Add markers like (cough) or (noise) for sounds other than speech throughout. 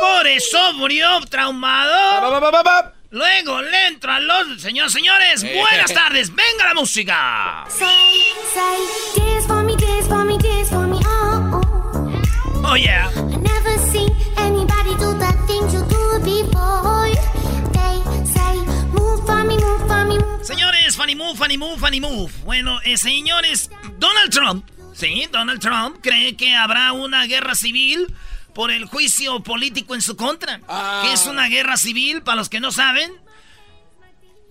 Por eso murió traumado. Luego le entro a los... Señores, señores, buenas tardes. Venga la música. Oh, yeah. Señores, funny move, funny move, funny move. Bueno, eh, señores, Donald Trump, sí, Donald Trump cree que habrá una guerra civil por el juicio político en su contra. Ah. ¿Qué es una guerra civil? Para los que no saben.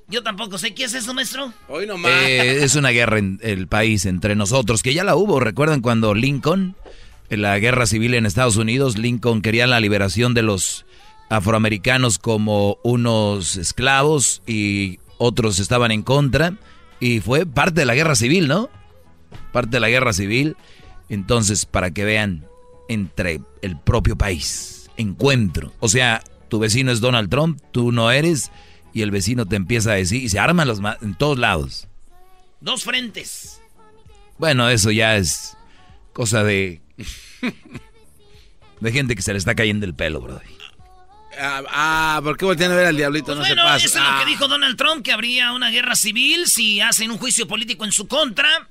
Yo tampoco sé qué es eso, maestro. Hoy nomás. Eh, es una guerra en el país entre nosotros, que ya la hubo. ¿Recuerdan cuando Lincoln, en la guerra civil en Estados Unidos, Lincoln quería la liberación de los afroamericanos como unos esclavos y otros estaban en contra? Y fue parte de la guerra civil, ¿no? Parte de la guerra civil. Entonces, para que vean, entre el propio país, encuentro. O sea, tu vecino es Donald Trump, tú no eres, y el vecino te empieza a decir, y se arman los en todos lados. Dos frentes. Bueno, eso ya es cosa de. de gente que se le está cayendo el pelo, brother. Ah, ah, ¿por qué voltean a ver al diablito? no Pues Bueno, se pasa. eso es lo Ah. que dijo Donald Trump, que habría una guerra civil si hacen un juicio político en su contra.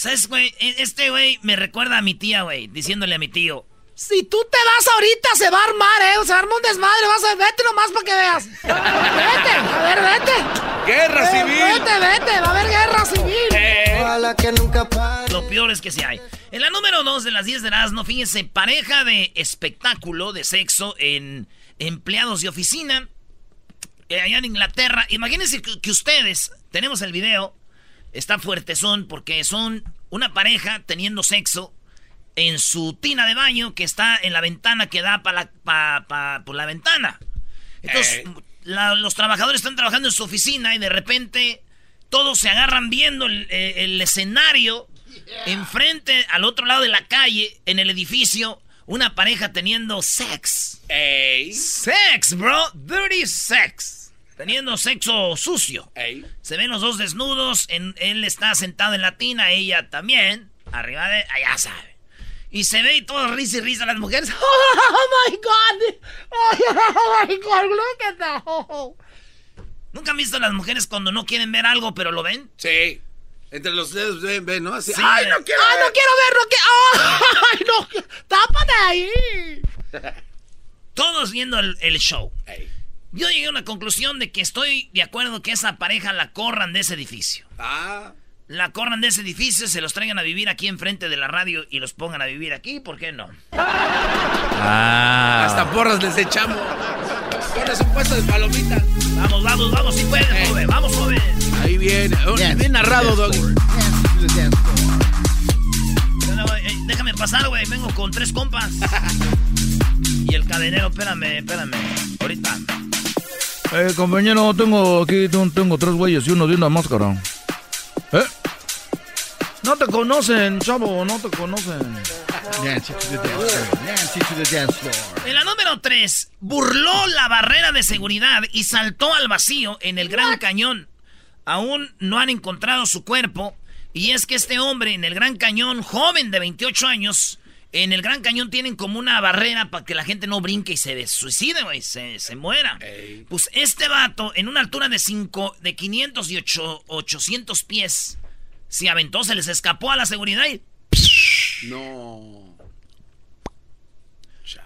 ¿Sabes, güey? E- Este güey me recuerda a mi tía, güey, diciéndole a mi tío. Si tú te vas ahorita se va a armar, ¿eh? Se arma un desmadre, vas a vete nomás para que veas. Vete, a ver, vete. ¡Guerra Eh, civil! Vete, vete, va a haber guerra civil. Eh. Ojalá que nunca pare. Lo peor es que sí hay. En la número 2 de las 10 de Erasmo, fíjense, pareja de espectáculo de sexo en empleados de oficina eh, allá en Inglaterra. Imagínense que, que ustedes, tenemos el video, está fuertezón porque son una pareja teniendo sexo en su tina de baño que está en la ventana que da para la, pa- pa- por la ventana. Entonces, la- los trabajadores están trabajando en su oficina y de repente todos se agarran viendo el, eh, el escenario enfrente, al otro lado de la calle, en el edificio, una pareja teniendo sex. Ey. Sex, bro. Dirty sex. Teniendo sexo sucio. Ey. Se ven los dos desnudos. En, él está sentado en la tina, ella también. Arriba de. Allá sabe. Y se ve y todo risa y risa las mujeres. (laughs) ¡Oh, my God! ¡Oh, my God! ¡Look at that! ¿Nunca han visto a las mujeres cuando no quieren ver algo, pero lo ven? Sí. Entre los dedos ven, ven, ¿no? Así. Sí. ¡Ay, no quiero! ¡Ay, ver! no quiero verlo! (laughs) ¡Ay, no! ¡Tápate ahí! (laughs) Todos viendo el, el show. Ey. Yo llegué a una conclusión de que estoy de acuerdo que esa pareja la corran de ese edificio. Ah. La corran de ese edificio, se los traigan a vivir aquí enfrente de la radio y los pongan a vivir aquí, ¿por qué no? Ah. Hasta porras les echamos. Pones un puesto de palomitas. Vamos, vamos, vamos, si puedes, Eh. joven, vamos, joven. Ahí viene. Oh, Bien narrado, güey, eh, Déjame pasar, güey, vengo con tres compas. (laughs) Y el cadenero, espérame, espérame. Ahorita. Eh, compañero, tengo aquí, tengo, tengo tres güeyes y uno de una máscara. ¿Eh? No te conocen, chavo, no te conocen. En la número 3, burló la barrera de seguridad y saltó al vacío en el Gran Cañón. Aún no han encontrado su cuerpo. Y es que este hombre en el Gran Cañón, joven de 28 años, en el Gran Cañón tienen como una barrera para que la gente no brinque y se suicide, güey, se, se muera. Ey. Pues este vato, en una altura de, cinco, de 500 y ocho- 800 pies, se aventó, se les escapó a la seguridad y No.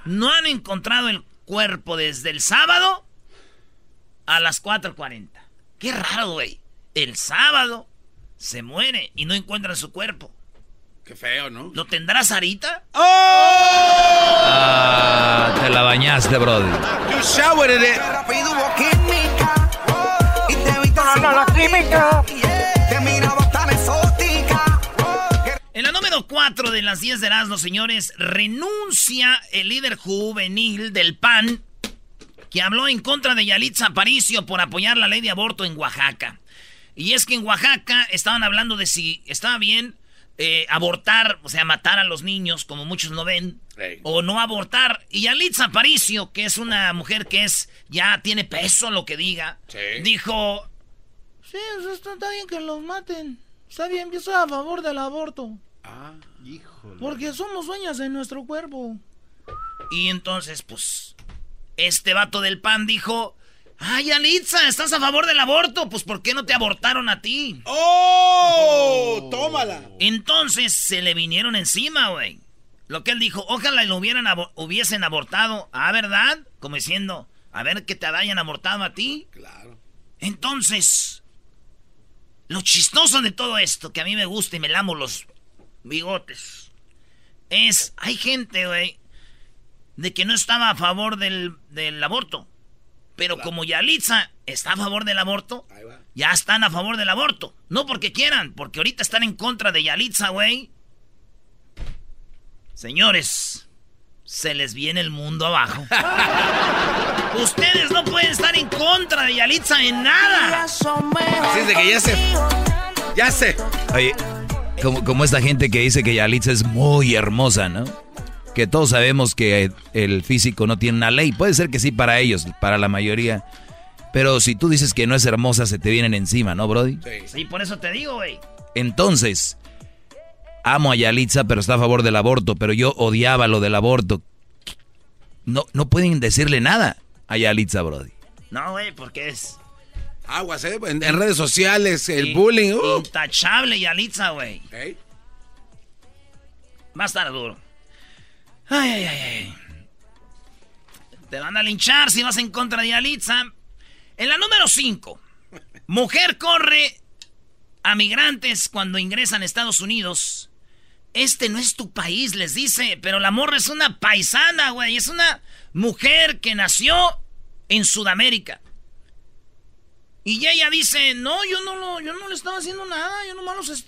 No han encontrado el cuerpo desde el sábado a las 4.40. Qué raro, güey. El sábado se muere y no encuentran su cuerpo. Qué feo, ¿no? ¿Lo tendrá Sarita? Ah, te la bañaste, brother. You showered it. Rápido hubo química. Y te vi tan la química. Te miraba tan exótica. En la número 4 de las 10 de Erasmo, señores, renuncia el líder juvenil del PAN. que habló en contra de Yalitza Aparicio por apoyar la ley de aborto en Oaxaca. Y es que en Oaxaca estaban hablando de si estaba bien eh, abortar, o sea, matar a los niños, como muchos no ven, o no abortar. Y Yalitza Aparicio, que es una mujer que es ya tiene peso lo que diga, dijo, sí, está bien que los maten. Está bien, yo soy a favor del aborto. Ah, híjole. Porque somos dueñas de nuestro cuerpo. Y entonces, pues, este vato del pan dijo, ay, Anitza, ¿estás a favor del aborto? Pues, ¿por qué no te abortaron a ti? ¡Oh! ¡Tómala! Entonces, se le vinieron encima, güey. Lo que él dijo, ojalá lo hubieran hubiesen abortado. Ah, ¿verdad? Como diciendo, a ver que te hayan abortado a ti. Claro. Entonces, lo chistoso de todo esto, que a mí me gusta y me lamo los bigotes, es, hay gente, güey, de que no estaba a favor del, aborto. Pero como Yalitza está a favor del aborto, ya están a favor del aborto. No porque quieran, porque ahorita están en contra de Yalitza, güey. Señores, se les viene el mundo abajo. (laughs) Ustedes no pueden estar en contra de Yalitza en nada. Así es de que ya sé. Ya sé. Oye, como, como esta gente que dice que Yalitza es muy hermosa, ¿no? Que todos sabemos que el físico no tiene una ley. Puede ser que sí para ellos, para la mayoría. Pero si tú dices que no es hermosa, se te vienen encima, ¿no, Brody? Sí, sí por eso te digo, güey. Entonces, amo a Yalitza, pero está a favor del aborto, pero yo odiaba lo del aborto. No, no pueden decirle nada a Yalitza, Brody. No, güey, porque es... Aguas, ¿eh? En, redes sociales, el bullying. Uh. Intachable Yalitza, güey. Va a estar duro. Ay, ay, ay. Te van a linchar si vas en contra de Yalitza. En la número 5, mujer corre a migrantes cuando ingresan a Estados Unidos este no es tu país, les dice. Pero la morra es una paisana, güey. Es una mujer que nació en Sudamérica. Y ella dice, no, yo no, lo, yo no le estaba haciendo nada. Yo nomás los...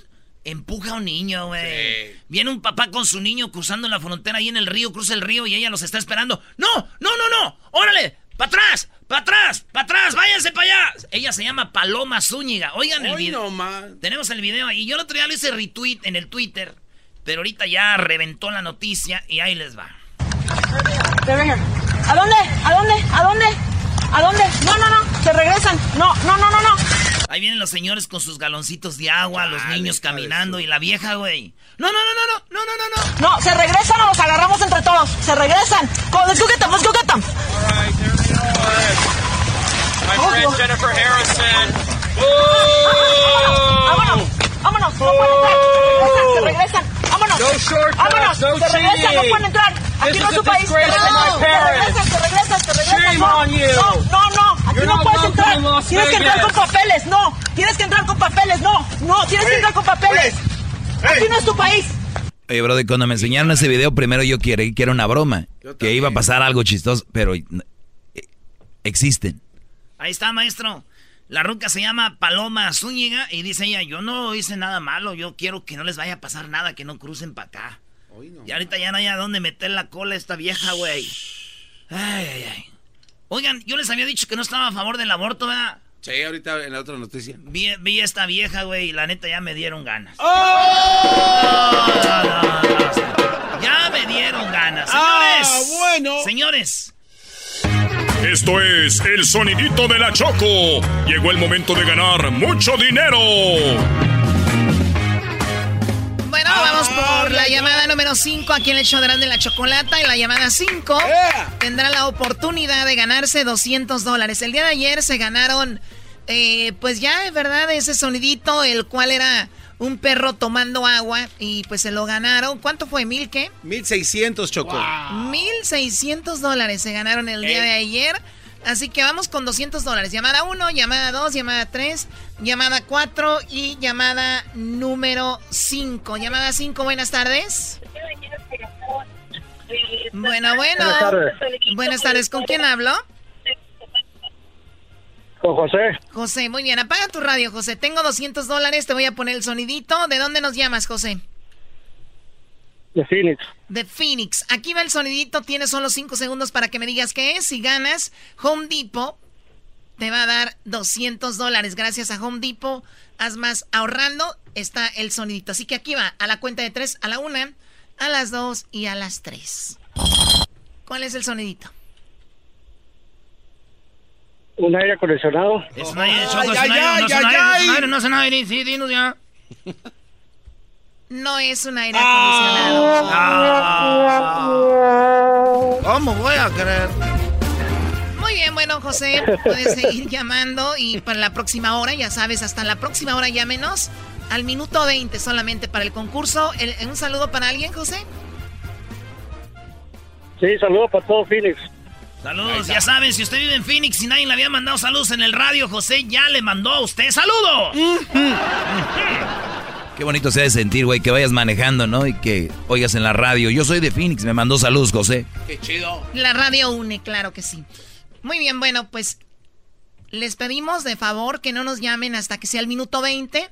Empuja a un niño, güey. Viene un papá con su niño cruzando la frontera ahí en el río, cruza el río y ella los está esperando. No, no, no, no. Órale, para atrás, para atrás, para atrás, váyanse para allá. Ella se llama Paloma Zúñiga. Oigan el video. Tenemos el video ahí. Yo el otro día le hice retweet en el Twitter pero ahorita ya reventó la noticia y ahí les va. ¿A dónde? ¿A dónde? ¿A dónde? ¿A dónde? No, no, no. Se regresan. No, no, no, no, no. Ahí vienen los señores con sus galoncitos de agua, los niños caminando y la vieja, güey. No, no, no, no, no, no, no, no, no. No, se regresan o los agarramos entre todos. Se regresan. Let's go get them, let's go get them. My friend Jennifer Harrison. ¡Vámonos! ¡Vámonos! ¡No pueden entrar! ¡Se regresan! ¡Vámonos! No ¡Vámonos! No ¡Se regresan! ¡No pueden entrar! ¡Aquí no es su país! ¡Se regresan! ¡Se regresan! ¡Se regresan! No, no, no. Aquí no puedes entrar. Tienes que entrar con papeles. No. Tienes que entrar con papeles. No. No. Tienes que entrar con papeles. Aquí no es tu país. Oye, brother, cuando me enseñaron ese video, primero yo creí que era una broma. Que iba a pasar algo chistoso, pero eh, existen. Ahí está, maestro. La ruca se llama Paloma Zúñiga y dice ella, yo no hice nada malo, yo quiero que no les vaya a pasar nada, que no crucen para acá. y ahorita ya no hay a dónde meter la cola a esta vieja, güey. Ay, ay, ay. Oigan, yo les había dicho que no estaba a favor del aborto, ¿verdad? Sí, ahorita en la otra noticia. Vi, vi esta vieja, güey, y la neta ya me dieron ganas. ¡Oh! ya me dieron ganas. Señores. Ah, bueno. Señores. Esto es el sonidito de la Choco. Llegó el momento de ganar mucho dinero. Bueno, vamos por la llamada número 5 aquí en el show de la Chocolata. En la llamada 5 tendrá la oportunidad de ganarse 200 dólares. El día de ayer se ganaron, eh, pues ya, es verdad, ese sonidito, el cual era un perro tomando agua y pues se lo ganaron. ¿Cuánto fue? ¿Mil qué? Mil seiscientos, Choco. Mil seiscientos dólares se ganaron el día de ayer. Así que vamos con 200 dólares. Llamada 1, llamada 2, llamada 3, llamada 4 y llamada número 5. Llamada 5, buenas tardes. Bueno, bueno. Buenas tardes. Buenas tardes. ¿Con quién hablo? José. José, muy bien. Apaga tu radio, José. Tengo 200 dólares, te voy a poner el sonidito. ¿De dónde nos llamas, José? De Phoenix. De Phoenix. Aquí va el sonidito. Tienes solo cinco segundos para que me digas qué es. Si ganas, Home Depot te va a dar 200 dólares. Gracias a Home Depot. Haz más ahorrando. Está el sonidito. Así que aquí va. A la cuenta de tres. A la una, a las dos y a las tres. ¿Cuál es el sonidito? Un aire acondicionado. Es un aire, no es un aire, no un aire, sí, dinos ya. No es un aire acondicionado. Ah. ¿Cómo voy a creer? Muy bien, bueno, José, puedes seguir (laughs) llamando y para la próxima hora, ya sabes, hasta la próxima hora llámenos al minuto 20 solamente para el concurso. ¿Un saludo para alguien, José? Sí, saludo para todo Phoenix. Saludos, ya saben, si usted vive en Phoenix y nadie le había mandado saludos en el radio, José ya le mandó a usted saludos. Qué bonito se debe sentir, güey, que vayas manejando, ¿no? Y que oigas en la radio. Yo soy de Phoenix, me mandó saludos, José. Qué chido. La radio une, claro que sí. Muy bien, bueno, pues les pedimos de favor que no nos llamen hasta que sea el minuto 20.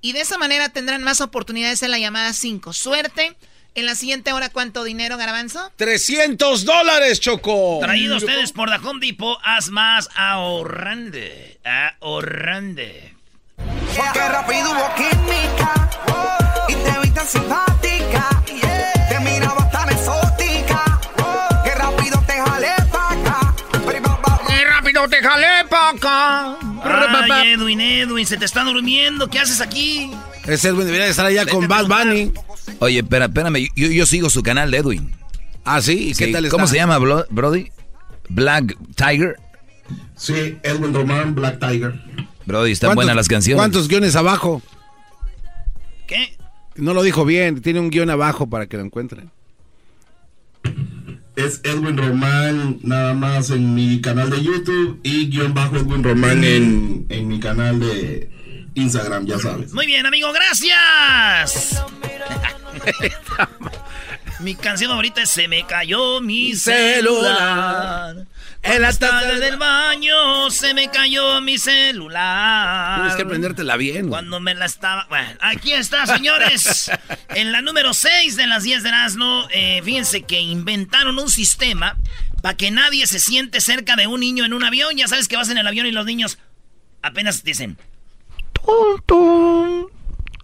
Y de esa manera tendrán más oportunidades en la llamada 5. Suerte. En la siguiente hora, ¿cuánto dinero, Garbanzo? 300 dólares, Choco. Traído ustedes por The Home Depot, haz más ahorrande. Ahorrande. Porque rápido hubo química y te vi tan simpática. Te miraba tan exótica. Que rápido te jalé pa' acá. ¡Qué rápido te jalé pa' acá! Ay, Edwin, Edwin, se te está durmiendo. ¿Qué haces aquí? Ese Edwin debería estar allá con Bad Bunny. Oye, espera, espérame, yo, yo, sigo su canal de Edwin. Ah, sí, ¿Y qué tal está? ¿Cómo se llama, Brody? Black Tiger. Sí, Edwin Román, Black Tiger. Brody, están buenas las canciones. ¿Cuántos guiones abajo? ¿Qué? No lo dijo bien, tiene un guion abajo para que lo encuentren. Es Edwin Román nada más en mi canal de YouTube y guion bajo Edwin Román en, en mi canal de Instagram, ya sabes. Muy bien, amigo, gracias. (laughs) mi canción favorita es Se me cayó mi celular. En la tarde del baño se me cayó mi celular. Tienes que prendértela bien. Cuando me la estaba... Bueno, aquí está, señores. (laughs) en la número 6 de las 10 de Erasmo, eh, fíjense que inventaron un sistema para que nadie se siente cerca de un niño en un avión. Ya sabes que vas en el avión y los niños apenas dicen...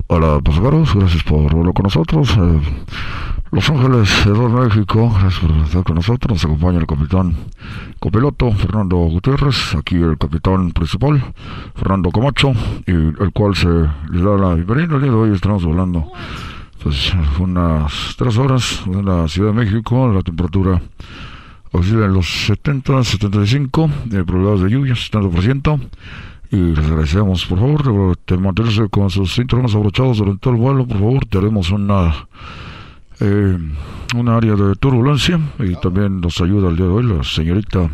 Hola pasajeros, gracias por verlo con nosotros. Eh, Los Ángeles, de México, gracias por estar con nosotros. Nos acompaña el capitán copiloto Fernando Gutiérrez, aquí el capitán principal Fernando Camacho, y el cual se le da la bienvenida. El día de hoy estamos volando pues, unas tres horas en la Ciudad de México, la temperatura oscila en los 70, 75, de probabilidades de lluvia, 70%. Y les agradecemos, por favor, de mantenerse con sus cinturones abrochados durante todo el vuelo, por favor. Tenemos una, eh, una área de turbulencia y también nos ayuda el día de hoy la señorita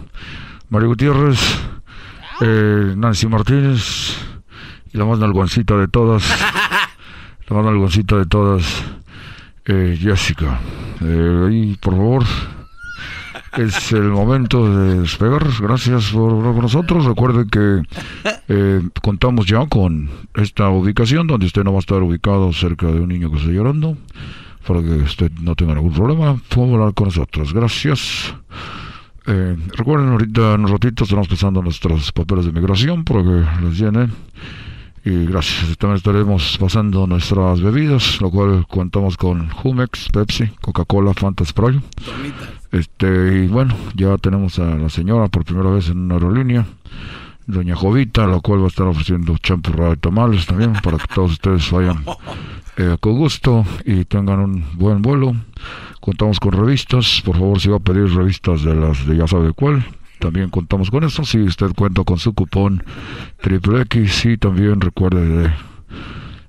María Gutiérrez, eh, Nancy Martínez y la más nalgoncita de todas, la más nalgoncita de todas, eh, Jessica. y por favor, es el momento de despegar. Gracias por hablar con nosotros. Recuerde que eh, contamos ya con esta ubicación donde usted no va a estar ubicado cerca de un niño que está llorando. Para que usted no tenga ningún problema, puede hablar con nosotros. Gracias. Eh, recuerden, ahorita en un ratito estamos pasando nuestros papeles de migración para que los llenen. Y gracias. También estaremos pasando nuestras bebidas, lo cual contamos con Jumex, Pepsi, Coca-Cola, Fanta Sprite. Este, y bueno, ya tenemos a la señora por primera vez en una aerolínea, doña Jovita, la cual va a estar ofreciendo champurrada de tamales también para que todos ustedes vayan (laughs) eh, con gusto y tengan un buen vuelo. Contamos con revistas, por favor si va a pedir revistas de las de ya sabe cuál, también contamos con eso. Si usted cuenta con su cupón triple X, y también recuerde de,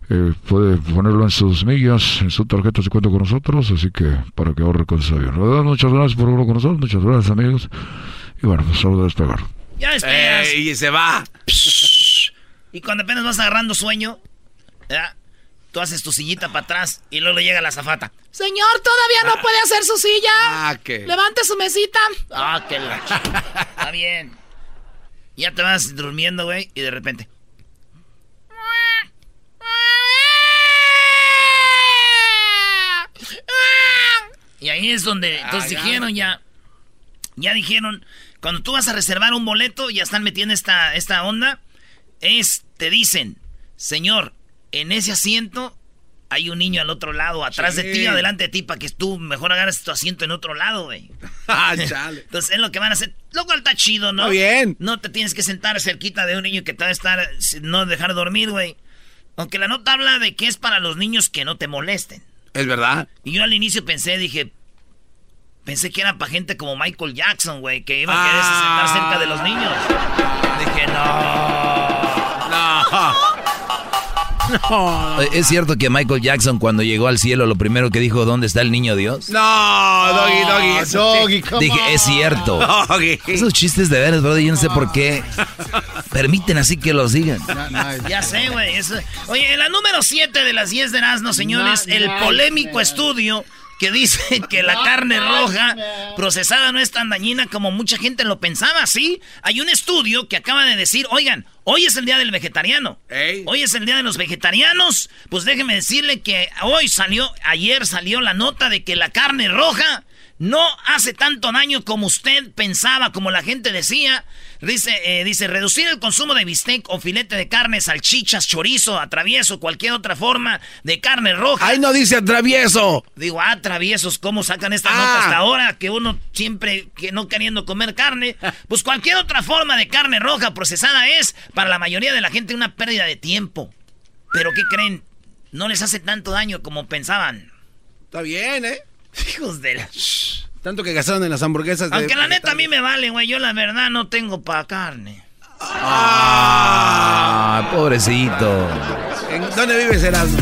eh, puede ponerlo en sus millas, en su tarjeta si cuenta con nosotros, así que para que ahorre con su avión. muchas gracias por verlo con nosotros, muchas gracias amigos. Y bueno, pues solo de despegar. Ya despegas. y se va. Y cuando apenas vas agarrando sueño, ¿ya? Tú haces tu sillita para atrás y luego le llega la zafata. Señor, todavía no puede hacer su silla. Ah, ¿qué? Levante su mesita. Ah, qué la Está bien. Ya te vas durmiendo, güey, y de repente. Y ahí es donde, entonces dijeron ya, ya dijeron, cuando tú vas a reservar un boleto, ya están metiendo esta, esta onda, es, te dicen, señor, en ese asiento hay un niño al otro lado, atrás de ti, adelante de ti, para que tú mejor agarres tu asiento en otro lado, güey. (laughs) ah, chale. Entonces es lo que van a hacer. Lo cual está chido, ¿no? Está bien. No te tienes que sentar cerquita de un niño que te va a estar, no dejar dormir, güey. Aunque la nota habla de que es para los niños que no te molesten. Es verdad. Y yo al inicio pensé, dije, pensé que era para gente como Michael Jackson, güey, que iba a querer sentar cerca de los niños. Dije, no. (laughs) No. No. Eh, ¿Es cierto que Michael Jackson cuando llegó al cielo lo primero que dijo, ¿dónde está el niño Dios? No, Doggy, Doggy. Doggy, come Dije, on. es cierto. (laughs) Doggy. Esos chistes de veras, brother, yo no sé por qué (laughs) permiten así que los digan. Ya sé, güey. Oye, en la número 7 de las 10 de Erasmo, señores, el nice, polémico man. estudio que dice (laughs) que la carne roja procesada no es tan dañina como mucha gente lo pensaba, ¿sí? Hay un estudio que acaba de decir, oigan, hoy es el día del vegetariano. Ey. Hoy es el día de los vegetarianos. Pues déjeme decirle que hoy salió, ayer salió la nota de que la carne roja no hace tanto daño como usted pensaba, como la gente decía. Dice, eh, dice, reducir el consumo de bistec o filete de carne, salchichas, chorizo, atravieso, cualquier otra forma de carne roja. Ahí no dice atravieso. Digo, ah, traviesos, ¿cómo sacan esta Ah. nota hasta ahora? Que uno siempre, que no queriendo comer carne. (laughs) Pues cualquier otra forma de carne roja procesada es, para la mayoría de la gente, una pérdida de tiempo. Pero ¿qué creen? No les hace tanto daño como pensaban. Está bien, ¿eh? (laughs) Hijos de la... Tanto que gastaron en las hamburguesas. de- Aunque la neta a mí me vale, güey. Yo la verdad no tengo pa' carne. Ah, pobrecito. ¿En dónde vives, Erasmo?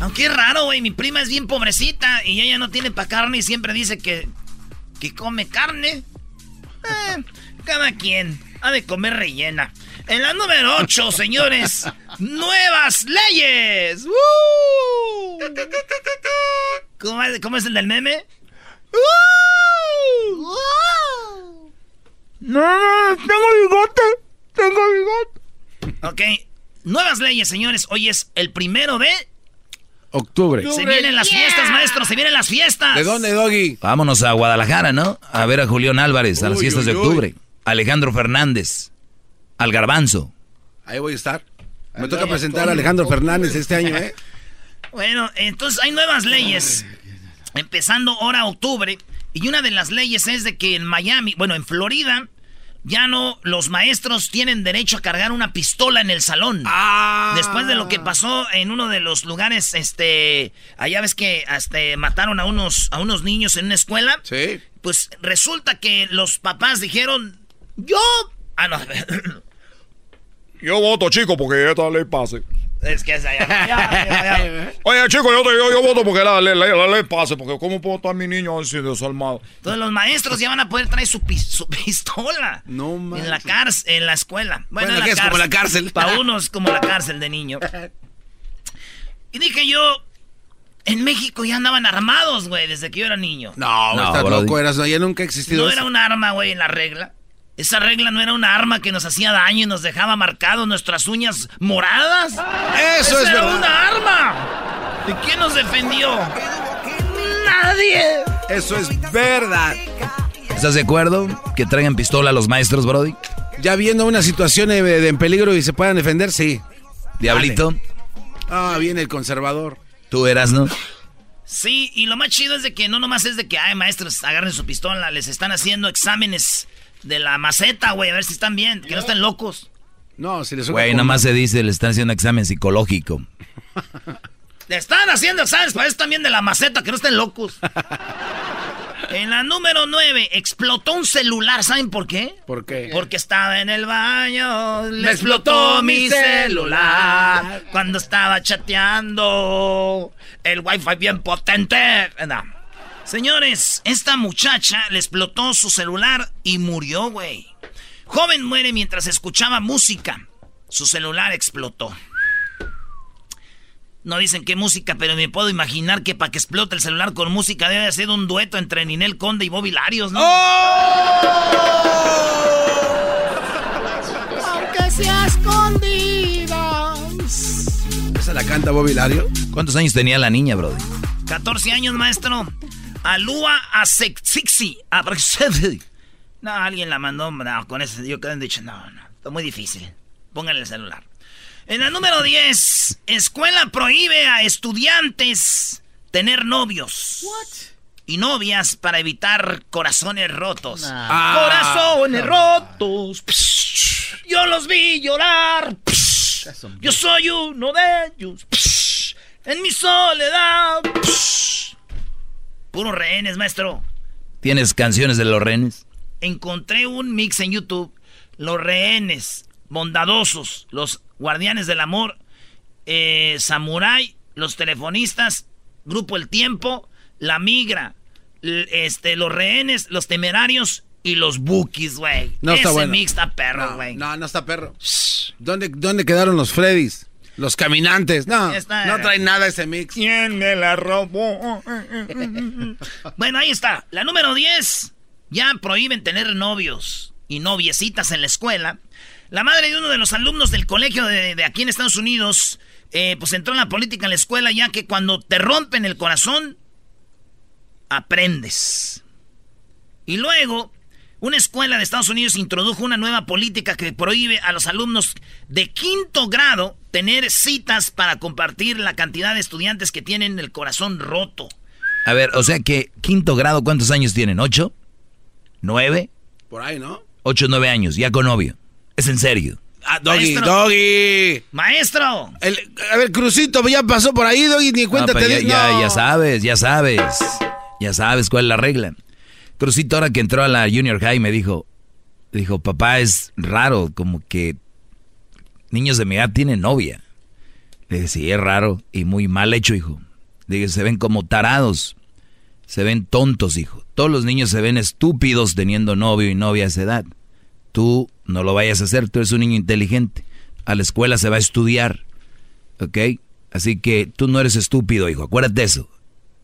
Aunque es raro, güey. Mi prima es bien pobrecita y ella no tiene pa' carne y siempre dice que, que come carne. Eh, cada quien ha de comer rellena. En la número 8, (laughs) señores, nuevas leyes. ¿Cómo, es- cómo es el del meme? No, no, tengo bigote. Tengo bigote. Ok, nuevas leyes, señores. Hoy es el primero de... Octubre. Se vienen las fiestas, maestro, se vienen las fiestas. ¿De dónde, Doggy? Vámonos a Guadalajara, ¿no? A ver a Julián Álvarez a las Uy, fiestas de uy. octubre. Alejandro Fernández. Al Garbanzo. Ahí voy a estar. Me toca presentar a Alejandro Fernández este año, ¿eh? Bueno, entonces hay nuevas leyes. Empezando ahora octubre. Y una de las leyes es de que en Miami, bueno, en Florida, ya no, los maestros tienen derecho a cargar una pistola en el salón. Ah. Después de lo que pasó en uno de los lugares, este, allá ves que este, mataron a unos, a unos niños en una escuela. Sí. Pues resulta que los papás dijeron, yo... Ah, no, Yo voto, chico, porque esta ley pase. Es que es allá. ya, (laughs) ya, ya. Oye, chico, yo, te- yo, yo voto porque la, ley- la, la ley pase, porque ¿cómo puedo estar mi niño así desarmado? Entonces los maestros ya van a poder traer su, pis- su pistola. No En la cárcel, en la escuela. Bueno, Bueno, en es como la cárcel. Para unos como la cárcel de niño. Y dije yo, en México ya andaban armados, güey, desde que yo era niño. No, No, estás loco, Erasmo. Ya nunca ha existido No eso. era un arma, güey, en la regla. Esa regla no era una arma que nos hacía daño y nos dejaba marcados nuestras uñas moradas. Eso es era verdad. una arma. ¿De quién nos defendió? Nadie. Eso es verdad. ¿Estás de acuerdo que traigan pistola a los maestros, Brody? Ya viendo una situación eh, de, en peligro y se puedan defender, sí. Diablito, Ah, viene el conservador. tú eras, ¿no? Sí, y lo más chido es de que no nomás es de que, ay, maestros, agarren su pistola, les están haciendo exámenes de la maceta, güey, a ver si están bien, que no estén locos. No, si les Güey, nada más se dice, le están haciendo examen psicológico. (laughs) Le están haciendo exámenes para eso también de la maceta, que no estén locos. (laughs) en la número 9, explotó un celular, ¿saben por qué? ¿Por qué? Porque estaba en el baño, le explotó mi celular cuando estaba chateando. El wifi bien potente. No. Señores, esta muchacha le explotó su celular y murió, güey. Joven muere mientras escuchaba música. Su celular explotó. No dicen qué música, pero me puedo imaginar que para que explote el celular con música debe ser un dueto entre Ninel Conde y Bobby Larios, ¿no? Aunque sea escondidas. ¿Esa la canta Bobby Lario? ¿Cuántos años tenía la niña, Brody? 14 años, maestro. Alúa Asexixi. No, alguien la mandó no, con eso. Yo que han dicho, no, no, está muy difícil. Pónganle el celular. En la número 10, escuela prohíbe a estudiantes tener novios. Y novias para evitar corazones rotos. corazones rotos. yo los vi llorar. yo soy uno de ellos. en mi soledad. Puros rehenes, maestro. ¿Tienes canciones de los rehenes? Encontré un mix en YouTube. Los rehenes, bondadosos, los guardianes del amor, eh, samurai, los telefonistas, Grupo El Tiempo, La Migra, este, los rehenes, los temerarios y los bookies, güey. No Ese está mix está perro, güey. No, no, está perro. ¿Dónde, ¿Dónde quedaron los Freddys? Los caminantes. No, no trae nada ese mix. ¿Quién me la robó? bueno, ahí está. La número 10. Ya prohíben tener novios y noviecitas en la escuela. La madre de uno de los alumnos del colegio de, aquí en Estados Unidos, eh, pues entró en la política en la escuela ya que cuando te rompen el corazón, aprendes. Y luego, una escuela de Estados Unidos introdujo una nueva política que prohíbe a los alumnos de quinto grado tener citas para compartir la cantidad de estudiantes que tienen el corazón roto. A ver, o sea que quinto grado, ¿cuántos años tienen? ¿Ocho? ¿Nueve? Por ahí, ¿no? Ocho, nueve años, ya con novio. Es en serio. Ah, doggy, Doggy. Maestro. a ver, Crucito, ya pasó por ahí, Doggy, ni cuenta te ya, ya, ya sabes, ya sabes. Ya sabes cuál es la regla. Crucito, ahora que entró a la Junior High, me dijo, dijo, papá, es raro, como que niños de mi edad tienen novia. Le dije, sí, es raro y muy mal hecho, hijo. Le dije, se ven como tarados, se ven tontos, hijo. Todos los niños se ven estúpidos teniendo novio y novia a esa edad. Tú no lo vayas a hacer, tú eres un niño inteligente. A la escuela se va a estudiar, ¿ok? Así que tú no eres estúpido, hijo, acuérdate eso.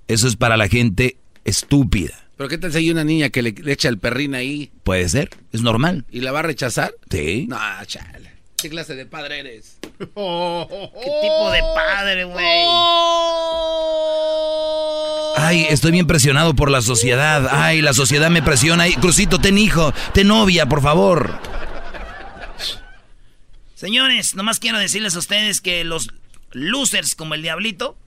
Eso es para la gente estúpida. ¿Pero qué tal si hay una niña que le, echa el perrín ahí? Puede ser, es normal. ¿Y la va a rechazar? Sí. No, chale. ¿Qué clase de padre eres? ¿Qué tipo de padre, güey? Ay, estoy bien presionado por la sociedad. Ay, la sociedad me presiona. Ay, Crucito, ten hijo, ten novia, por favor. Señores, nomás quiero decirles a ustedes que los losers como el diablito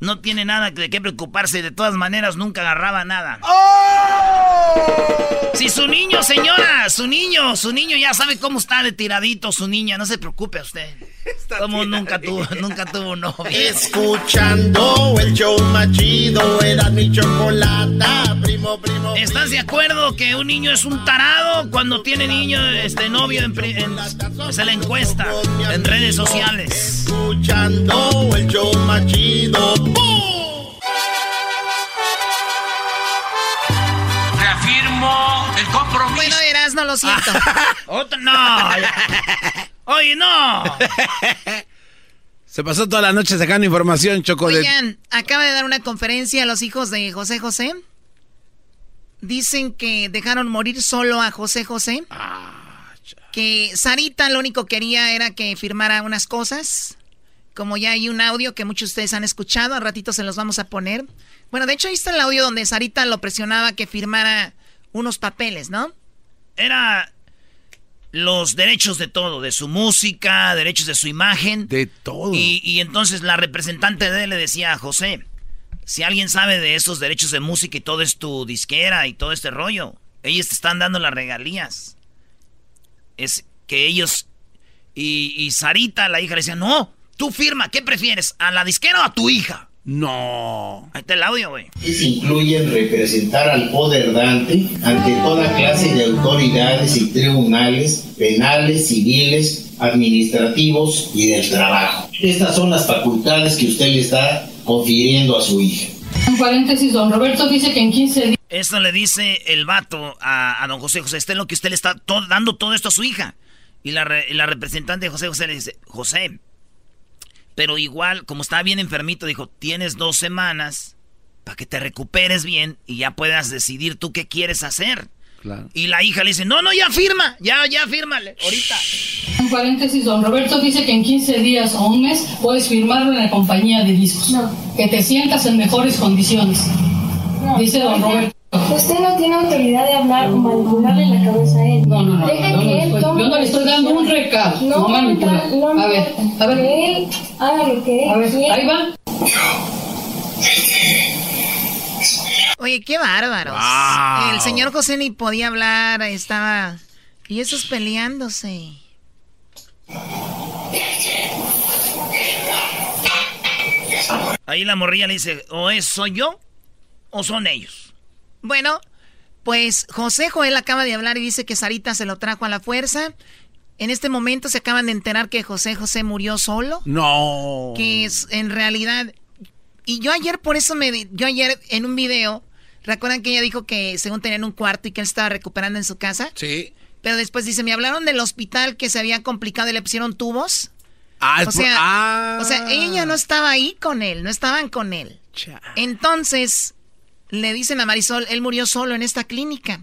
no tiene nada de qué preocuparse. De todas maneras, nunca agarraba nada. ¡Oh! Si su niño, señora, su niño, su niño ya sabe cómo está de tiradito su niña, no se preocupe usted. Como nunca tuvo, nunca tuvo novio. Escuchando el show machido, era mi chocolata, primo, primo. ¿Estás de acuerdo que un niño es un tarado cuando tiene niño, este novio en, en es la encuesta en redes sociales? Escuchando el show machido. Reafirmo el compromiso. Bueno, Eras, no lo siento. (laughs) Otro, no. Oye, no. (laughs) Se pasó toda la noche sacando información, Choco. Oigan, acaba de dar una conferencia a los hijos de José José. Dicen que dejaron morir solo a José José. Ah, que Sarita lo único que quería era que firmara unas cosas. Como ya hay un audio que muchos de ustedes han escuchado, al ratito se los vamos a poner. Bueno, de hecho ahí está el audio donde Sarita lo presionaba que firmara unos papeles, ¿no? Era los derechos de todo, de su música, derechos de su imagen. De todo. Y, entonces la representante de él le decía a José, si alguien sabe de esos derechos de música y todo es tu disquera y todo este rollo, ellos te están dando las regalías. Es que ellos... Y, y Sarita, la hija, le decía, no, tú firma, ¿qué prefieres? ¿A la disquera o a tu hija? No. Ahí está el audio, güey. Incluyen representar al poder dante ante toda clase de autoridades y tribunales penales, civiles, administrativos y del trabajo. Estas son las facultades que usted le está confiriendo a su hija. En paréntesis, don Roberto dice que en 15 días... Esto le dice el vato a, don José José, este es lo que usted le está dando todo esto a su hija. Y la, la representante de José José le dice, José, pero igual, como estaba bien enfermito, dijo, tienes dos semanas para que te recuperes bien y ya puedas decidir tú qué quieres hacer. Y la hija le dice, no, no, ya firma, ya, ya fírmale, ahorita. En paréntesis, don Roberto dice que en 15 días o un mes puedes firmarlo en la compañía de discos. Que te sientas en mejores condiciones. Dice don Roberto. Usted no tiene autoridad de hablar o manipularle la cabeza a él. No, no, no. Deje no, que no, él tome yo no le estoy dando un recado. No, No, no, no, a ver, a ver. Que él haga lo que él A ver, quiera. ahí va. Oye, qué bárbaros. Wow. El señor José ni podía hablar, estaba... Y esos peleándose. Ahí la morrilla le dice, o es soy yo o son ellos. Bueno, pues José Joel acaba de hablar y dice que Sarita se lo trajo a la fuerza. En este momento se acaban de enterar que José José murió solo. No. Que es en realidad. Y yo ayer por eso me. Yo ayer en un video. ¿Recuerdan que ella dijo que según tenían un cuarto y que él estaba recuperando en su casa? Sí. Pero después dice, me hablaron del hospital que se había complicado y le pusieron tubos. Ah, o sea, ah. o sea, ella no estaba ahí con él, no estaban con él. Entonces, le dicen a Marisol, él murió solo en esta clínica.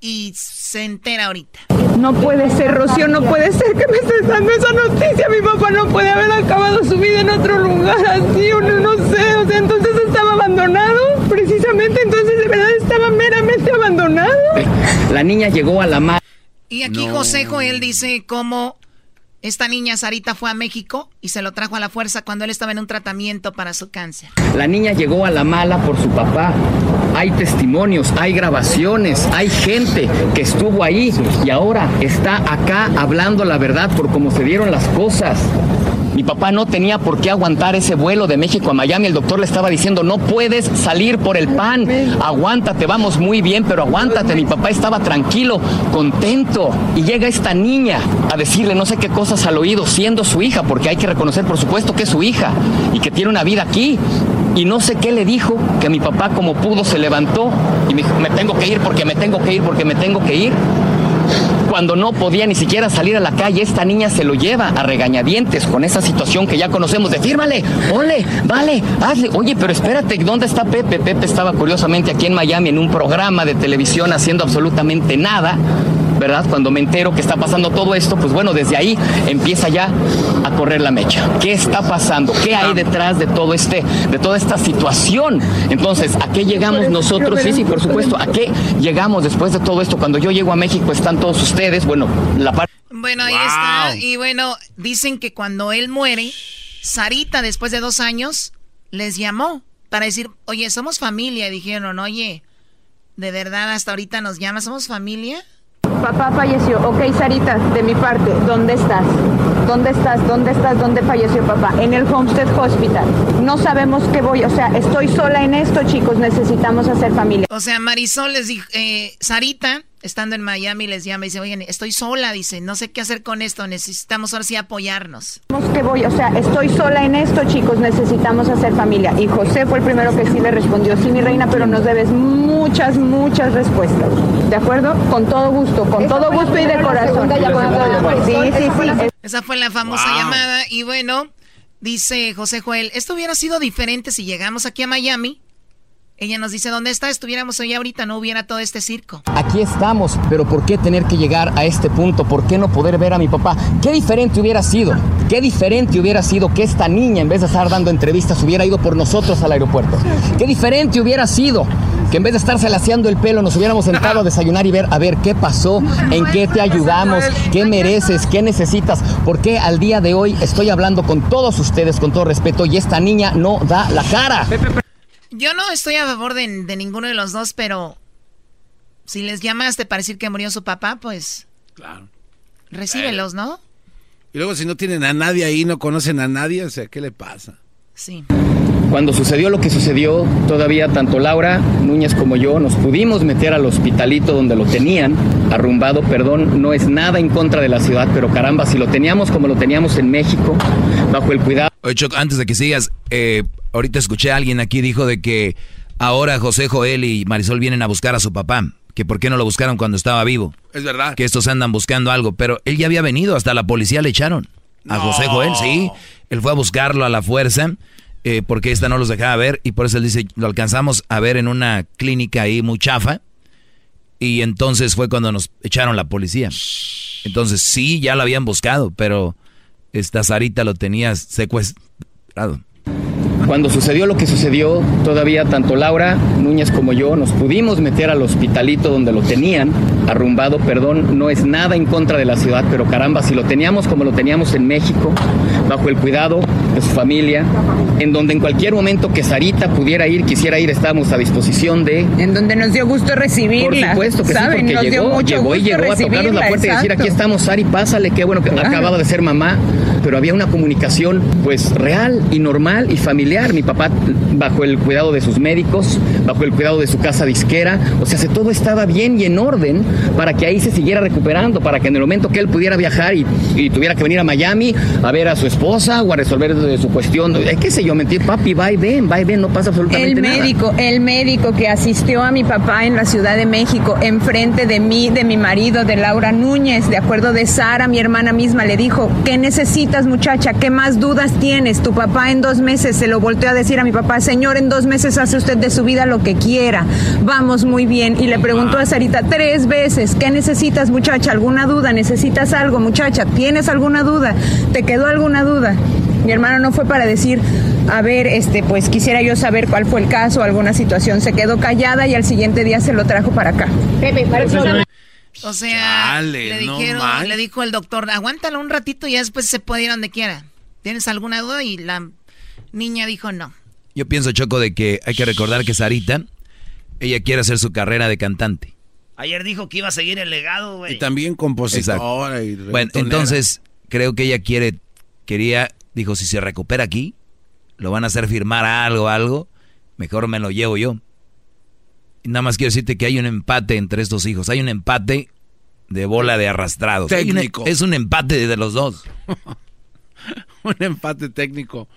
Y se entera ahorita. No puede ser, Rocío, no puede ser que me estés dando esa noticia. Mi papá no puede haber acabado su vida en otro lugar así, o no, no sé. O sea, entonces estaba abandonado. Precisamente, entonces de verdad estaba meramente abandonado. La niña llegó a la mar. Y aquí José Joel dice cómo esta niña Sarita fue a México y se lo trajo a la fuerza cuando él estaba en un tratamiento para su cáncer. La niña llegó a la mala por su papá. Hay testimonios, hay grabaciones, hay gente que estuvo ahí y ahora está acá hablando la verdad por cómo se dieron las cosas. Mi papá no tenía por qué aguantar ese vuelo de México a Miami. El doctor le estaba diciendo, no puedes salir por el pan. Aguántate, vamos muy bien, pero aguántate. Mi papá estaba tranquilo, contento. Y llega esta niña a decirle no sé qué cosas al oído, siendo su hija, porque hay que reconocer, por supuesto, que es su hija y que tiene una vida aquí. Y no sé qué le dijo, que mi papá como pudo se levantó y me dijo, me tengo que ir porque me tengo que ir porque me tengo que ir. Cuando no podía ni siquiera salir a la calle, esta niña se lo lleva a regañadientes con esa situación que ya conocemos de fírmale, ole, vale, hazle. Oye, pero espérate, ¿dónde está Pepe? Pepe estaba curiosamente aquí en Miami en un programa de televisión haciendo absolutamente nada. ¿Verdad? Cuando me entero que está pasando todo esto, pues bueno, desde ahí empieza ya a correr la mecha. ¿Qué está pasando? ¿Qué hay detrás de todo este, de toda esta situación? Entonces, ¿a qué llegamos nosotros? Sí, sí, por supuesto. ¿A qué llegamos después de todo esto? Cuando yo llego a México están todos ustedes. Bueno, la parte Bueno, ahí está. Y bueno, dicen que cuando él muere, Sarita, después de dos años, les llamó para decir, oye, somos familia. Y dijeron, oye, ¿de verdad hasta ahorita nos llama? ¿Somos familia? Papá falleció. Ok, Sarita, de mi parte, ¿dónde estás? ¿Dónde estás? ¿Dónde estás? ¿Dónde falleció papá? En el Homestead Hospital. No sabemos qué voy, o sea, estoy sola en esto, chicos, necesitamos hacer familia. O sea, Marisol les dijo, eh, Sarita, estando en Miami, les llama y dice, oigan, estoy sola, dice, no sé qué hacer con esto, necesitamos ahora sí apoyarnos. ¿Qué voy? O sea, estoy sola en esto, chicos, necesitamos hacer familia. Y José fue el primero que sí le respondió, sí, mi reina, pero nos debes muchas, muchas respuestas. ¿De acuerdo? Con todo gusto, con todo gusto y de corazón. Sí, sí, sí. Esa fue la famosa llamada y bueno, dice José Joel, esto hubiera sido diferente si llegamos aquí a Miami. Ella nos dice, ¿dónde está? Estuviéramos hoy ahorita, no hubiera todo este circo. Aquí estamos, pero ¿por qué tener que llegar a este punto? ¿Por qué no poder ver a mi papá? ¿Qué diferente hubiera sido? ¿Qué diferente hubiera sido que esta niña, en vez de estar dando entrevistas, hubiera ido por nosotros al aeropuerto? ¿Qué diferente hubiera sido que en vez de estarse laseando el pelo nos hubiéramos sentado a desayunar y ver a ver qué pasó, en qué te ayudamos, qué mereces, qué necesitas? ¿Por qué al día de hoy estoy hablando con todos ustedes con todo respeto y esta niña no da la cara? Yo no estoy a favor de, de ninguno de los dos, pero si les llamaste para decir que murió su papá, pues Claro. recíbelos, ¿no? Y luego si no tienen a nadie ahí, no conocen a nadie, o sea, ¿qué le pasa? Sí. Cuando sucedió lo que sucedió, todavía tanto Laura Núñez como yo nos pudimos meter al hospitalito donde lo tenían, arrumbado, perdón, no es nada en contra de la ciudad, pero caramba, si lo teníamos como lo teníamos en México, bajo el cuidado. Oye, Choc, antes de que sigas, eh, ahorita escuché a alguien aquí dijo de que ahora José Joel y Marisol vienen a buscar a su papá. Que por qué no lo buscaron cuando estaba vivo. Es verdad. Que estos andan buscando algo. Pero él ya había venido, hasta la policía le echaron. A José Joel, sí. Él fue a buscarlo a la fuerza. eh, porque esta no los dejaba ver. Y por eso él dice, lo alcanzamos a ver en una clínica ahí muy chafa. Y entonces fue cuando nos echaron la policía. Entonces sí, ya lo habían buscado, pero esta Sarita lo tenía secuestrado. Cuando sucedió lo que sucedió, todavía tanto Laura Núñez como yo nos pudimos meter al hospitalito donde lo tenían, arrumbado, perdón, no es nada en contra de la ciudad, pero caramba, si lo teníamos como lo teníamos en México, bajo el cuidado de su familia, en donde en cualquier momento que Sarita pudiera ir, quisiera ir, estábamos a disposición de... En donde nos dio gusto recibirla. Por supuesto que sí, porque llegó, llegó y llegó a tocarnos la puerta y decir, aquí estamos, Sari, pásale, qué bueno que acababa de ser mamá, pero había una comunicación pues real y normal y familiar. Mi papá bajo el cuidado de sus médicos, bajo el cuidado de su casa disquera, o sea, todo estaba bien y en orden para que ahí se siguiera recuperando, para que en el momento que él pudiera viajar y, tuviera que venir a Miami a ver a su esposa o a resolver su cuestión, eh, qué sé yo, mentir, papi, va y ven, va y ven, no pasa absolutamente nada. El médico, el médico que asistió a mi papá en la Ciudad de México, enfrente de mí, de mi marido, de Laura Núñez, de acuerdo de Sara, mi hermana misma, le dijo, ¿qué necesitas muchacha? ¿Qué más dudas tienes? Tu papá en dos meses se lo volteó a decir a mi papá, señor, en dos meses hace usted de su vida lo que quiera, vamos muy bien. Y le preguntó a Sarita tres veces, ¿qué necesitas muchacha? ¿Alguna duda? ¿Necesitas algo muchacha? ¿Tienes alguna duda? ¿Te quedó alguna duda? Mi hermano no fue para decir, a ver, este, pues quisiera yo saber cuál fue el caso, alguna situación. Se quedó callada y al siguiente día se lo trajo para acá. Pepe, para o sea, le dijeron, le dijo el doctor, aguántalo un ratito y después se puede ir donde quiera. ¿Tienes alguna duda? Y la niña dijo no. Yo pienso, Choco, de que hay que recordar que Sarita, ella quiere hacer su carrera de cantante. Ayer dijo que iba a seguir el legado, güey. Y también compositora y Bueno, entonces creo que ella quiere, quería, dijo, si se recupera aquí, lo van a hacer firmar algo, algo, mejor me lo llevo yo. Y nada más quiero decirte que hay un empate entre estos hijos. Hay un empate de bola de arrastrados. Técnico. es un empate de los dos. (laughs) un empate técnico.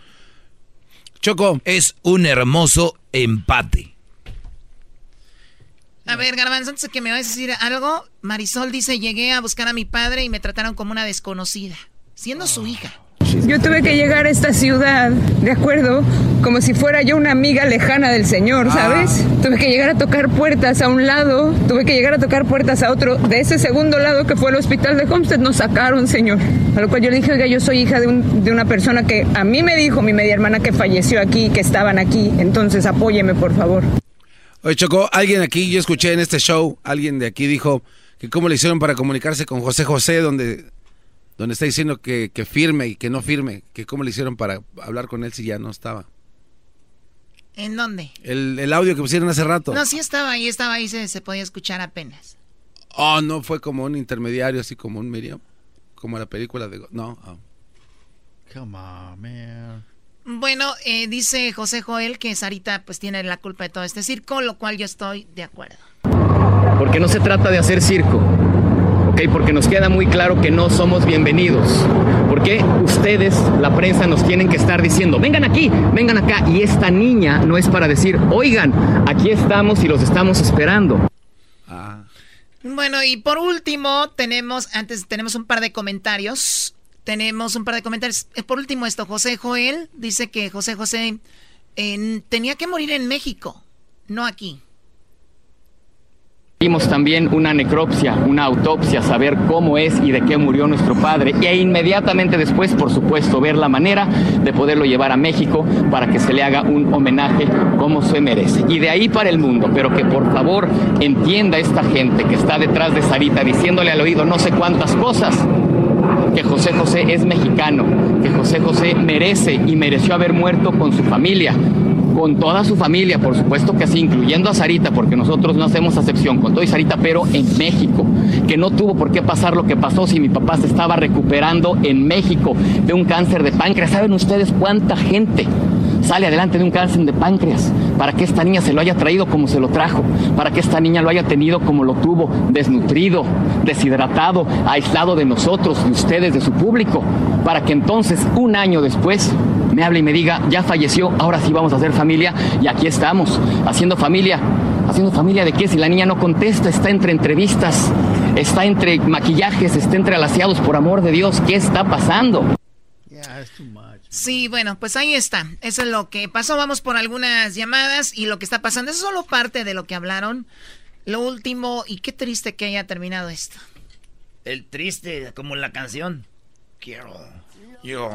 Choco. Es un hermoso empate. A ver, Garbanzo, antes de que me vayas a decir algo, Marisol dice, llegué a buscar a mi padre y me trataron como una desconocida, siendo su hija. Yo tuve que llegar a esta ciudad, ¿de acuerdo? Como si fuera yo una amiga lejana del Señor, ¿sabes? Ah. Tuve que llegar a tocar puertas a un lado, tuve que llegar a tocar puertas a otro. De ese segundo lado que fue el hospital de Homestead nos sacaron, Señor. A lo cual yo le dije, oiga, yo soy hija de, de una persona que a mí me dijo mi media hermana que falleció aquí, que estaban aquí. Entonces apóyeme, por favor. Oye, Choco, alguien aquí, yo escuché en este show, alguien de aquí dijo que cómo le hicieron para comunicarse con José José, donde, donde está diciendo que, firme y que no firme, que cómo le hicieron para hablar con él si ya no estaba. ¿En dónde? El, audio que pusieron hace rato. No, sí estaba ahí, estaba ahí, se, podía escuchar apenas. Oh, no, fue como un intermediario, así como un Miriam, como la película de... No. Oh. Come on, man. Bueno, eh, dice José Joel que Sarita pues tiene la culpa de todo este circo, lo cual yo estoy de acuerdo. Porque no se trata de hacer circo, ¿ok? Porque nos queda muy claro que no somos bienvenidos. Porque ustedes, la prensa, nos tienen que estar diciendo, vengan aquí, vengan acá. Y esta niña no es para decir, oigan, aquí estamos y los estamos esperando. Ah. Bueno, y por último, tenemos, antes tenemos un par de comentarios. Tenemos un par de comentarios. Eh, por último, esto, José Joel dice que José José tenía que morir en México, no aquí. Vimos también una necropsia, una autopsia, saber cómo es y de qué murió nuestro padre. E inmediatamente después, por supuesto, ver la manera de poderlo llevar a México para que se le haga un homenaje como se merece. Y de ahí para el mundo, pero que por favor entienda esta gente que está detrás de Sarita diciéndole al oído no sé cuántas cosas que José José es mexicano, que José José merece y mereció haber muerto con su familia, con toda su familia, por supuesto que sí, incluyendo a Sarita, porque nosotros no hacemos acepción, con todo y Sarita, pero en México, que no tuvo por qué pasar lo que pasó si mi papá se estaba recuperando en México de un cáncer de páncreas. ¿Saben ustedes cuánta gente sale adelante de un cáncer de páncreas, para que esta niña se lo haya traído como se lo trajo, para que esta niña lo haya tenido como lo tuvo, desnutrido, deshidratado, aislado de nosotros, de ustedes, de su público, para que entonces un año después me hable y me diga, ya falleció, ahora sí vamos a hacer familia y aquí estamos, haciendo familia. ¿Haciendo familia de qué? Si la niña no contesta, está entre entrevistas, está entre maquillajes, está entre alaciados, por amor de Dios, ¿qué está pasando? Sí, bueno, pues ahí está. Eso es lo que pasó. Vamos por algunas llamadas y lo que está pasando. es solo parte de lo que hablaron. Lo último, y qué triste que haya terminado esto. El triste, como la canción. Quiero. Yo.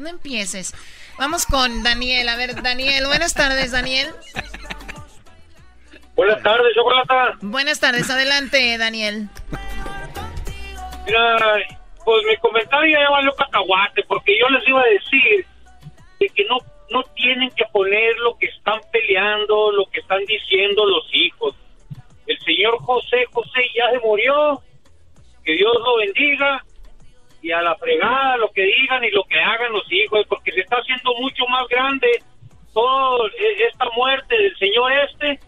No empieces. Vamos con Daniel. A ver, Daniel. Buenas tardes, Daniel. Buenas tardes, Chocolata. Buenas tardes. Adelante, Daniel. Mira, pues mi comentario ya valió cacahuate, porque yo les iba a decir de que no, no tienen que poner lo que están peleando, lo que están diciendo los hijos. El señor José José ya se murió, que Dios lo bendiga, y a la fregada lo que digan y lo que hagan los hijos, porque se está haciendo mucho más grande toda esta muerte del señor este,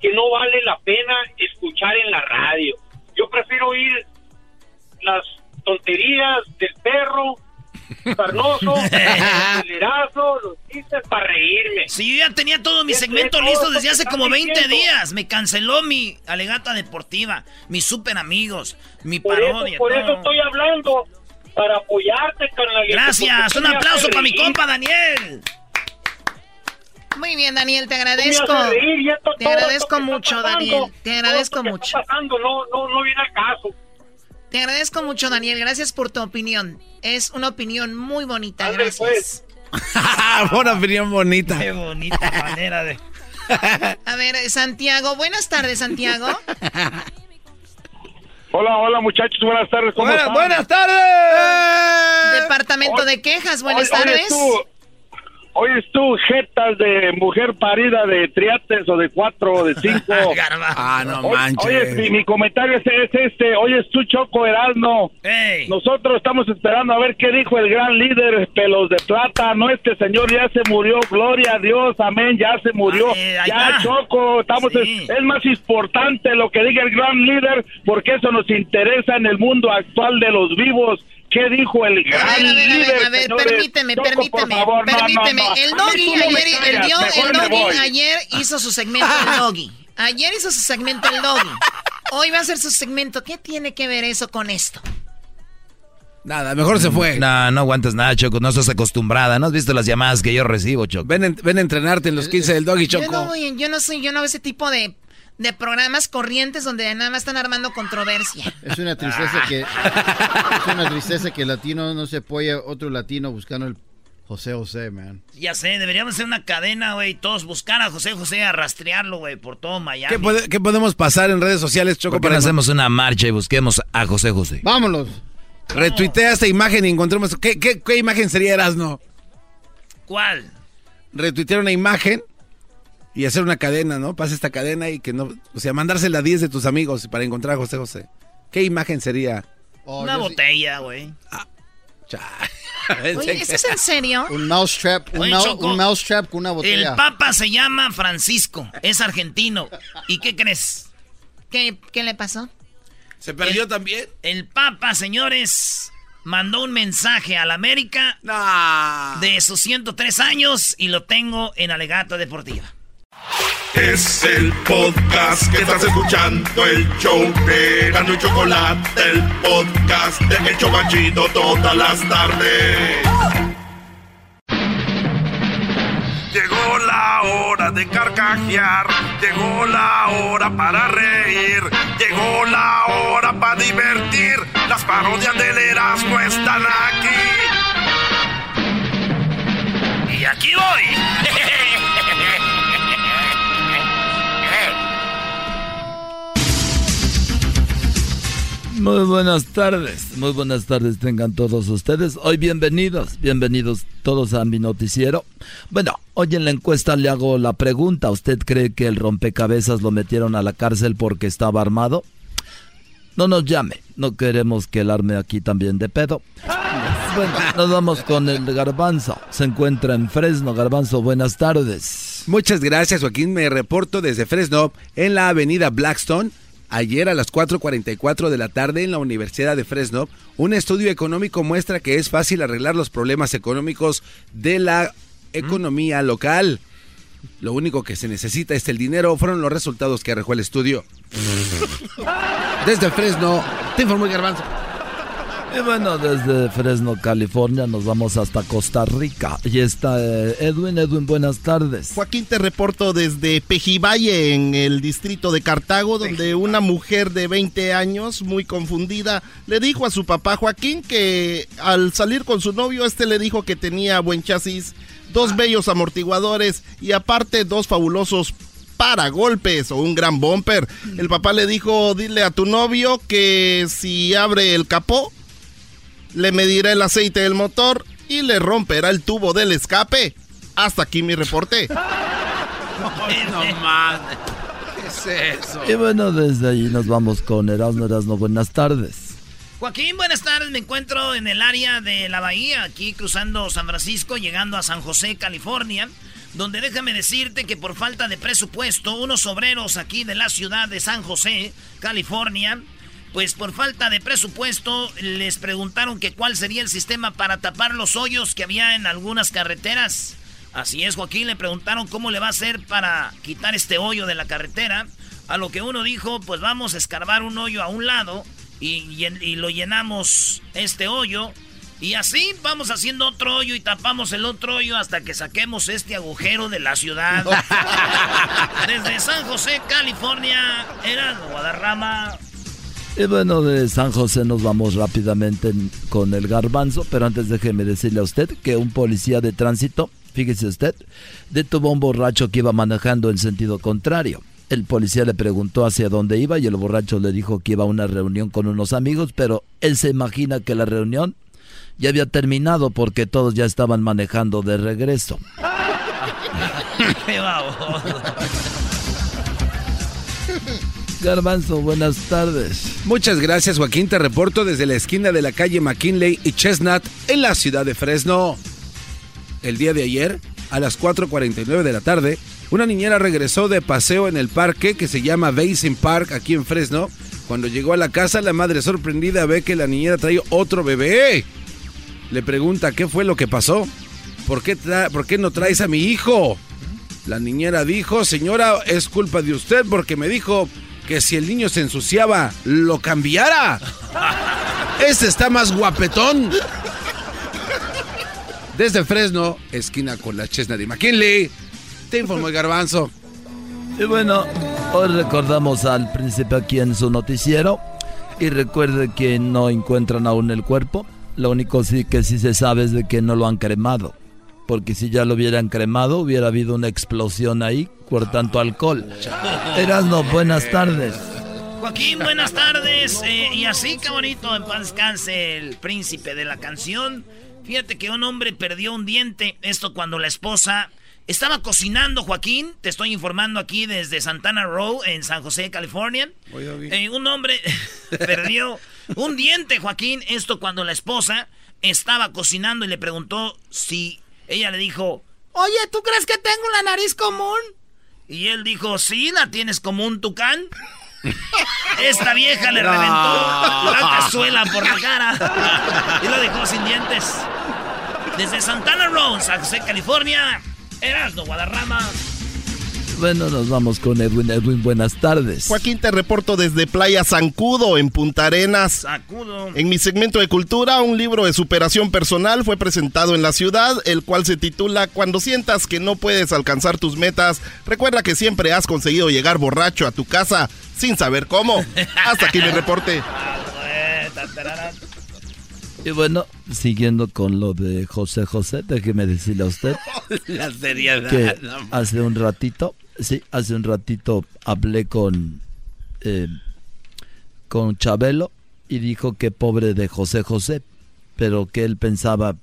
que no vale la pena escuchar en la radio. Yo prefiero oír las tonterías del perro, carnoso, (laughs) acelerazo, los chistes para reírme. Si yo ya tenía todo mi segmento listo desde hace como 20 días. Me canceló mi alegata deportiva, mis super amigos, mi Por parodia. eso, por todo. eso estoy hablando, para apoyarte, carnal. Gracias, un aplauso para mi compa Daniel. Muy bien, Daniel, te agradezco. reír Te todo agradezco mucho, pasando, Daniel. Te todo agradezco mucho. está pasando no, no, no viene al caso. Te agradezco mucho, Daniel. Gracias por tu opinión. Es una opinión muy bonita. Ándale, Gracias. (laughs) Buena opinión bonita. Qué bonita manera de. A ver, Santiago. Buenas tardes, Santiago. Hola, hola muchachos, buenas tardes. ¿Cómo Buenas, están? buenas tardes. Departamento de quejas. Buenas tardes. tú, oyes tú, jetas de mujer parida de triates o de cuatro o de cinco. (laughs) Ah, no Oye, manches. Oye, mi, mi comentario es, es este. Oyes tú, Choco. Ey. Nosotros estamos esperando a ver qué dijo el gran líder Pelos de Plata. No, este señor ya se murió. Gloria a Dios, amén. Ya se murió. Ah, ya. Choco. Estamos Sí. es, es más importante lo que diga el gran líder porque eso nos interesa en el mundo actual de los vivos. ¿Qué dijo el A gran ver, a ver, a líder? ver, a ver, permíteme, Choco, permíteme, por favor, no, no, permíteme. no. El A doggy ayer, el, dio- el doggy ayer hizo su segmento el doggy. Ayer hizo su segmento el doggy. Hoy va a hacer su segmento. ¿Qué tiene que ver eso con esto? Nada, mejor se fue. No, no aguantas nada, Choco. No estás acostumbrada. ¿No has visto las llamadas que yo recibo, Choco? Ven, en- ven a entrenarte en los 15 del Doggy Yo Choco. no, voy- yo no soy, yo no hago ese tipo de, de programas corrientes donde nada más están armando controversia. Es una tristeza que es una tristeza que latino no se apoya otro latino buscando el José José, man. Ya sé, deberíamos hacer una cadena, güey. Todos buscar a José José a rastrearlo, güey, por todo Miami. ¿Qué, puede- qué podemos pasar en redes sociales, Choco? ¿Por qué no hacemos una marcha y busquemos a José José? Vámonos. Retuitea esta imagen y encontremos. ¿Qué, qué, qué imagen sería Erasno? ¿Cuál? Retuitear una imagen y hacer una cadena, ¿no? Pasa esta cadena y que no. O sea, mandársela a 10 de tus amigos para encontrar a José José. ¿Qué imagen sería? Oh, Una sí- botella, güey. (laughs) Oye, ¿eso es en (laughs) serio? Un mousetrap, un, Oye, mou- Choco, un mousetrap con una El botella. papa se llama Francisco, es argentino. ¿Y qué crees? ¿Qué, qué le pasó? ¿Se perdió El- también? El papa, señores, mandó un mensaje a la América de sus 103 años y lo tengo en Alegato Deportiva. Es el podcast que estás escuchando, el show de Gano y Chocolate, el podcast de El Chocachito todas las tardes. Llegó la hora de carcajear, llegó la hora para reír, llegó la hora para divertir. Las parodias del Erasmo están aquí. Y aquí voy. (laughs) Muy buenas tardes, muy buenas tardes tengan todos ustedes. Hoy bienvenidos, bienvenidos todos a mi noticiero. Bueno, hoy en la encuesta le hago la pregunta, ¿usted cree que el rompecabezas lo metieron a la cárcel porque estaba armado? No nos llame, no queremos que el arme aquí también de pedo. Bueno, nos vamos con el garbanzo. Se encuentra en Fresno. Garbanzo, buenas tardes. Muchas gracias, Joaquín. Me reporto desde Fresno, en la avenida Blackstone. Ayer a las 4.44 de la tarde en la Universidad de Fresno, un estudio económico muestra que es fácil arreglar los problemas económicos de la economía local. Lo único que se necesita es el dinero, fueron los resultados que arrojó el estudio. (laughs) Desde Fresno, te informó Garbanzo. Y bueno, desde Fresno, California, nos vamos hasta Costa Rica. Y está eh, Edwin. Edwin, buenas tardes. Joaquín, te reporto desde Pejivalle, en el distrito de Cartago, donde una mujer de 20 años, muy confundida, le dijo a su papá Joaquín que al salir con su novio, este le dijo que tenía buen chasis, dos bellos amortiguadores y aparte dos fabulosos para golpes o un gran bumper. El papá le dijo, dile a tu novio que si abre el capó, le medirá el aceite del motor y le romperá el tubo del escape. Hasta aquí mi reporte. (laughs) no (laughs) más. ¿Qué es eso? Y bueno, desde ahí nos vamos con Erasmo Erasmo. Buenas tardes. Joaquín, buenas tardes. Me encuentro en el área de la bahía, aquí cruzando San Francisco, llegando a San José, California, donde déjame decirte que por falta de presupuesto, unos obreros aquí de la ciudad de San José, California, pues por falta de presupuesto les preguntaron que cuál sería el sistema para tapar los hoyos que había en algunas carreteras. Así es, Joaquín, le preguntaron cómo le va a hacer para quitar este hoyo de la carretera. A lo que uno dijo, pues vamos a escarbar un hoyo a un lado y, y lo llenamos este hoyo. Y así vamos haciendo otro hoyo y tapamos el otro hoyo hasta que saquemos este agujero de la ciudad. (laughs) Desde San José, California, era Guadarrama. Y bueno, de San José nos vamos rápidamente con el garbanzo, pero antes déjeme decirle a usted que un policía de tránsito, fíjese usted, detuvo a un borracho que iba manejando en sentido contrario. El policía le preguntó hacia dónde iba y el borracho le dijo que iba a una reunión con unos amigos, pero él se imagina que la reunión ya había terminado porque todos ya estaban manejando de regreso. (laughs) ¡Qué Garbanzo, buenas tardes. Muchas gracias, Joaquín. Te reporto desde la esquina de la calle McKinley y Chestnut en la ciudad de Fresno. El día de ayer, a las 4:49 de la tarde, una niñera regresó de paseo en el parque que se llama Basin Park aquí en Fresno. Cuando llegó a la casa, la madre sorprendida ve que la niñera trae otro bebé. Le pregunta qué fue lo que pasó. ¿Por qué, ¿Por qué no traes a mi hijo? La niñera dijo, señora, es culpa de usted porque me dijo que si el niño se ensuciaba, lo cambiara. Este está más guapetón. Desde Fresno, esquina con la Chesna de McKinley, te informó el garbanzo. Y bueno, hoy recordamos al príncipe aquí en su noticiero. Y recuerde que no encuentran aún el cuerpo. Lo único sí que sí se sabe es de que no lo han cremado. Porque si ya lo hubieran cremado, hubiera habido una explosión ahí por tanto alcohol. Erasno, buenas tardes. Joaquín, buenas tardes. Eh, y así, qué bonito, en paz descanse el príncipe de la canción. Fíjate que un hombre perdió un diente. Esto cuando la esposa estaba cocinando, Joaquín. Te estoy informando aquí desde Santana Row, en San José, California. Eh, un hombre (laughs) perdió un diente, Joaquín. Esto cuando la esposa estaba cocinando y le preguntó si ella le dijo, oye, ¿tú crees que tengo la nariz común? Y él dijo, sí, la tienes como un tucán. (laughs) Esta vieja le reventó la cazuela por la cara y lo dejó sin dientes. Desde Santana Row, San José, California, Erasmo Guadarrama. Bueno, nos vamos con Edwin. Edwin, buenas tardes. Joaquín, te reporto desde Playa Zancudo, en Punta Arenas. Zancudo. En mi segmento de cultura, un libro de superación personal fue presentado en la ciudad, el cual se titula Cuando sientas que no puedes alcanzar tus metas, recuerda que siempre has conseguido llegar borracho a tu casa sin saber cómo. (laughs) Hasta aquí mi reporte. Y bueno, siguiendo con lo de José José, déjeme decirle a usted (laughs) La seriedad. que hace un ratito, sí, hace un ratito hablé con, eh, con Chabelo y dijo que pobre de José José, pero que él pensaba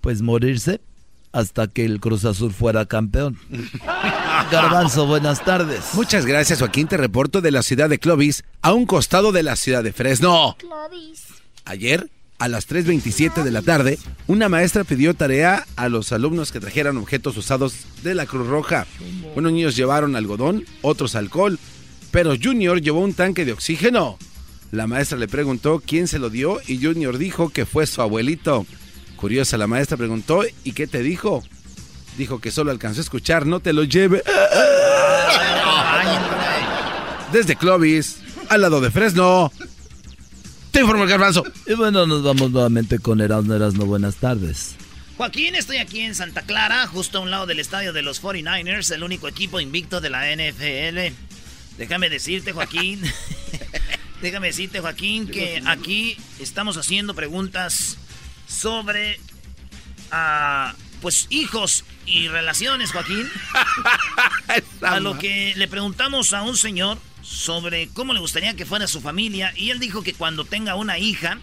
pues morirse hasta que el Cruz Azul fuera campeón. (laughs) Garbanzo, buenas tardes. Muchas gracias, Joaquín. Te reporto de la ciudad de Clovis, a un costado de la ciudad de Fresno. Ayer, a las 3.27 de la tarde, una maestra pidió tarea a los alumnos que trajeran objetos usados de la Cruz Roja. Unos niños llevaron algodón, otros alcohol, pero Junior llevó un tanque de oxígeno. La maestra le preguntó quién se lo dio y Junior dijo que fue su abuelito. Curiosa, la maestra preguntó, ¿y qué te dijo? Dijo que solo alcanzó a escuchar, no te lo lleve. (laughs) Desde Clovis, al lado de Fresno, Te informo el garbanzo. Y bueno, nos vamos nuevamente con Erasmo Erasmo. Buenas tardes. Joaquín, estoy aquí en Santa Clara, justo a un lado del estadio de los 49ers, el único equipo invicto de la NFL. Déjame decirte, Joaquín. (laughs) Déjame decirte, Joaquín, que aquí estamos haciendo preguntas sobre ah, pues hijos y relaciones, Joaquín. (laughs) a lo que le preguntamos a un señor sobre cómo le gustaría que fuera su familia y él dijo que cuando tenga una hija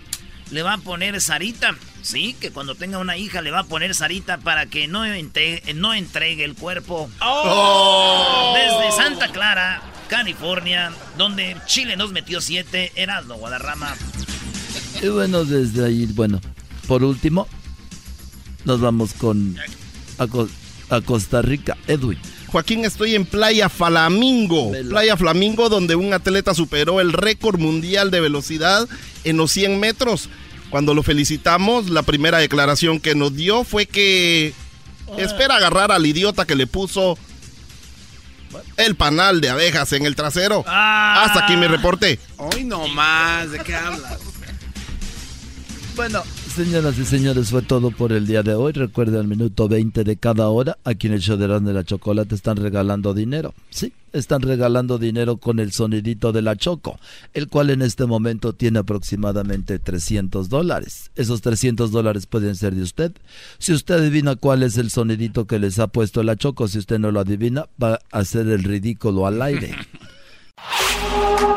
le va a poner Sarita. Sí, que cuando tenga una hija le va a poner Sarita para que no, entregue, no entregue el cuerpo. Oh. Desde Santa Clara, California, donde Chile nos metió siete, Erasmo Guadarrama. Y bueno, desde ahí, bueno, por último, nos vamos con a, Costa Rica. Edwin. Joaquín, estoy en Playa Flamingo. Playa Flamingo, donde un atleta superó el récord mundial de velocidad en los 100 metros. Cuando lo felicitamos, la primera declaración que nos dio fue que espera agarrar al idiota que le puso el panal de abejas en el trasero. Ah. Hasta aquí mi reporte. Hoy no más, ¿de qué hablas? Bueno, señoras y señores, fue todo por el día de hoy. Recuerden, al minuto 20 de cada hora, aquí en el show de la Chocolate están regalando dinero. Sí, están regalando dinero con el sonidito de la Choco, el cual en este momento tiene aproximadamente 300 dólares. Esos 300 dólares pueden ser de usted. Si usted adivina cuál es el sonidito que les ha puesto la Choco, si usted no lo adivina, va a hacer el ridículo al aire. (laughs)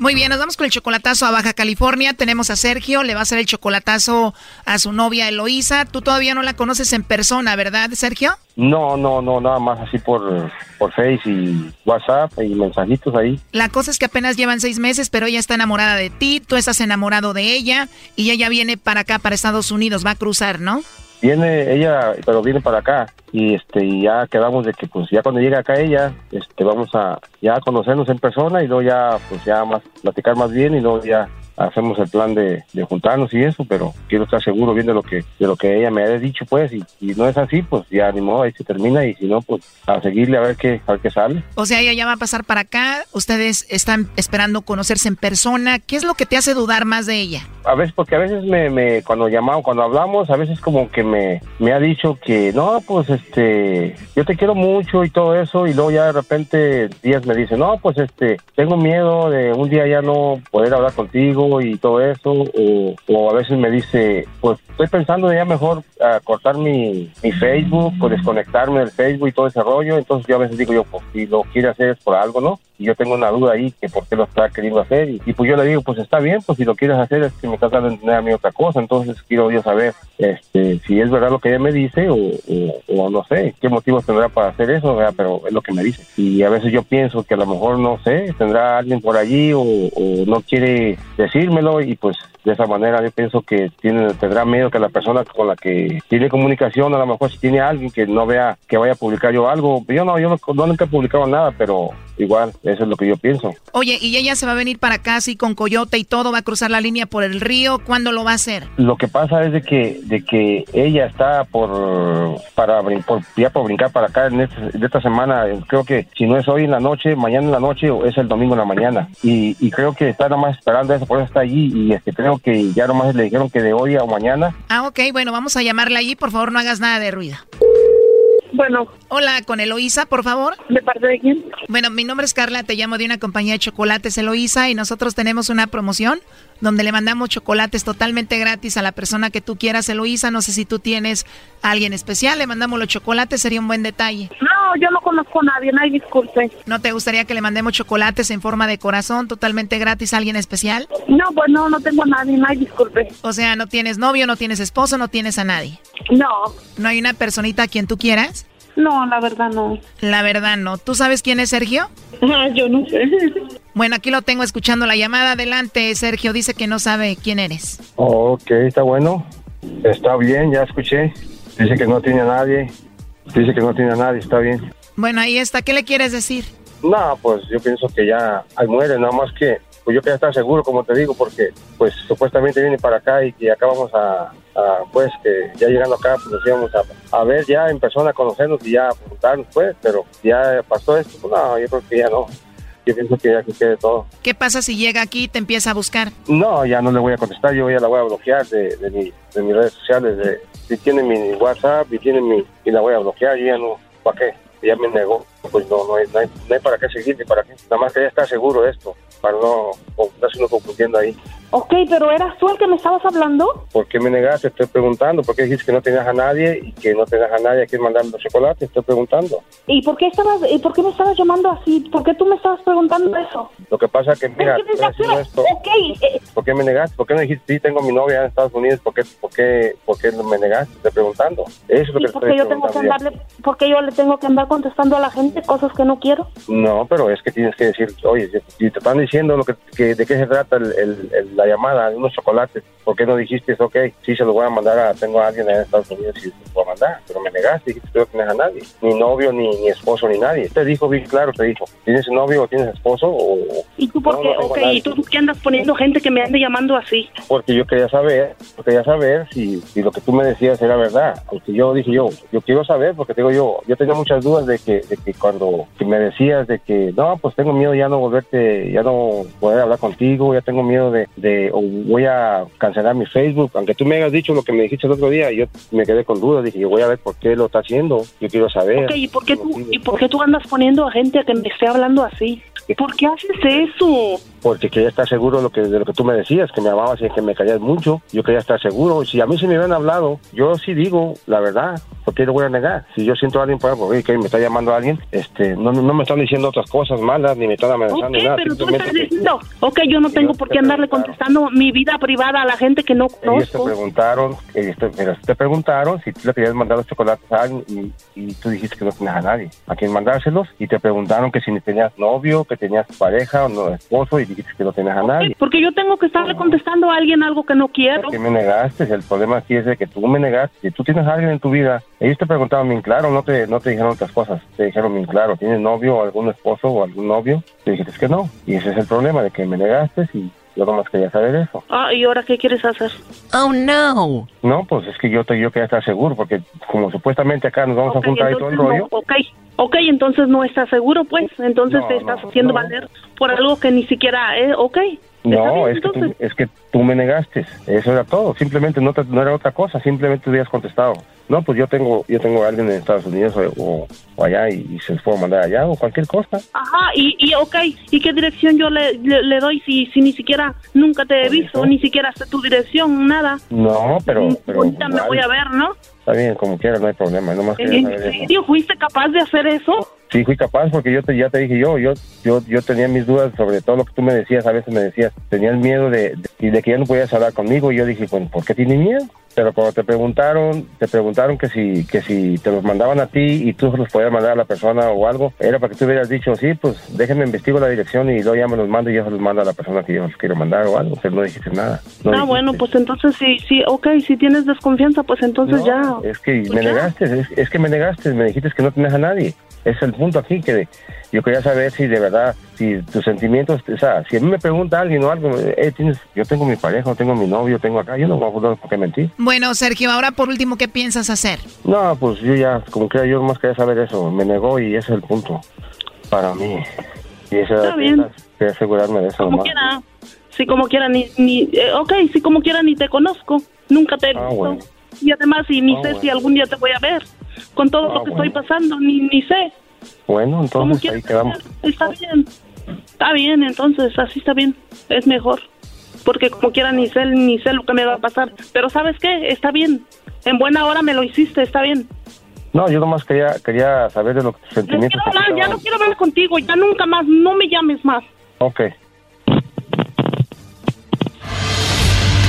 Muy bien, nos vamos con el chocolatazo a Baja California. Tenemos a Sergio, le va a hacer el chocolatazo a su novia Eloísa. Tú todavía no la conoces en persona, ¿verdad, Sergio? No, no, no, nada más así por, por Face y WhatsApp y mensajitos ahí. La cosa es que apenas llevan seis meses, pero ella está enamorada de ti, tú estás enamorado de ella y ella viene para acá, para Estados Unidos, va a cruzar, ¿no? Viene ella, pero viene para acá. Y este y ya quedamos de que pues ya cuando llegue acá ella, este vamos a ya conocernos en persona y luego ya pues ya más platicar más bien y luego ya hacemos el plan de, juntarnos y eso, pero quiero estar seguro bien de lo que de lo que ella me ha dicho, pues, y si no es así, pues ya ni modo, ahí se termina, y si no, pues a seguirle a ver qué, a ver qué sale. O sea, ella ya va a pasar para acá, ustedes están esperando conocerse en persona, ¿qué es lo que te hace dudar más de ella? A veces, porque a veces me, me cuando llamamos, cuando hablamos, a veces como que me, me ha dicho que, no, pues, este, yo te quiero mucho y todo eso, y luego ya de repente días me dice, no, pues, este, tengo miedo de un día ya no poder hablar contigo, y todo eso, o, a veces me dice, pues estoy pensando ya mejor a cortar mi, mi Facebook, pues desconectarme del Facebook y todo ese rollo, entonces yo a veces digo yo, pues si lo quiere hacer es por algo, ¿no? Y yo tengo una duda ahí que por qué lo está queriendo hacer, y, pues yo le digo, pues está bien, pues si lo quieres hacer es que me estás dando a entender a mí otra cosa, entonces quiero yo saber este si es verdad lo que ella me dice o, o, no sé, qué motivos tendrá para hacer eso, pero es lo que me dice. Y a veces yo pienso que a lo mejor, no sé, tendrá alguien por allí o, o no quiere decir y pues de esa manera yo pienso que tiene, tendrá miedo que la persona con la que tiene comunicación, a lo mejor si tiene alguien que no vea que vaya a publicar yo algo, yo no, yo no, nunca he publicado nada, pero igual, eso es lo que yo pienso. Oye, ¿y ella se va a venir para acá así con coyote y todo? ¿Va a cruzar la línea por el río? ¿Cuándo lo va a hacer? Lo que pasa es de que, de que ella está por, para, por, ya por brincar para acá en este, esta semana, creo que si no es hoy en la noche, mañana en la noche o es el domingo en la mañana. Y, y creo que está nada más esperando eso, por eso está allí y este, creo que ya nomás le dijeron que de hoy a mañana. Ah, ok, bueno, vamos a llamarla allí, por favor no hagas nada de ruido. Bueno. Hola, con Eloísa, por favor. ¿De parte de quién? Bueno, mi nombre es Carla, te llamo de una compañía de chocolates Eloísa y nosotros tenemos una promoción donde le mandamos chocolates totalmente gratis a la persona que tú quieras, Eloísa. No sé si tú tienes a alguien especial, le mandamos los chocolates, sería un buen detalle. No, yo no conozco a nadie, nadie disculpe. ¿No te gustaría que le mandemos chocolates en forma de corazón totalmente gratis a alguien especial? No, pues no, no tengo a nadie, nadie disculpe. O sea, no tienes novio, no tienes esposo, no tienes a nadie. No. ¿No hay una personita a quien tú quieras? No, la verdad no. La verdad no. ¿Tú sabes quién es Sergio? Ah, yo no sé. (laughs) Bueno, aquí lo tengo escuchando la llamada. Adelante, Sergio. Dice que no sabe quién eres. Oh, ok, está bueno. Está bien, ya escuché. Dice que no tiene a nadie. Dice que no tiene a nadie, está bien. Bueno, ahí está. ¿Qué le quieres decir? No, pues yo pienso que ya ahí muere, nada más que pues yo quería estar seguro, como te digo, porque pues supuestamente viene para acá y que acá vamos a, a, pues que ya llegando acá pues nos íbamos a, a ver ya en persona, a conocernos y ya preguntarnos pues, pero ya pasó esto, pues no, yo creo que ya no. Yo pienso que ya que quede todo. ¿Qué pasa si llega aquí y te empieza a buscar? No, ya no le voy a contestar, yo ya la voy a bloquear de, de, mi, de mis redes sociales, de, si tiene mi WhatsApp y tiene mi, y la voy a bloquear, yo ya no, ¿para qué? Ya me negó, pues no, no hay, no hay, no hay para qué seguir ni para qué, nada más que ya está seguro de esto, para no estarse uno confundiendo ahí. Ok, pero ¿eras tú el que me estabas hablando? ¿Por qué me negaste? Estoy preguntando. ¿Por qué dijiste que no tenías a nadie y que no tenías a nadie a quien mandar los chocolates? Estoy preguntando. ¿Y por qué estabas, y por qué me estabas llamando así? ¿Por qué tú me estabas preguntando eso? Lo que pasa es que, mira, que estoy haciendo desde- esto. ok, eh, ¿Por qué me negaste? ¿Por qué no dijiste, sí, tengo mi novia en Estados Unidos? ¿Por qué, por qué, por qué me negaste? Estoy preguntando. Eso es lo que ¿y te por estoy qué yo tengo que andarle, por qué yo le tengo que andar contestando a la gente cosas que no quiero? No, pero es que tienes que decir, oye, si te están diciendo lo que, que- de qué se trata el, el- el- la llamada de unos chocolates, ¿por qué no dijiste, ok, sí se lo voy a mandar a, tengo a alguien en Estados Unidos y se lo voy a mandar? Pero me negaste, dijiste que no tienes a nadie, ni novio, ni, ni esposo, ni nadie. Te dijo bien claro, te dijo, ¿tienes novio o tienes esposo? O, ¿Y tú por No, qué? no ok. ¿y tú por qué andas poniendo gente que me ande llamando así? porque yo quería saber, quería saber si, si lo que tú me decías era verdad. Porque yo dije yo, yo quiero saber, porque digo yo, yo tenía muchas dudas de que, de que cuando que me decías de que, no, pues tengo miedo ya no volverte, ya no poder hablar contigo, ya tengo miedo de, de o voy a cancelar mi Facebook. Aunque tú me hayas dicho lo que me dijiste el otro día, yo me quedé con dudas, dije, yo voy a ver por qué lo está haciendo, yo quiero saber. Ok, ¿y por qué tú, y por qué tú andas poniendo a gente a que me esté hablando así? ¿Por qué haces eso? Porque quería estar seguro de lo que de lo que tú me decías, que me amabas y que me querías mucho. Yo quería estar seguro. Si a mí se me hubieran hablado, yo sí digo la verdad. ¿Por qué lo voy a negar? Si yo siento a alguien, por oye, que me está llamando a alguien, este, no, no me están diciendo otras cosas malas, ni me están amenazando, Ok, ni nada. pero tú estás que diciendo, ok, yo no tengo por qué andarle contestando mi vida privada a la gente que no ellos te conozco. preguntaron, ellos te, mira, te preguntaron si tú le querías mandar los chocolates a alguien y, y tú dijiste que no tenías a nadie a quien mandárselos y te preguntaron que si tenías novio, que tenías pareja o no esposo y dijiste que no tenías a nadie. Porque yo tengo que estarle contestando a alguien algo que no quiero. que me negaste, el problema aquí es de que tú me negaste, si tú tienes a alguien en tu vida, ellos te preguntaron bien claro, no te, no te dijeron otras cosas, te dijeron bien claro, ¿tienes novio o algún esposo o algún novio? Te dijiste que no, y ese es el problema, de que me negaste y yo nomás quería saber eso. Ah, ¿y ahora qué quieres hacer? Oh, no. No, pues es que yo, te, yo quería estar seguro, porque como supuestamente acá nos vamos a juntar y todo el rollo, ok, ok, entonces no estás seguro, pues. Entonces No, te estás no, haciendo no. valer por algo que ni siquiera es, ok. No, bien, es que, tú, entonces. es que tú me negaste. Eso era todo. Simplemente no, te- no era otra cosa. Simplemente tú hubieras contestado. No, pues yo tengo yo tengo a alguien en Estados Unidos o, o- allá y, y se les puedo mandar allá o cualquier cosa. Ajá, y, y ok, ¿y qué dirección yo le, le, le doy si, si ni siquiera nunca te he visto, ni siquiera sé tu dirección, nada? No, pero... pero Ahorita me voy a ver, ¿no? Está bien, como quieras, no hay problema. Nomás quería ¿En saber eso. serio fuiste capaz de hacer eso? Sí, fui capaz porque yo te, ya te dije yo, yo, yo, yo tenía mis dudas sobre todo lo que tú me decías, a veces me decías, tenías miedo de, de, de que ya no podías hablar conmigo y yo dije, bueno, ¿por qué tienes miedo? Pero cuando te preguntaron, te preguntaron que si, que si te los mandaban a ti y tú los podías mandar a la persona o algo, era para que tú hubieras dicho, sí, pues déjenme investigo la dirección y luego ya me los mando y yo se los mando a la persona que yo los quiero mandar o algo, pero no dijiste nada. No ah, dijiste. bueno, pues entonces sí, sí, ok, si tienes desconfianza, pues entonces No, ya. Es que Pues me ya. negaste, es, es que me negaste, me dijiste que no tenías a nadie. Es el punto aquí, que yo quería saber si de verdad, si tus sentimientos, o sea, si a mí me pregunta alguien o algo, eh, tienes, yo tengo mi pareja, tengo mi novio, tengo acá, yo no voy a poder por qué mentir. Bueno, Sergio, ahora por último, ¿qué piensas hacer? No, pues yo ya, como que yo más quería saber eso, me negó y ese es el punto para mí. Y ese Está bien. quería asegurarme de eso Como nomás. quiera, si como quiera ni, ni eh, ok, si como quiera ni te conozco, nunca te he Ah, visto. bueno. Y además, y ni Ah, sé bueno. si algún día te voy a ver, con todo Ah, lo que bueno. estoy pasando, ni, ni sé. Bueno, entonces ahí quedamos. Está bien, está bien, entonces así está bien, es mejor. Porque como quiera ni sé, ni sé lo que me va a pasar. Pero ¿sabes qué? Está bien. En buena hora me lo hiciste, está bien. No, yo nomás quería, quería saber de lo que tus No sentimientos. quiero hablar, ya no quiero hablar contigo, ya nunca más, no me llames más. Ok.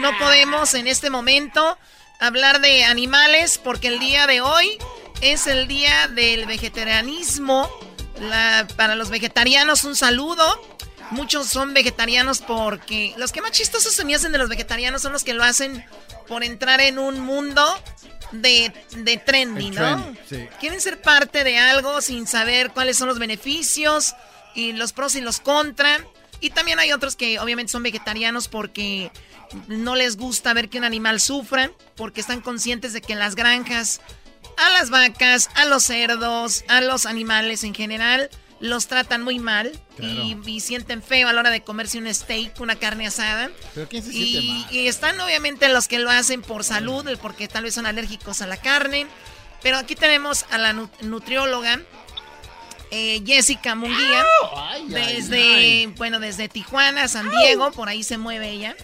No podemos en este momento hablar de animales porque el día de hoy es el día del vegetarianismo. La- para los vegetarianos un saludo. Muchos son vegetarianos porque los que más chistosos se me hacen de los vegetarianos son los que lo hacen por entrar en un mundo de, de trendy, ¿no? trend, sí. Quieren ser parte de algo sin saber cuáles son los beneficios y los pros y los contra. Y también hay otros que obviamente son vegetarianos porque no les gusta ver que un animal sufra, porque están conscientes de que en las granjas a las vacas, a los cerdos, a los animales en general, los tratan muy mal y, y sienten feo a la hora de comerse un steak, una carne asada. ¿Pero quién se Y, mal? y están obviamente los que lo hacen por salud, porque tal vez son alérgicos a la carne. Pero aquí tenemos a la nu- nutrióloga eh, Jessica Munguía. desde, bueno, desde Tijuana, San Diego, por ahí se mueve ella.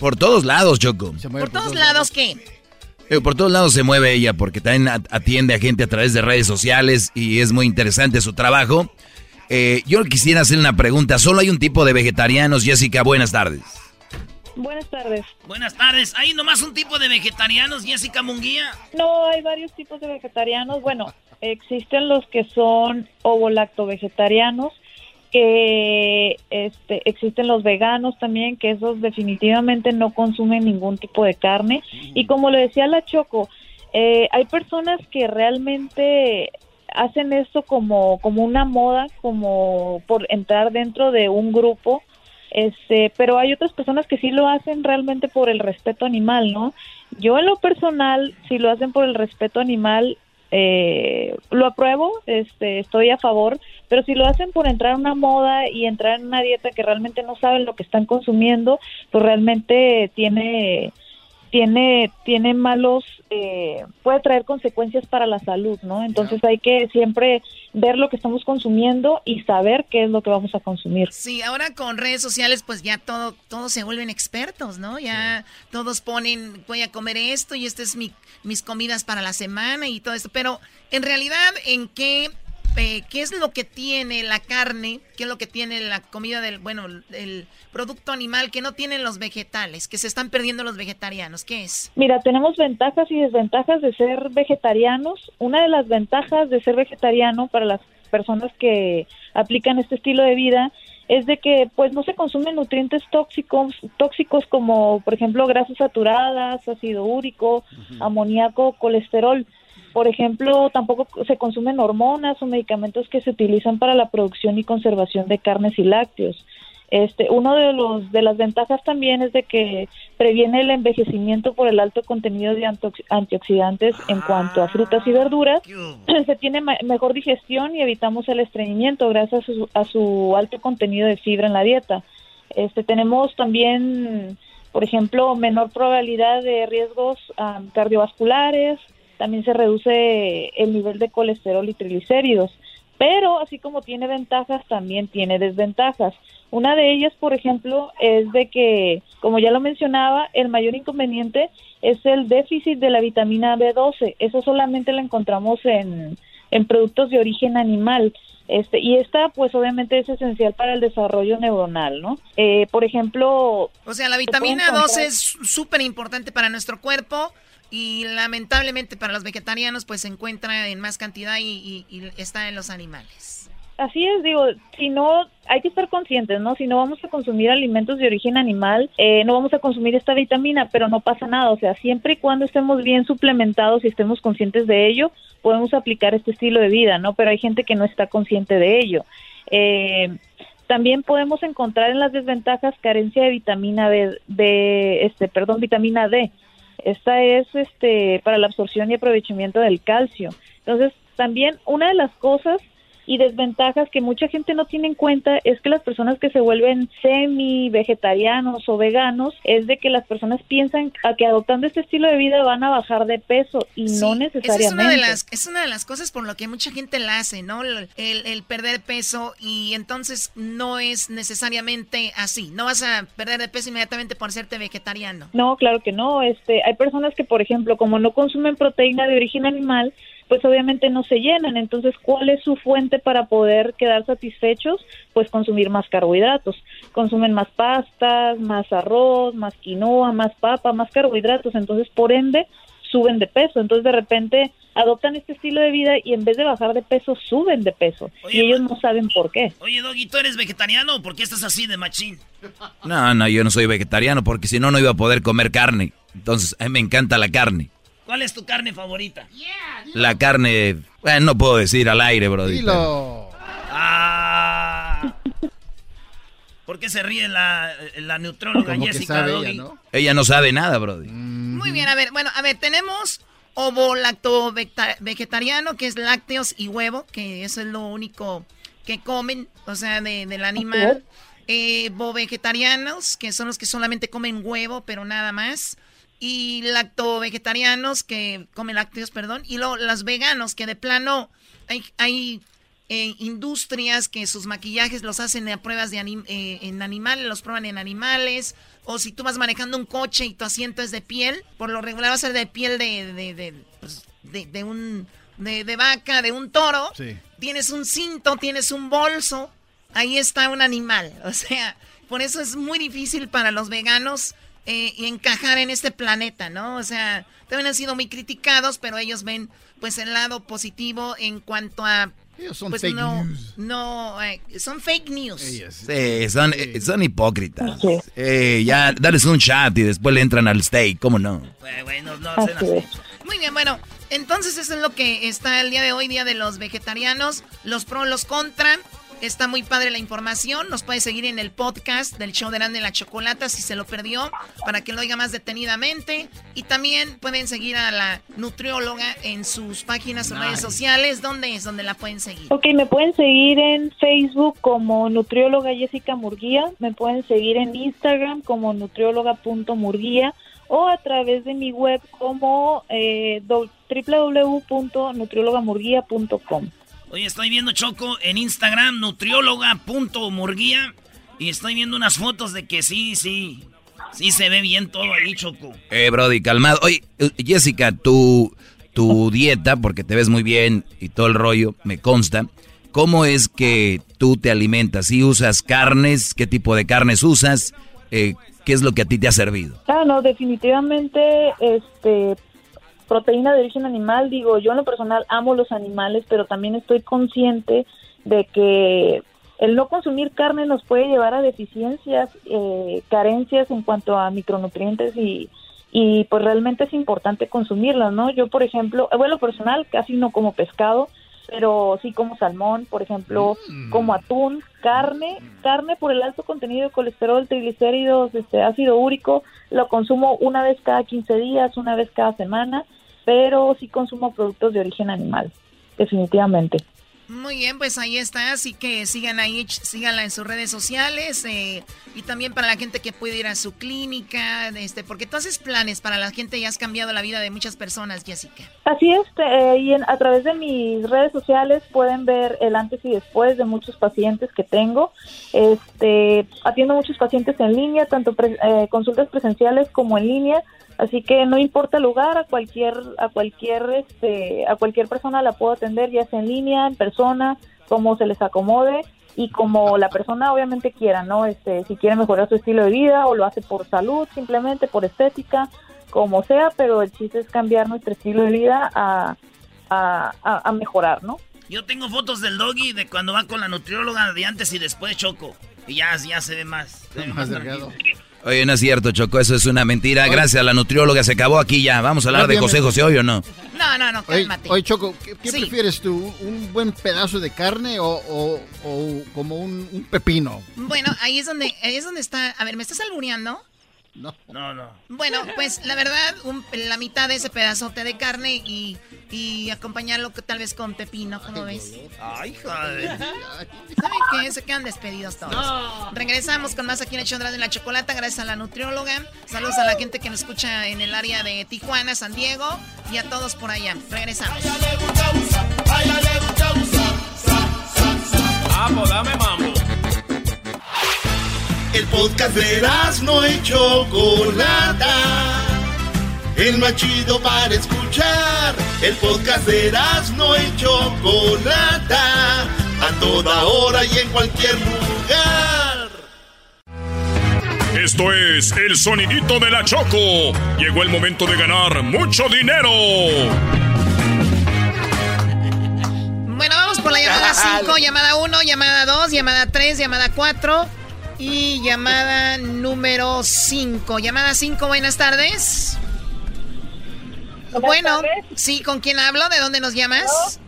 Por todos lados, Choco. Por todos lados, ¿qué? Eh, Por todos lados se mueve ella porque también at- atiende a gente a través de redes sociales y es muy interesante su trabajo. Eh, yo quisiera hacer una pregunta. ¿Solo hay un tipo de vegetarianos? Jessica, buenas tardes. Buenas tardes. Buenas tardes. ¿Hay nomás un tipo de vegetarianos, Jessica Munguía? No, hay varios tipos de vegetarianos. Bueno, existen los que son ovo-lacto vegetarianos, que este, existen los veganos también, que esos definitivamente no consumen ningún tipo de carne. Y como le decía la Choco, eh, hay personas que realmente hacen esto como, como una moda, como por entrar dentro de un grupo. Este, pero hay otras personas que sí lo hacen realmente por el respeto animal, ¿no? Yo en lo personal, si lo hacen por el respeto animal, eh, lo apruebo, este, estoy a favor, pero si lo hacen por entrar a una moda y entrar en una dieta que realmente no saben lo que están consumiendo, pues realmente tiene tiene tiene malos eh, puede traer consecuencias para la salud, ¿no? Entonces hay que siempre ver lo que estamos consumiendo y saber qué es lo que vamos a consumir. Sí, ahora con redes sociales pues ya todo todos se vuelven expertos, ¿no? Ya todos ponen voy a comer esto y este es mi mis comidas para la semana y todo esto, pero en realidad en qué eh, qué es lo que tiene la carne, qué es lo que tiene la comida del bueno, el producto animal que no tienen los vegetales, que se están perdiendo los vegetarianos, ¿qué es? Mira, tenemos ventajas y desventajas de ser vegetarianos. Una de las ventajas de ser vegetariano para las personas que aplican este estilo de vida es de que pues no se consumen nutrientes tóxicos, tóxicos como por ejemplo grasas saturadas, ácido úrico, amoníaco, colesterol. Por ejemplo, tampoco se consumen hormonas o medicamentos que se utilizan para la producción y conservación de carnes y lácteos. Este, uno de los de las ventajas también es de que previene el envejecimiento por el alto contenido de antiox- antioxidantes en cuanto a frutas y verduras. (clears throat) Se tiene mejor digestión y evitamos el estreñimiento gracias a su, a su alto contenido de fibra en la dieta. Este, tenemos también, por ejemplo, menor probabilidad de riesgos cardiovasculares. También se reduce el nivel de colesterol y triglicéridos. Pero así como tiene ventajas, también tiene desventajas. Una de ellas, por ejemplo, es de que, como ya lo mencionaba, el mayor inconveniente es el déficit de la vitamina B12. Eso solamente la encontramos en, en productos de origen animal. Este, y esta, pues obviamente es esencial para el desarrollo neuronal, ¿no? Eh, por ejemplo... O sea, la vitamina 12 es súper importante para nuestro cuerpo y lamentablemente para los vegetarianos pues se encuentra en más cantidad y, y- está en los animales. Así es, digo, si no, hay que estar conscientes, ¿no? Si no vamos a consumir alimentos de origen animal, eh, no vamos a consumir esta vitamina, pero no pasa nada, o sea, siempre y cuando estemos bien suplementados y estemos conscientes de ello, podemos aplicar este estilo de vida, ¿no? Pero hay gente que no está consciente de ello. Eh, también podemos encontrar en las desventajas carencia de vitamina de, este, perdón, vitamina D. Esta es este para la absorción y aprovechamiento del calcio. Entonces, también una de las cosas y desventajas que mucha gente no tiene en cuenta es que las personas que se vuelven semi vegetarianos o veganos es de que las personas piensan a que adoptando este estilo de vida van a bajar de peso y no necesariamente. es una de las es una de las cosas por lo que mucha gente la hace, ¿no? El, el perder peso y entonces no es necesariamente así. No vas a perder de peso inmediatamente por serte vegetariano. No, claro que no. Este, hay personas que, por ejemplo, como no consumen proteína de origen animal, pues obviamente no se llenan. Entonces, ¿cuál es su fuente para poder quedar satisfechos? Pues consumir más carbohidratos. Consumen más pastas, más arroz, más quinoa, más papa, más carbohidratos. Entonces, por ende, suben de peso. Entonces, de repente, adoptan este estilo de vida y en vez de bajar de peso, suben de peso. y ellos no saben por qué. Oye, Doggy, ¿tú eres vegetariano por qué estás así de machín? No, no, yo no soy vegetariano porque si no, no iba a poder comer carne. Entonces, a mí me encanta la carne. ¿Cuál es tu carne favorita? La carne, bueno, no puedo decir al aire, bro. Dilo. Ah. ¿Por qué se ríe la, la neutróloga Jessica ella, ¿no? ella no sabe nada, Brody. Muy bien, a ver, bueno, a ver, tenemos ovo lacto vegetariano, que es lácteos y huevo, que eso es lo único que comen, o sea, del animal. Eh, vegetarianos, que son los que solamente comen huevo, pero nada más y lacto-vegetarianos que comen lácteos, perdón, y luego los veganos que de plano hay, hay eh, industrias que sus maquillajes los hacen a pruebas de eh, en animales, los prueban en animales, o si tú vas manejando un coche y tu asiento es de piel, por lo regular va a ser de piel de, de, de, pues, de un de, vaca, de un toro, tienes un cinto, tienes un bolso, ahí está un animal, (laughs) o sea, por eso es muy difícil para los veganos eh, y encajar en este planeta, ¿no? O sea, también han sido muy criticados, pero ellos ven pues el lado positivo en cuanto a son pues fake no, news. no, eh, son fake news. Sí, son, eh, son hipócritas. ya, dales un chat y después le entran al steak, ¿cómo no? Bueno, no, Muy bien, bueno, entonces eso es lo que está el día de hoy, día de los vegetarianos, los pro, los contra. Está muy padre la información. Nos puede seguir en el podcast del show de Grande la Chocolata si se lo perdió, para que lo oiga más detenidamente. Y también pueden seguir a la nutrióloga en sus páginas o redes sociales. ¿Dónde es donde la pueden seguir? Ok, me pueden seguir en Facebook como nutrióloga Jessica Murguía. Me pueden seguir en Instagram como nutrióloga.murguía o a través de mi web como eh, www.nutriólogamurguía.com. Oye, estoy viendo Choco en Instagram, nutrióloga.murguía. Y estoy viendo unas fotos de que sí, sí. Sí se ve bien todo ahí, Choco. Eh, Brody, calmado. Oye, eh, Jessica, tu, tu dieta, porque te ves muy bien y todo el rollo, me consta. ¿Cómo es que tú te alimentas? ¿Si usas carnes? ¿Qué tipo de carnes usas? Eh, ¿Qué es lo que a ti te ha servido? Ah, no, definitivamente, este, proteína de origen animal, digo, yo en lo personal amo los animales, pero también estoy consciente de que el no consumir carne nos puede llevar a deficiencias, eh, carencias en cuanto a micronutrientes y, y pues realmente es importante consumirlas, ¿no? Yo, por ejemplo, bueno, personal casi no como pescado, pero sí como salmón, por ejemplo, mm. como atún, carne, carne por el alto contenido de colesterol, triglicéridos, este ácido úrico, lo consumo una vez cada 15 días, una vez cada semana pero sí consumo productos de origen animal, definitivamente. Muy bien, pues ahí está, así que sigan ahí, síganla en sus redes sociales eh, y también para la gente que puede ir a su clínica, este, porque tú haces planes para la gente y has cambiado la vida de muchas personas, Jessica. Así es, eh, y a través de mis redes sociales pueden ver el antes y después de muchos pacientes que tengo. Este, atiendo muchos pacientes en línea, tanto eh, consultas presenciales como en línea Así que no importa el lugar, a cualquier, a cualquier, este, a cualquier persona la puedo atender, ya sea en línea, en persona, como se les acomode y como la persona obviamente quiera, ¿no? Este, si quiere mejorar su estilo de vida o lo hace por salud, simplemente por estética, como sea, pero el chiste es cambiar nuestro estilo de vida a, a, a mejorar, ¿no? Yo tengo fotos del doggy de cuando va con la nutrióloga de antes y después Choco. Y ya, ya se ve más. Se ve más, más (laughs) delgado. Oye, no es cierto, Choco, eso es una mentira. Gracias a la nutrióloga se acabó aquí ya. Vamos a hablar de José José hoy o no. No, no, no, cálmate. Oye, Choco, ¿qué, prefieres tú? ¿Un buen pedazo de carne o, como un, pepino? Bueno, ahí es donde ahí es donde está. A ver, ¿me estás albureando? No. No, no. Bueno, pues la verdad, un- la mitad de ese pedazote de carne y, y acompañarlo que tal vez con pepino, ¿cómo ves? Ay, joder. ¿Saben qué? Se quedan despedidos todos. Regresamos con más aquí en el Chondra de la Chocolata, gracias a la nutrióloga. Saludos a la gente que nos escucha en el área de Tijuana, San Diego y a todos por allá. Regresamos. Vamos, dame mambo. El podcast de no y Chocolata. El más chido para escuchar. El podcast de no y Chocolata. A toda hora y en cualquier lugar. Esto es el sonidito de la Choco. Llegó el momento de ganar mucho dinero. Bueno, vamos por la llamada 5, llamada 1, llamada 2, llamada 3, llamada 4 y llamada número 5. Llamada 5, buenas tardes. bueno, sí, ¿con quién hablo? ¿De dónde nos llamas?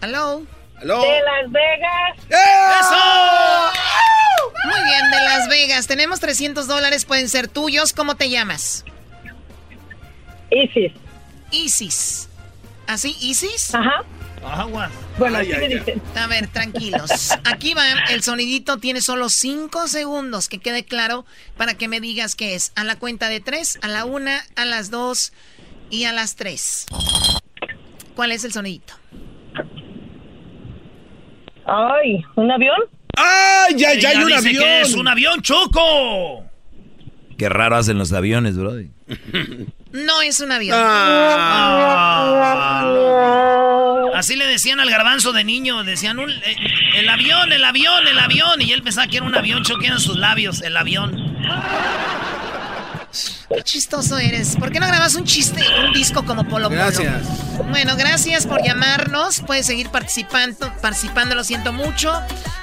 Hello. Hello. De Las Vegas. ¡Eso! Muy bien, de Las Vegas. Tenemos 300 dólares, pueden ser tuyos. ¿Cómo te llamas? Isis. Isis. ¿Así, Isis? Ajá. Agua. Bueno, dicen. A ver, tranquilos. Aquí va, el sonidito tiene solo 5 segundos, que quede claro, para que me digas qué es. A la cuenta de 3, a la 1, a las 2 y a las 3. ¿Cuál es el sonidito? Ay, ¿un avión? ¡Ay, ya, Ella ya hay un dice avión! que es un avión, Choco. Qué raro hacen los aviones, brody. (laughs) No es un avión. Ah, no. Así le decían al garbanzo de niño, decían un, eh, el avión, el avión, el avión, y él pensaba que era un avión, Choco, eran sus labios, el avión. Qué chistoso eres. ¿Por qué no grabas un chiste, un disco como Polo Polo? Gracias. Bueno, gracias por llamarnos. Puedes seguir participando, participando, lo siento mucho.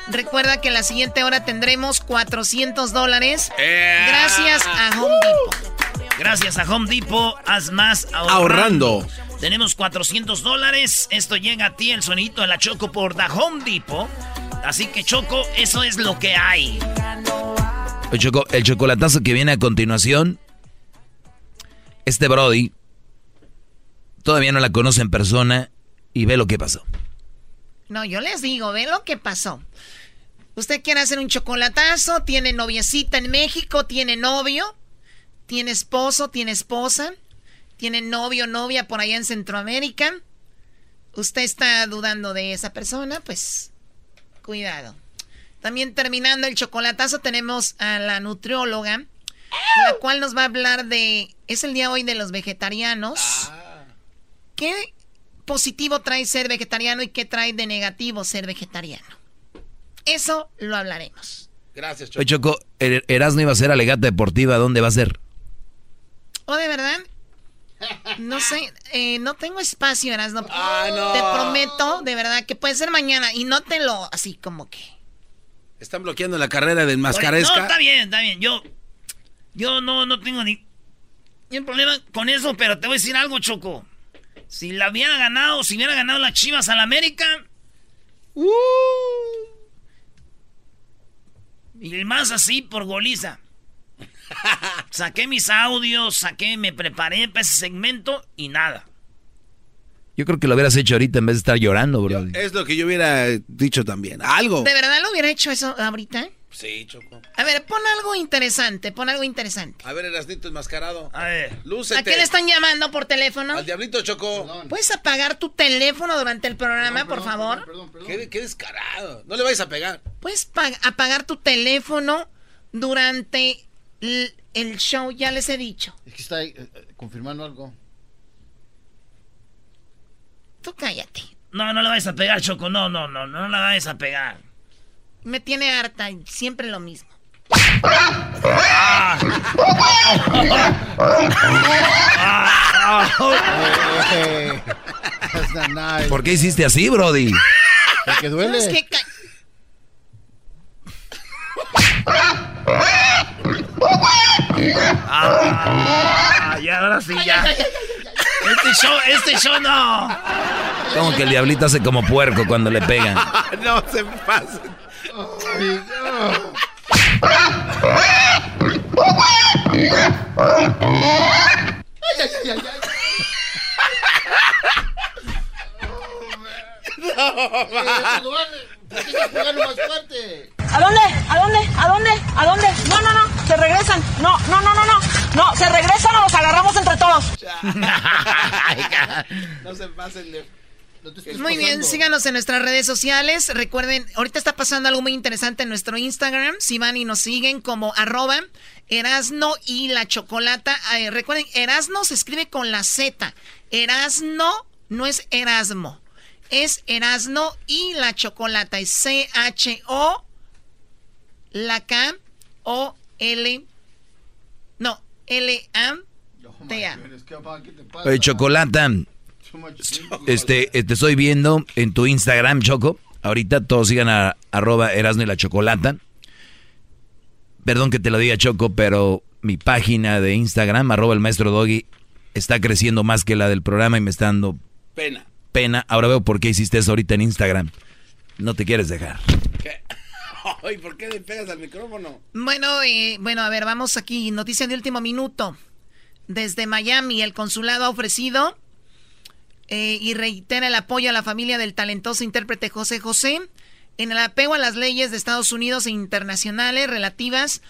Recuerda que en la siguiente hora tendremos 400 dólares. Gracias a Home Depot. Gracias a Home Depot, haz más ahorrando. Ahorrando. Tenemos 400 dólares. Esto llega a ti, el sonidito de la Choco por The Home Depot. Así que, Choco, eso es lo que hay. El, choco- el chocolatazo que viene a continuación. Este Brody todavía no la conoce en persona y ve lo que pasó. No, yo les digo, ve lo que pasó. Usted quiere hacer un chocolatazo, tiene noviecita en México, tiene novio, tiene esposo, tiene esposa, tiene novio, novia por allá en Centroamérica. Usted está dudando de esa persona, pues cuidado. También terminando el chocolatazo tenemos a la nutrióloga, la cual nos va a hablar de, es el día hoy de los vegetarianos. ¿Qué positivo trae ser vegetariano y qué trae de negativo ser vegetariano? Eso lo hablaremos. Gracias, Oye, Choco, Er- Erasmo iba a ser alegata deportiva. ¿Dónde va a ser? ¿O de verdad? No sé, eh, no tengo espacio, Erasno. Ah, no. Te prometo, de verdad, que puede ser mañana y no te lo así como que. Están bloqueando la carrera del No, mascaresca. está bien, está bien. Yo, yo no, no tengo ni, ni un problema con eso, pero te voy a decir algo, Choco. Si la hubiera ganado, si hubiera ganado las Chivas al América. Uh. Y más así por goliza. (laughs) saqué mis audios, saqué, me preparé para ese segmento y nada. Yo creo que lo hubieras hecho ahorita en vez de estar llorando, Brody. Es lo que yo hubiera dicho también. Algo. ¿De verdad lo hubiera hecho eso ahorita? Sí, Choco. A ver, pon algo interesante, pon algo interesante. A ver, Erasnito enmascarado. A ver. Lúcete. ¿A qué le están llamando por teléfono? Al diablito, Choco. ¿Puedes apagar tu teléfono durante el programa, por favor? Qué, qué descarado. No le vayas a pegar. ¿Puedes pa- apagar tu teléfono durante el show? Ya les he dicho. Es que está eh, eh, confirmando algo. Tú cállate. No, no le vayas a pegar, Choco. No, no, no, no la vayas a pegar. Me tiene harta y siempre lo mismo. (laughs) (laughs) Nice. ¿Por qué hiciste así, Brody? Porque duele. Es que Ah, ya, ahora sí, ya. Este show, este show no. Como que el diablito hace como puerco cuando le pegan. (laughs) no se pasen. ¿A dónde? ¿A dónde? ¿A dónde? ¿A dónde? No, no, no. Se regresan. No, no, no, no, no. No, se regresan o los agarramos entre todos. (laughs) No se pasen de... no te estés Muy bien, síganos en nuestras redes sociales. Recuerden, ahorita está pasando algo muy interesante en nuestro Instagram. Si van y nos siguen como arroba Erasno y la Chocolata. Eh, recuerden, Erasno se escribe con la Z. Erasno no es Erasmo. Es Erasno y la Chocolata. Es C-H-O, la K, O, L, no, L-A-T-A. Oye, Chocolata, este, te estoy viendo en tu Instagram, Choco. Ahorita todos sigan a arroba Erasno y la Chocolata. Perdón que te lo diga, Choco, pero mi página de Instagram, arroba el maestro Doggy, está creciendo más que la del programa y me está dando Pena. Pena. Ahora veo por qué hiciste eso ahorita en Instagram. No te quieres dejar. ¿Qué? (laughs) Ay, ¿por qué le pegas al micrófono? Bueno, eh, bueno, a ver, vamos aquí. Noticia de último minuto. Desde Miami, el consulado ha ofrecido eh, y reitera el apoyo a la familia del talentoso intérprete José José en el apego a las leyes de Estados Unidos e internacionales relativas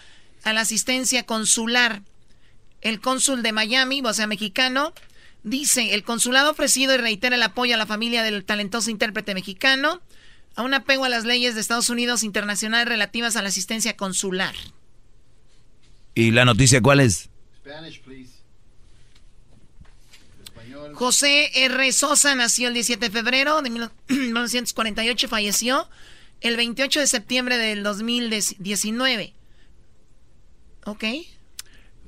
a la asistencia consular. El cónsul de Miami, o sea, mexicano, dice, el consulado ha ofrecido y reitera el apoyo a la familia del talentoso intérprete mexicano a un apego a las leyes de Estados Unidos internacionales relativas a la asistencia consular. ¿Y la noticia cuál es? Spanish, please. José R. Sosa nació el 17 de febrero de 1948 (clears throat) y falleció el 28 de septiembre del 2019. ¿Ok?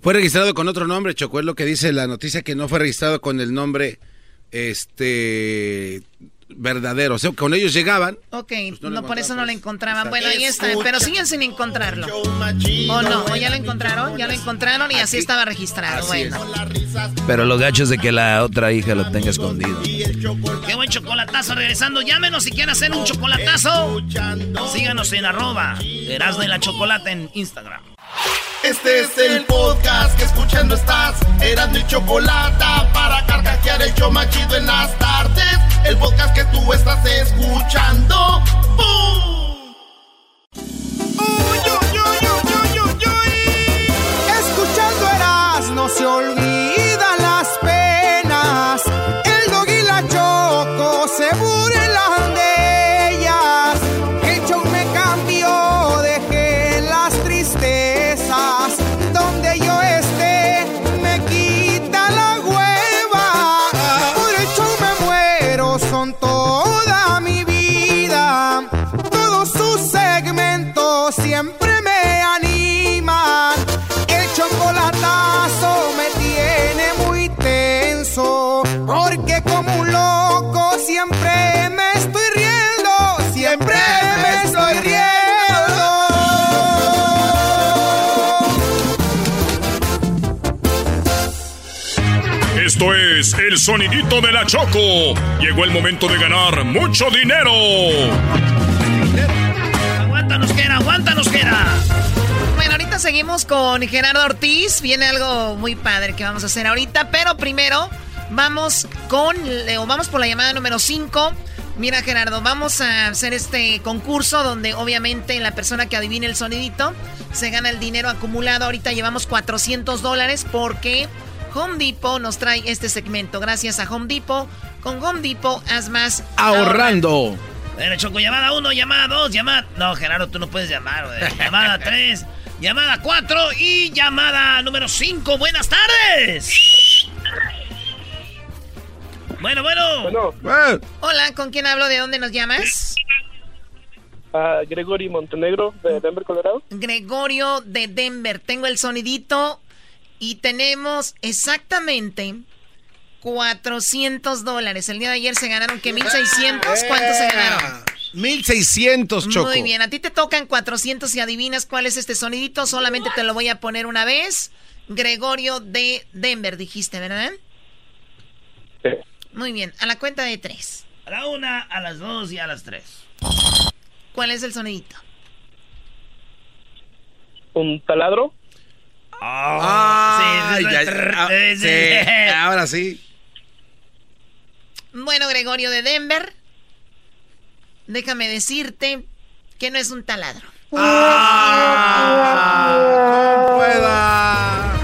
Fue registrado con otro nombre, Choco, es lo que dice la noticia que no fue registrado con el nombre este verdadero. O sea, con ellos llegaban. Ok, Pues no por eso no lo encontraban. Exacto. Bueno, ahí está, pero siguen sin encontrarlo. ¿O no? ¿O ya lo encontraron? Ya lo encontraron y así estaba registrado. Bueno. Pero lo gacho es de que la otra hija lo tenga escondido. Qué buen chocolatazo. Regresando, llámenos si quieren hacer un chocolatazo. Síganos en arroba Erasmo y la Chocolata en Instagram. Este es el podcast que escuchando estás. Eran mi chocolate para carcajear el yo machido en las tardes. El podcast que tú estás escuchando. ¡Bum! Escuchando Eras no se olvidan el sonidito de la Choco. Llegó el momento de ganar mucho dinero. Aguántanos, que era, aguántanos, que era. Bueno, ahorita seguimos con Gerardo Ortiz. Viene algo muy padre que vamos a hacer ahorita, pero primero vamos con, o vamos por la llamada número 5. Mira, Gerardo, vamos a hacer este concurso donde obviamente la persona que adivine el sonidito se gana el dinero acumulado. Ahorita llevamos 400 dólares porque Home Depot nos trae este segmento. Gracias a Home Depot. Con Home Depot haz más Ahorrando. Bueno, Choco, llamada 1, llamada 2, llamada... No, Gerardo, tú no puedes llamar, güey. (laughs) Llamada 3, llamada 4 y llamada número 5. Buenas tardes. Bueno, bueno. Hola, ¿con quién hablo? ¿De dónde nos llamas? a Gregory Montenegro de Denver, Colorado. Gregorio de Denver. Tengo el sonidito y tenemos exactamente 400 dólares. El día de ayer se ganaron que 1600. ¿Cuántos se ganaron? 1600, Choco. Muy bien, a ti te tocan 400 y adivinas cuál es este sonidito. Solamente te lo voy a poner una vez. Gregorio de Denver, dijiste, ¿verdad? Muy bien, a la cuenta de tres. A la una, a las dos y a las tres. ¿Cuál es el sonidito? Un taladro. Ah, sí, ya- ah, sí, sí. ahora sí. Bueno, Gregorio de Denver, déjame decirte que no es un taladro.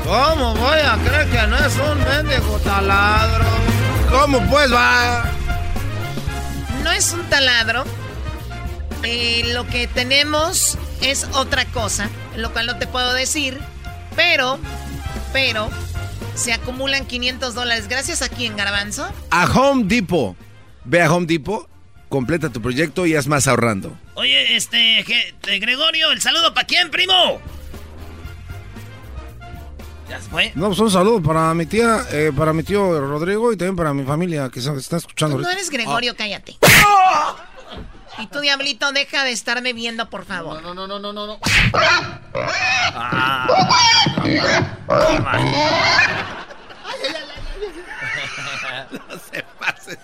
¿Cómo voy a creer que no es un mendigo taladro? ¿Cómo pues va? No es un taladro. Eh, lo que tenemos es otra cosa, lo cual no te puedo decir, pero, pero, se acumulan 500 dólares. Gracias a quién, Garbanzo. A Home Depot. Ve a Home Depot, completa tu proyecto y haz más ahorrando. Oye, este, eh, Gregorio, ¿el saludo para quién, primo? ¿Ya se fue? No, pues un saludo para mi tía, eh, para mi tío Rodrigo y también para mi familia que se está escuchando. Tú no eres Gregorio, cállate. Y tú, Diablito, deja de estarme viendo, por favor. No, no, no, no, no, no. Ah. no se pase.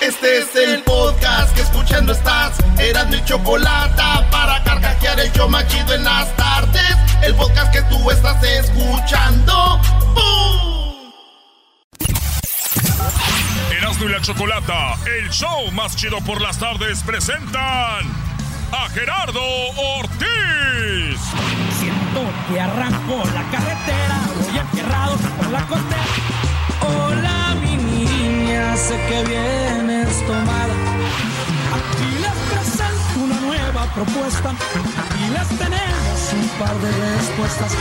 Este es el podcast que escuchando estás. Eran mi chocolate para carcajear el yo machido en las tardes. El podcast que tú estás escuchando. ¡Bum! Erasmo y la Chocolata, el show más chido por las tardes, presentan a Gerardo Ortiz. Siento que arranco la carretera, voy enterrado por la costera. Hola, mi niña, sé que vienes tomada. Aquí les presento una nueva propuesta y les tenemos un par de respuestas.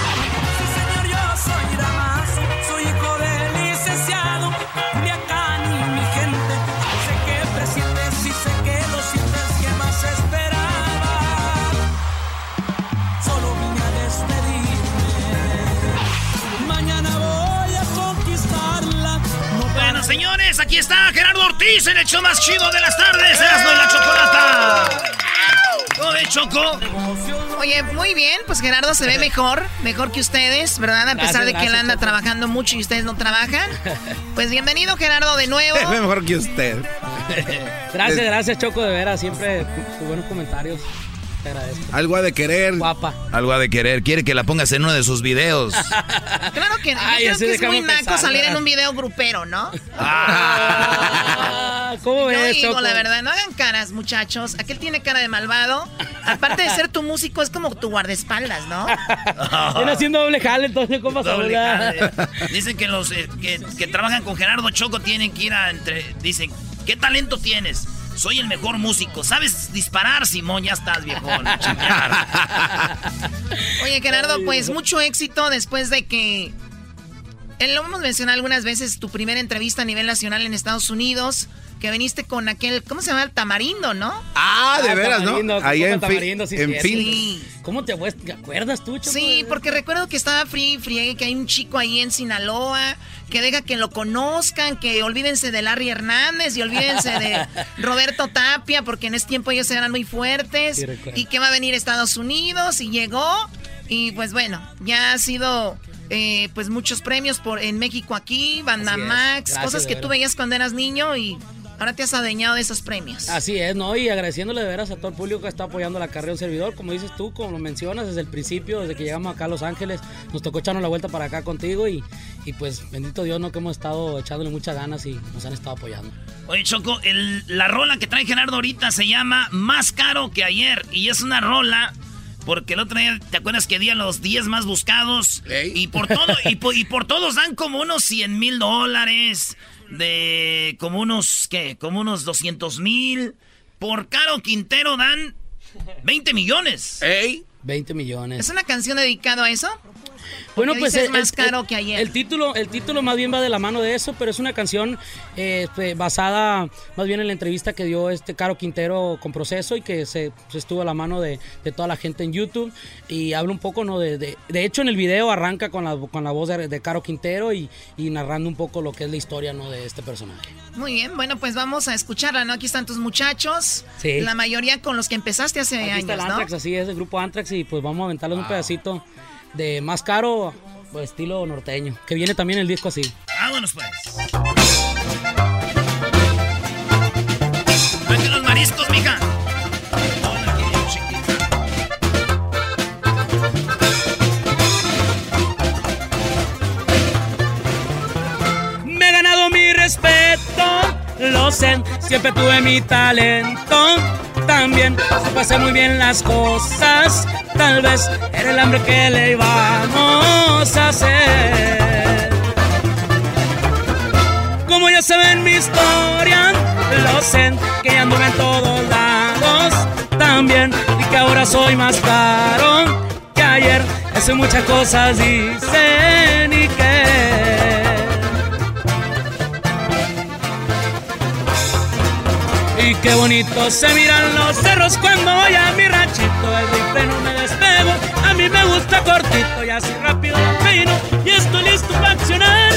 Señores, aquí está Gerardo Ortiz en el show más chido de las tardes, Erasmo y la Chocolata. ¿Cómo ves, Choco? Oye, muy bien, pues Gerardo se ve mejor, mejor que ustedes, ¿verdad? A pesar Gracias, de que él anda Choco. trabajando mucho y ustedes no trabajan. Pues bienvenido, Gerardo, de nuevo. (laughs) Ve mejor que usted. Gracias, gracias Choco, de veras, siempre tus buenos comentarios. Te agradezco. Algo ha de querer. Guapa. Algo ha de querer. Quiere que la pongas en uno de sus videos. (laughs) Claro que no. Yo Ay, creo que es muy naco pensar, salir en un video grupero, ¿no? Ah, ¿Cómo Yo ves, digo, Choco? la verdad, no hagan caras, muchachos. Aquel tiene cara de malvado. Aparte de ser tu músico, es como tu guardaespaldas, ¿no? (laughs) Viene haciendo doble jale, entonces, ¿cómo vas a hablar? (laughs) Dicen que los eh, que, que trabajan con Gerardo Choco tienen que ir a entre. Dicen, ¿qué talento tienes? Soy el mejor músico. ¿Sabes disparar, Simón? Ya estás, chambear. (laughs) Oye, Gerardo, pues mucho éxito después de que. eh, Lo hemos mencionado algunas veces, tu primera entrevista a nivel nacional en Estados Unidos, que viniste con aquel, ¿cómo se llama? El tamarindo, ¿no? Ah, de veras, ¿no? Tamarindo, Ahí en, fin, Tamarindo, sí, en. Sí. ¿Cómo te, acuer- te acuerdas tú, Choco? Sí, porque recuerdo que estaba free friegue, que hay un chico ahí en Sinaloa, que deja que lo conozcan, que olvídense de Larry Hernández y olvídense de (laughs) Roberto Tapia, porque en ese tiempo ellos eran muy fuertes, Sí, y que va a venir a Estados Unidos, y llegó, y pues bueno, ya ha sido... eh, pues muchos premios por en México aquí, Banda. Max, cosas que tú veías cuando eras niño y ahora te has adueñado de esos premios. Así es, ¿no? Y agradeciéndole de veras a todo el público que está apoyando la carrera de un servidor. Como dices tú, como lo mencionas desde el principio, desde que llegamos acá a Los Ángeles, nos tocó echarnos la vuelta para acá contigo y, y pues bendito Dios, ¿no? Que hemos estado echándole muchas ganas y nos han estado apoyando. Oye, Choco, el- la rola que trae Gerardo ahorita se llama Más Caro que Ayer. Y es una rola porque el otro día, ¿te acuerdas que día los 10 más buscados? Y por todo, y, po- y por todos dan como unos 100 mil dólares, de como unos, ¿qué? Como unos 200 mil. Por Caro Quintero dan 20 millones. ¿Ey? 20 millones. ¿Es una canción dedicada a eso? Bueno, Porque pues dices el, más caro el- que ayer. El título, el título más bien va de la mano de eso, pero es una canción eh, pues, basada más bien en la entrevista que dio este Caro Quintero con Proceso y que se, se estuvo a la mano de, de toda la gente en YouTube y habla un poco, ¿no? De, de, de hecho en el video arranca con la, con la voz de, Caro Quintero y, y narrando un poco lo que es la historia, ¿no? De este personaje. Muy bien, bueno, pues vamos a escucharla, ¿no? Aquí están tus muchachos. Sí. La mayoría con los que empezaste hace Aquí está el años, ¿no? Antrax, así es, el grupo Antrax y pues vamos a aventarles un pedacito de más caro, pues, estilo norteño. Que viene también el disco así. Vámonos pues. Los mariscos, mija. Me he ganado mi respeto, lo sé, siempre tuve mi talento también supe hacer muy bien las cosas. Tal vez el hambre que le íbamos a hacer. Como ya saben mi historia, lo sé que ya anduve en todos lados. También y que ahora soy más caro que ayer. Hace muchas cosas dicen y que. Y qué bonito se miran los cerros cuando voy a mi ranchito. El rifle no me despego, mí me gusta cortito y así rápido lo peino y estoy listo para accionar.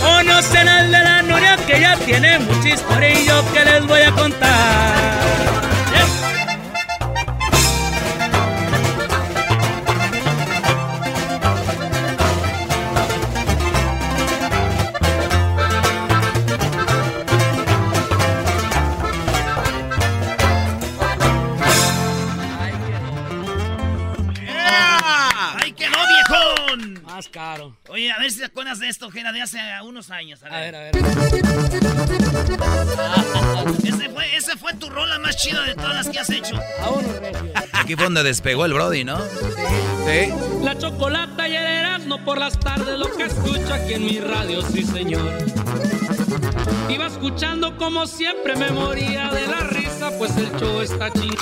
Conocen al de la noria que ya tiene mucha historia y yo que les voy a contar. Oye, a ver si te acuerdas de esto, Jera, de hace unos años. A ver, a ver. (laughs) ese, fue, ese fue tu rola más chida de todas las que has hecho. Aquí fue donde despegó el Brody, ¿no? Sí. La chocolata y el Erasmo por las tardes, lo que escucho aquí en mi radio, sí señor. Iba escuchando como siempre me moría de la risa, pues el show está chido.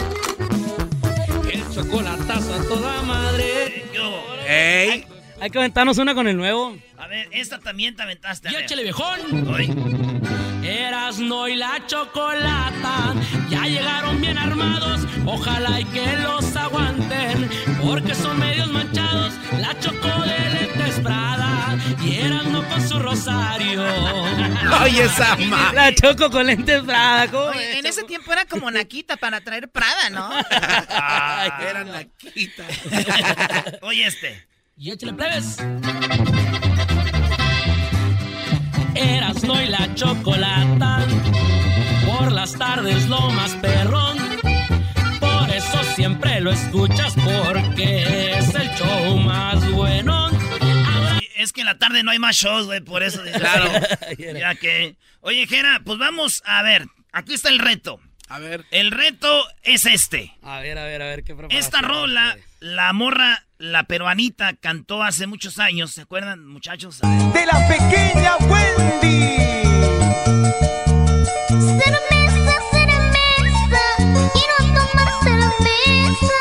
El chocolatazo a toda madre. Ey. Hay que aventarnos una con el nuevo. A ver, esta también te aventaste. a Y ver. échale, viejón. Hoy. Erasno y la chocolata ya llegaron bien armados. Ojalá y que los aguanten, porque son medios manchados. La choco de lentes Prada y Erasno con su rosario. Oye, esa ma- La choco con lentes Prada, ¿cómo Oye, ves? en ese tiempo era como Naquita para traer Prada, ¿no? (laughs) Era Naquita. Oye, este. Y échale plebes. Erasno y la chocolata. Por las tardes lo más perrón. Por eso siempre lo escuchas porque es el show más bueno. Sí, Es que en la tarde no hay más shows, güey, por eso. dices, Claro. (laughs) Ya que. Oye, Jera, pues vamos a ver. Aquí está el reto. A ver. El reto es este. A ver, a ver, a ver qué. Esta rola, la morra, la peruanita, cantó hace muchos años. ¿Se acuerdan, muchachos? De la pequeña Wendy. Cerveza, cerveza, quiero tomar cerveza.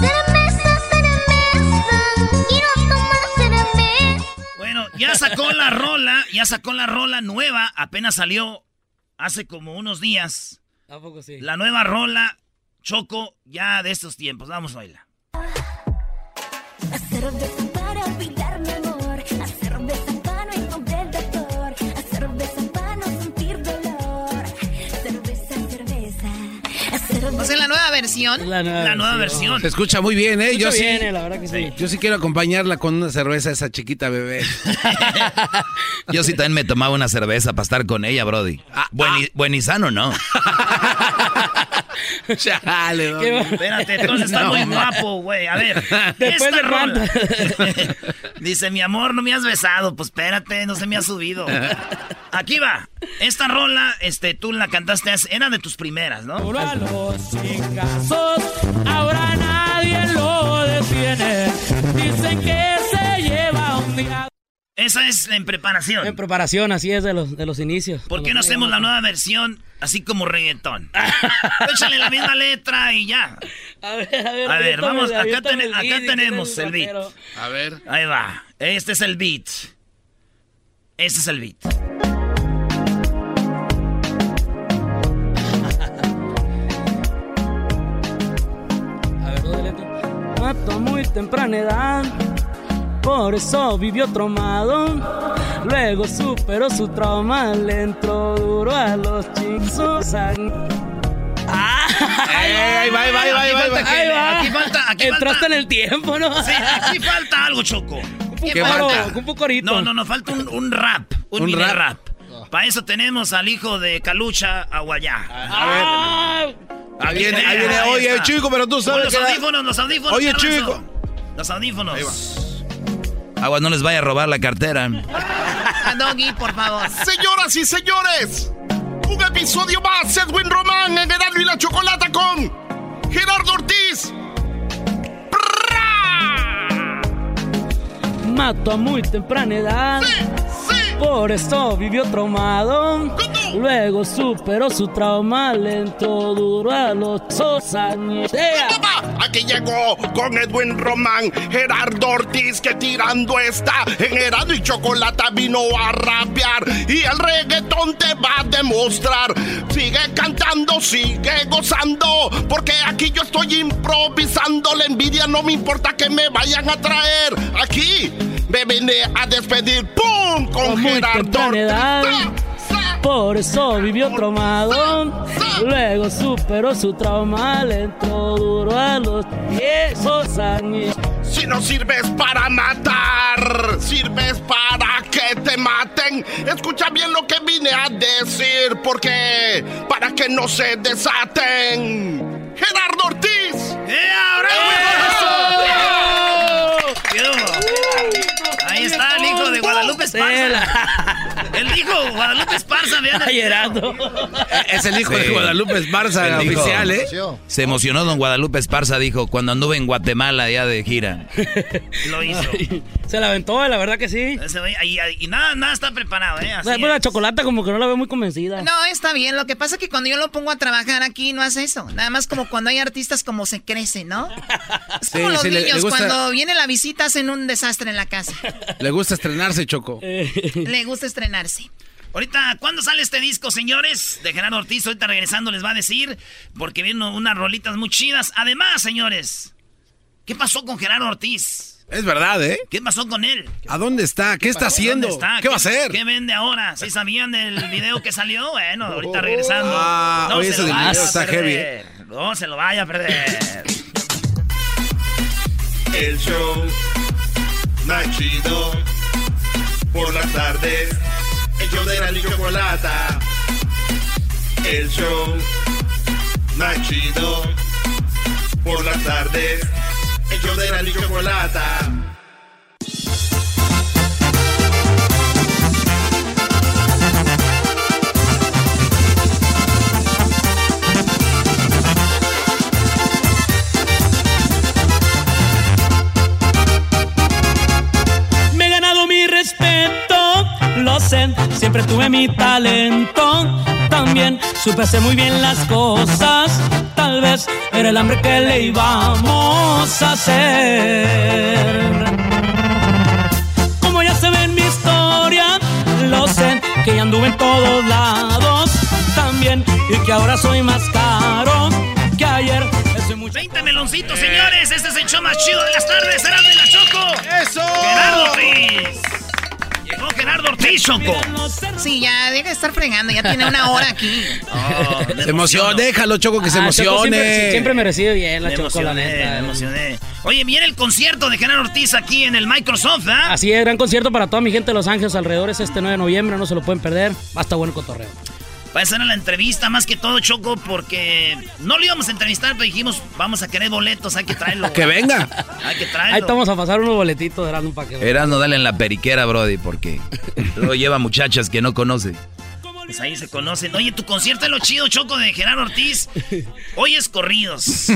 Cerveza, cerveza, quiero tomar cerveza. Bueno, ya sacó la rola, ya sacó la rola nueva. Apenas salió hace como unos días. ¿A poco sí? La nueva rola, Choco, ya de estos tiempos. Vamos a bailar. A cerveza para olvidar mi amor, a cerveza para no encontrar doctor, a cerveza para no sentir dolor. Cerveza, cerveza, a cerveza. O sea, la nueva versión. La nueva, La nueva versión. Se escucha muy bien, ¿eh? Yo sí. bien, eh, la verdad que sí. Yo sí quiero acompañarla con una cerveza a esa chiquita bebé. (laughs) Yo sí también me tomaba una cerveza para estar con ella, Brody. Buen, y, buen y sano, ¿no? (laughs) (laughs) Chale, va- Espérate, entonces está (laughs) No, muy ma. guapo, güey. A ver, (laughs) Después esta de rola. Dice, mi amor, no me has besado. Pues espérate, no se me ha subido. Aquí va. Esta rola, este, tú la cantaste, era de tus primeras, ¿no? Duro a los chingazos, ahora nadie lo detiene. Dicen que se lleva un día. Esa es en preparación. En preparación, así es de los, de los inicios. ¿Por qué no hacemos la nueva versión así como reggaetón? (laughs) Échale la misma letra y ya. A ver, a ver. A ver, vamos, acá, ten- el acá beat, tenemos ¿quién es el beat. A ver. Ahí va. Este es el beat. Este es el beat. (laughs) A ver, dos de letra. Mato muy temprana edad, por eso vivió traumado. Luego superó su trauma, le entró duro a los chingos. ¡Ah! Ahí va, ahí va, ahí va, ahí va, ahí va. Ahí va. aquí falta- aquí Entraste falta- en el tiempo, ¿no? Sí, aquí falta algo, Choco. ¿Qué Claro, falta? Un poco. No, no, nos falta un, un rap. Un, Un rap. rap. Para eso tenemos al hijo de Calucha, Aguayá. Ah, Ahí viene, ahí viene. Oye, está. chico, pero tú sabes Los que... audífonos, los audífonos. Oye, chico. Los audífonos. Agua, no les vaya a robar la cartera. (laughs) Doggy, por favor. Señoras y señores, un episodio más, Edwin Román en Erasmo y la Chocolata con Gerardo Ortiz. Mato a muy temprana edad. Por eso vivió traumado. Luego superó su trauma, lento duro a los dos años. Aquí llegó con Edwin Román, Gerardo Ortiz, que tirando está en Erasmo y Chocolata vino a rapear y el reggaetón te va a demostrar. Sigue cantando, sigue gozando, porque aquí yo estoy improvisando. La envidia no me importa que me vayan a traer. Aquí me vine a despedir, ¡pum! Con Gerardo. Por eso vivió traumado. Luego superó su trauma, lento duro a los 10 años. Si no sirves para matar, sirves para que te maten. Escucha bien lo que vine a decir, porque para que no se desaten. Gerardo Ortiz. Ahí está el hijo de Guadalupe Esparza. El hijo Guadalupe Esparza, vean. el video. Es el hijo de. Guadalupe Esparza, El hijo. oficial, ¿eh? Se emocionó don Guadalupe Esparza, dijo, cuando anduve en Guatemala ya de gira. (laughs) Lo hizo. Se la aventó, la verdad que sí. Y, y nada, nada está preparado, ¿eh? Así Pues la es. chocolata como que no la veo muy convencida. No, está bien. Lo que pasa es que cuando yo lo pongo a trabajar aquí no hace eso. Nada más como cuando hay artistas como se crece, ¿no? (laughs) Es como Sí, los sí, niños, le gusta- cuando viene la visita hacen un desastre en la casa. Le gusta estrenarse, Choco. Le gusta Ahorita, ¿cuándo sale este disco, señores? De Gerardo Ortiz, ahorita regresando les va a decir, porque vienen unas rolitas muy chidas. Además, señores, ¿qué pasó con Gerardo Ortiz? Es verdad, ¿eh? ¿Qué pasó con él? ¿A dónde está? ¿Qué está pasó? haciendo? ¿Dónde está? ¿Qué va a hacer? ¿Qué vende ahora? ¿Sí sabían del video que salió? Bueno, ahorita regresando. Ah, no oye, se ese lo vaya video a está perder. heavy, ¿eh? No se lo vaya a perder. El show más chido por las tardes. El show de la chocolata. El show más por las tardes. El show de la y chocolata. Respeto, lo sé, siempre tuve mi talento. También supe hacer muy bien las cosas. Tal vez era el hambre que le íbamos a hacer. Como ya se ve en mi historia, lo sé, que ya anduve en todos lados. También, y que ahora soy más caro que ayer. Eso es mucho. 20 meloncitos, señores. Este es el show más chido de las tardes. Será de la Choco. ¡Eso! Gerardo. Gerardo Ortiz, Choco. Sí, ya deja de estar fregando, ya tiene una hora aquí. (laughs) Oh, Se emociona, déjalo, Choco, que se Ah, Choco emocione. Siempre, siempre me recibe bien la Me Choco, la neta. me emocioné. Oye, viene el concierto de Gerardo Ortiz aquí en el Microsoft, ¿ah? Así es, gran concierto para toda mi gente de Los Ángeles alrededores este 9 de noviembre, no se lo pueden perder. Va a estar bueno el cotorreo. Va a ser la entrevista más que todo, Choco, porque no lo íbamos a entrevistar, pero dijimos, vamos a querer boletos, hay que traerlo. (laughs) Que venga. Hay que traerlo. Ahí estamos a pasar unos boletitos de Erasmo para que Eras no dale en la periquera, Brody, porque luego lleva muchachas que no conoce. Pues ahí se conocen. Oye, tu concierto es lo chido, Choco, de Gerardo Ortiz. Oyes corridos.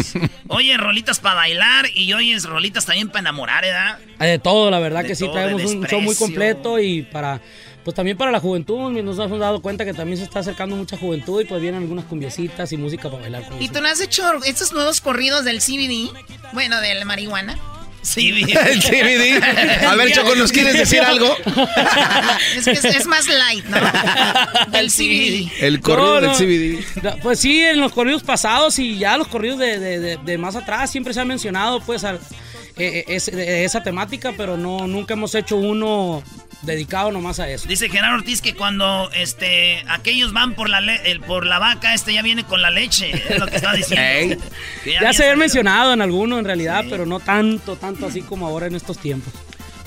Oyes rolitas para bailar y oyes rolitas también para enamorar, ¿verdad? Hay de todo, la verdad De que sí, traemos un show muy completo y para, pues también para la juventud, nos hemos dado cuenta que también se está acercando mucha juventud y pues vienen algunas cumbiecitas y música para bailar con ¿Y eso. tú no has hecho estos nuevos corridos del CBD? Bueno, del marihuana. Sí, El (laughs) CBD. A ver, Choco, ¿nos quieres decir algo? (laughs) Es que es, es más light, ¿no? (laughs) Del CBD. El correo No, del no. CBD. Da- Pues sí, en los corridos pasados y ya los corridos de, de- de- de más atrás siempre se ha mencionado pues al- eh, es- eh, esa temática, pero no nunca hemos hecho uno dedicado nomás a eso. Dice Gerardo Ortiz que cuando este aquellos van por la le- el- por la vaca, este ya viene con la leche, es lo que está diciendo. (laughs) Que Ya, había se había mencionado en alguno en realidad, pero no tanto, tanto así como ahora en estos tiempos.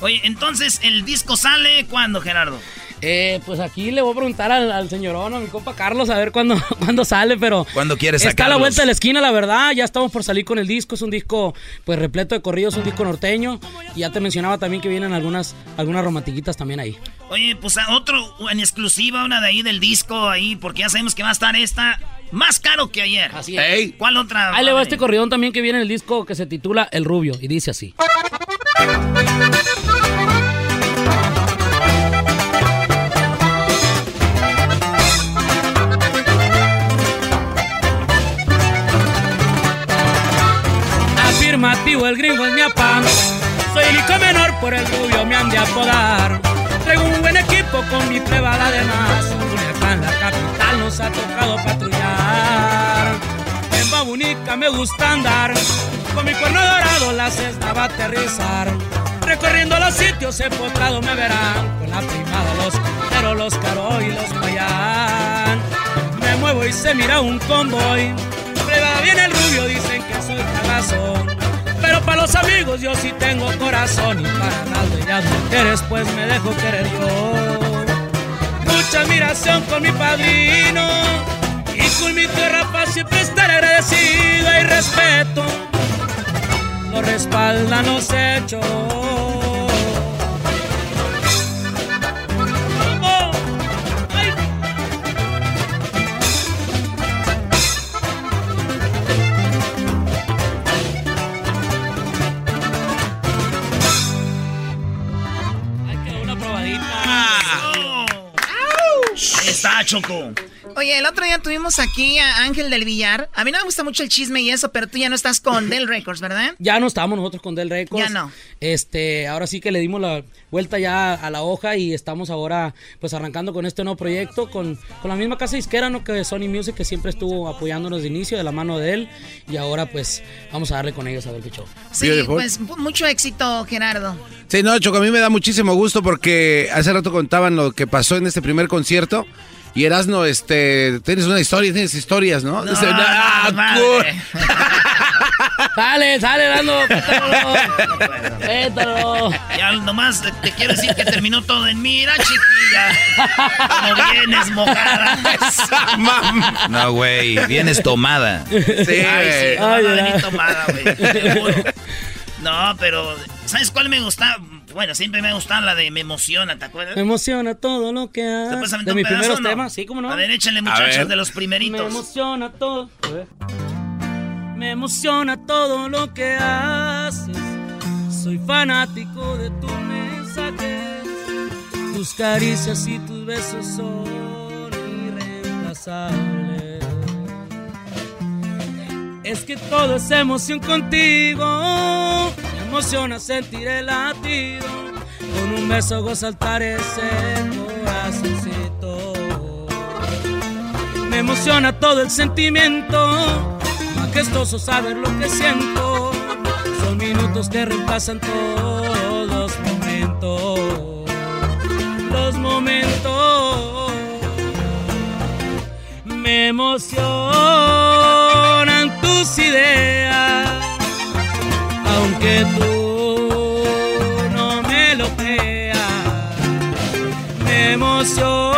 Oye, entonces el disco sale cuándo, Gerardo? Eh, pues aquí le voy a preguntar al, al señorón, a mi compa Carlos, a ver cuándo, (laughs) cuándo sale, pero... ¿Cuándo quieres Está a la vuelta de la esquina, la verdad. Ya estamos por salir con el disco. Es un disco, pues, repleto de corridos, un disco norteño. Y ya te mencionaba también que vienen algunas, algunas romantiquitas también ahí. Oye, pues a otro en exclusiva, una de ahí del disco ahí, porque ya sabemos que va a estar esta más caro que ayer. Así es. ¿Cuál otra? Ahí le va va este corridón también que viene en el disco que se titula El Rubio. Y dice así. El gringo es mi apán. Soy el hijo menor, por el rubio me han de apodar. Traigo un buen equipo con mi privada además. Culiacán, la capital, nos ha tocado patrullar. En Babunica me gusta andar. Con mi cuerno dorado la cesta va a aterrizar. Recorriendo los sitios empotrados me verán. Con la primada, los pero los caro y los payán. Me muevo y se mira un convoy. Privada viene el rubio, dicen que soy cagazón. Pero para los amigos yo sí tengo corazón. Y para las bellas mujeres pues me dejo querer yo. Mucha admiración con mi padrino. Y con mi tierra para siempre estar agradecido y respeto. Lo respaldan los hechos. Está, Choco. Oye, el otro día tuvimos aquí a Ángel del Villar. A mí no me gusta mucho el chisme y eso, pero tú ya no estás con (laughs) Del Records, ¿verdad? Ya no estamos nosotros con Del Records. Ya no. Este, ahora sí que le dimos la vuelta ya a la hoja y estamos ahora pues arrancando con este nuevo proyecto con, con la misma casa disquera, ¿no? Que Sony Music, que siempre estuvo apoyándonos de inicio, de la mano de él. Y ahora pues vamos a darle con ellos a ver qué show. Sí, pues mu- mucho éxito, Gerardo. Sí, no, Choco, a mí me da muchísimo gusto porque hace rato contaban lo que pasó en este primer concierto. Y Erasno, este, tienes una historia, tienes historias, ¿no? Dice, "Ah, madre. (laughs) Sale, sale, dando. (laughs) Pétalo. Ya nomás te, te quiero decir que terminó todo en mira, chiquilla. Como vienes mojada. No, güey, vienes tomada. Sí, Ay, sí, Ay, no venir tomada, güey. No, pero ¿sabes cuál me gusta? Bueno, siempre me gusta la de Me emociona, ¿te acuerdas? Me emociona todo lo que ¿Te puedes haces. De un mis pedazo primeros no? temas, sí, cómo no. A ver, échale, muchachos, de los primeritos. Me emociona todo. Me emociona todo lo que haces. Soy fanático de tus mensajes. Tus caricias y tus besos son irreemplazables. Es que todo es emoción contigo. Me emociona sentir el latido. Con un beso gozo saltar ese corazoncito. Me emociona todo el sentimiento. Majestuoso saber lo que siento. Son minutos que reemplazan todos los momentos. Los momentos. Me emocionan ideas. Aunque tú no me lo creas. Me emociona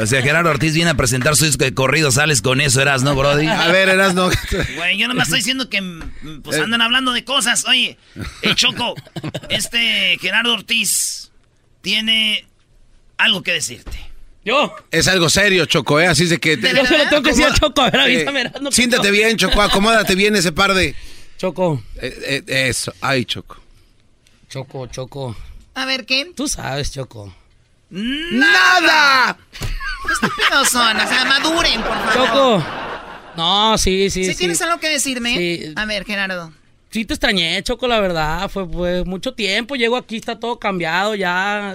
O sea, Gerardo Ortiz viene a presentar su disco de corrido, sales con eso, eras, ¿no, Brody? A ver, Erasno. Güey, yo nomás estoy diciendo que pues andan hablando de cosas. Oye, el Choco, este Gerardo Ortiz tiene algo que decirte. Yo. Es algo serio, Choco, ¿eh? Así es de que... Yo se lo tengo que decir a Choco, a ver, Eh, avísame, Erasno, siéntate Choco. bien, Choco, acomódate bien ese par de... Choco. Eh, eh, eso, ay, Choco. Choco, Choco. A ver, ¿qué? Tú sabes, Choco. ¡Nada! ¿Qué estúpidos son? O sea, maduren, por favor. Choco. No, sí, sí, ¿Sí, sí. tienes algo que decirme? Sí. A ver, Gerardo. Sí te extrañé, Choco, la verdad. Fue, fue mucho tiempo. Llego aquí, está todo cambiado, ya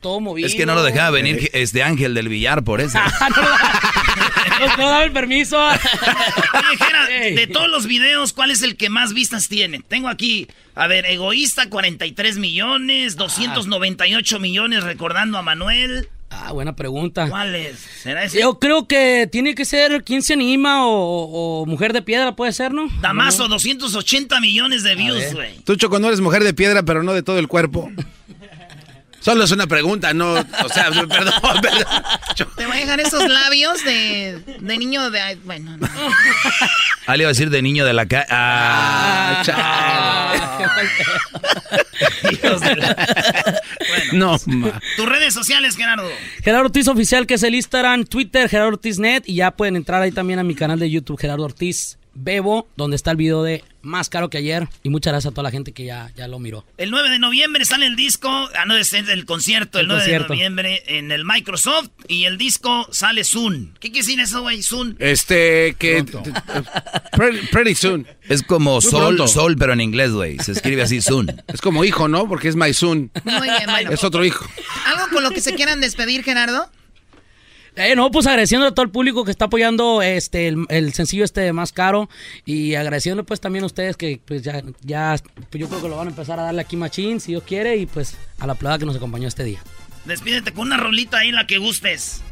todo movido. Es que no lo dejaba venir este Ángel del Billar por eso. (laughs) (laughs) Pues no dame el permiso. (laughs) Oye, Jera, (laughs) de todos los videos, ¿cuál es el que más vistas tiene? Tengo aquí, a ver, egoísta, 43 millones, 298 millones recordando a Manuel. Ah, buena pregunta. ¿Cuál es? ¿Será ese? Yo creo que tiene que ser ¿Quién se anima? o, o Mujer de Piedra, puede ser, ¿no? Damaso, 280 millones de views, güey. Tú, Choco, no eres mujer de piedra, pero no de todo el cuerpo. (laughs) Solo es una pregunta, no. O sea, (laughs) perdón, perdón. Te voy a dejar esos labios de, de niño de... Bueno, no. (laughs) Ah, le iba a decir de niño de la calle. Ah, (laughs) No, ma. Tus redes sociales, Gerardo. Gerardo Ortiz Oficial, que es el Instagram, Twitter, Gerardo Ortiz Net. Y ya pueden entrar ahí también a mi canal de YouTube, Gerardo Ortiz Bebo, donde está el video de Más Caro que Ayer. Y muchas gracias a toda la gente que ya, ya lo miró. El 9 de noviembre sale el disco, ah, no, es el concierto, el, El 9 concierto. de noviembre en el Microsoft y el disco sale soon. ¿Qué quiere decir eso, güey? Soon. Este, que. Pretty, pretty soon. Es como Muy sol, pronto. sol, pero en inglés, güey. Se escribe así, soon. Es como hijo, ¿no? Porque es my son. Muy bien, bueno. Es otro hijo. ¿Algo con lo que se quieran despedir, Gerardo? Eh, no, pues agradeciendo a todo el público que está apoyando este el, el sencillo este de más caro y agradeciendo pues también a ustedes que pues ya, ya pues yo creo que lo van a empezar a darle aquí machín si Dios quiere y pues a la plada que nos acompañó este día. Despídete con una rolita ahí, la que gustes.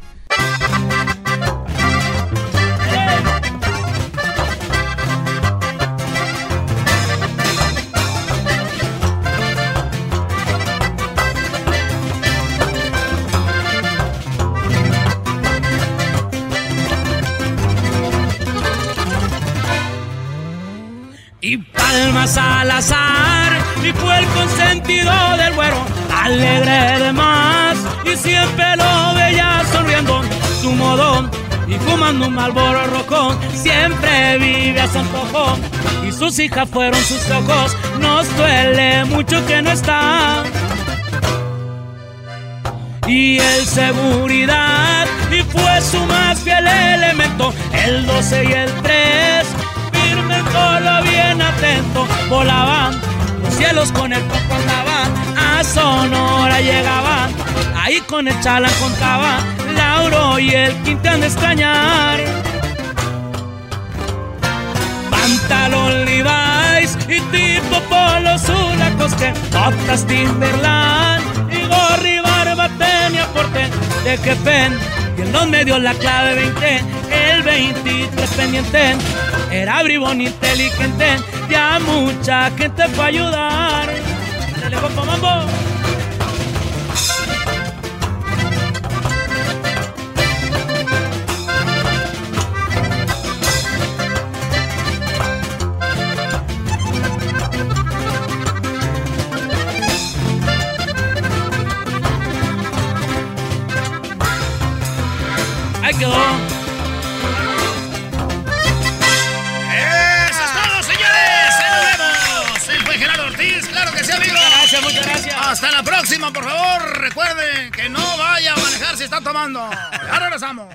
Y palmas al azar, y fue el consentido del güero, alegre de más, y siempre lo veía sonriendo, su modo, y fumando un malboro rojo, siempre vive a su antojo, y sus hijas fueron sus ojos, nos duele mucho que no está. Y el seguridad, y fue su más fiel elemento, el 12 y el 3, firme solo bien atento, volaban los cielos con el coco andaban, a Sonora llegaban, ahí con el chalán contaban, Lauro y el Quintán de extrañar. Pantalón Levi's y tipo polo Lacoste, botas Timberland y gorri barba tenía porte de que pen y en los medios la clave 20, el 23 pendiente, era bribón inteligente, ya mucha gente fue a ayudar. Por favor. Recuerden que no vaya a manejar si está tomando. Ya regresamos.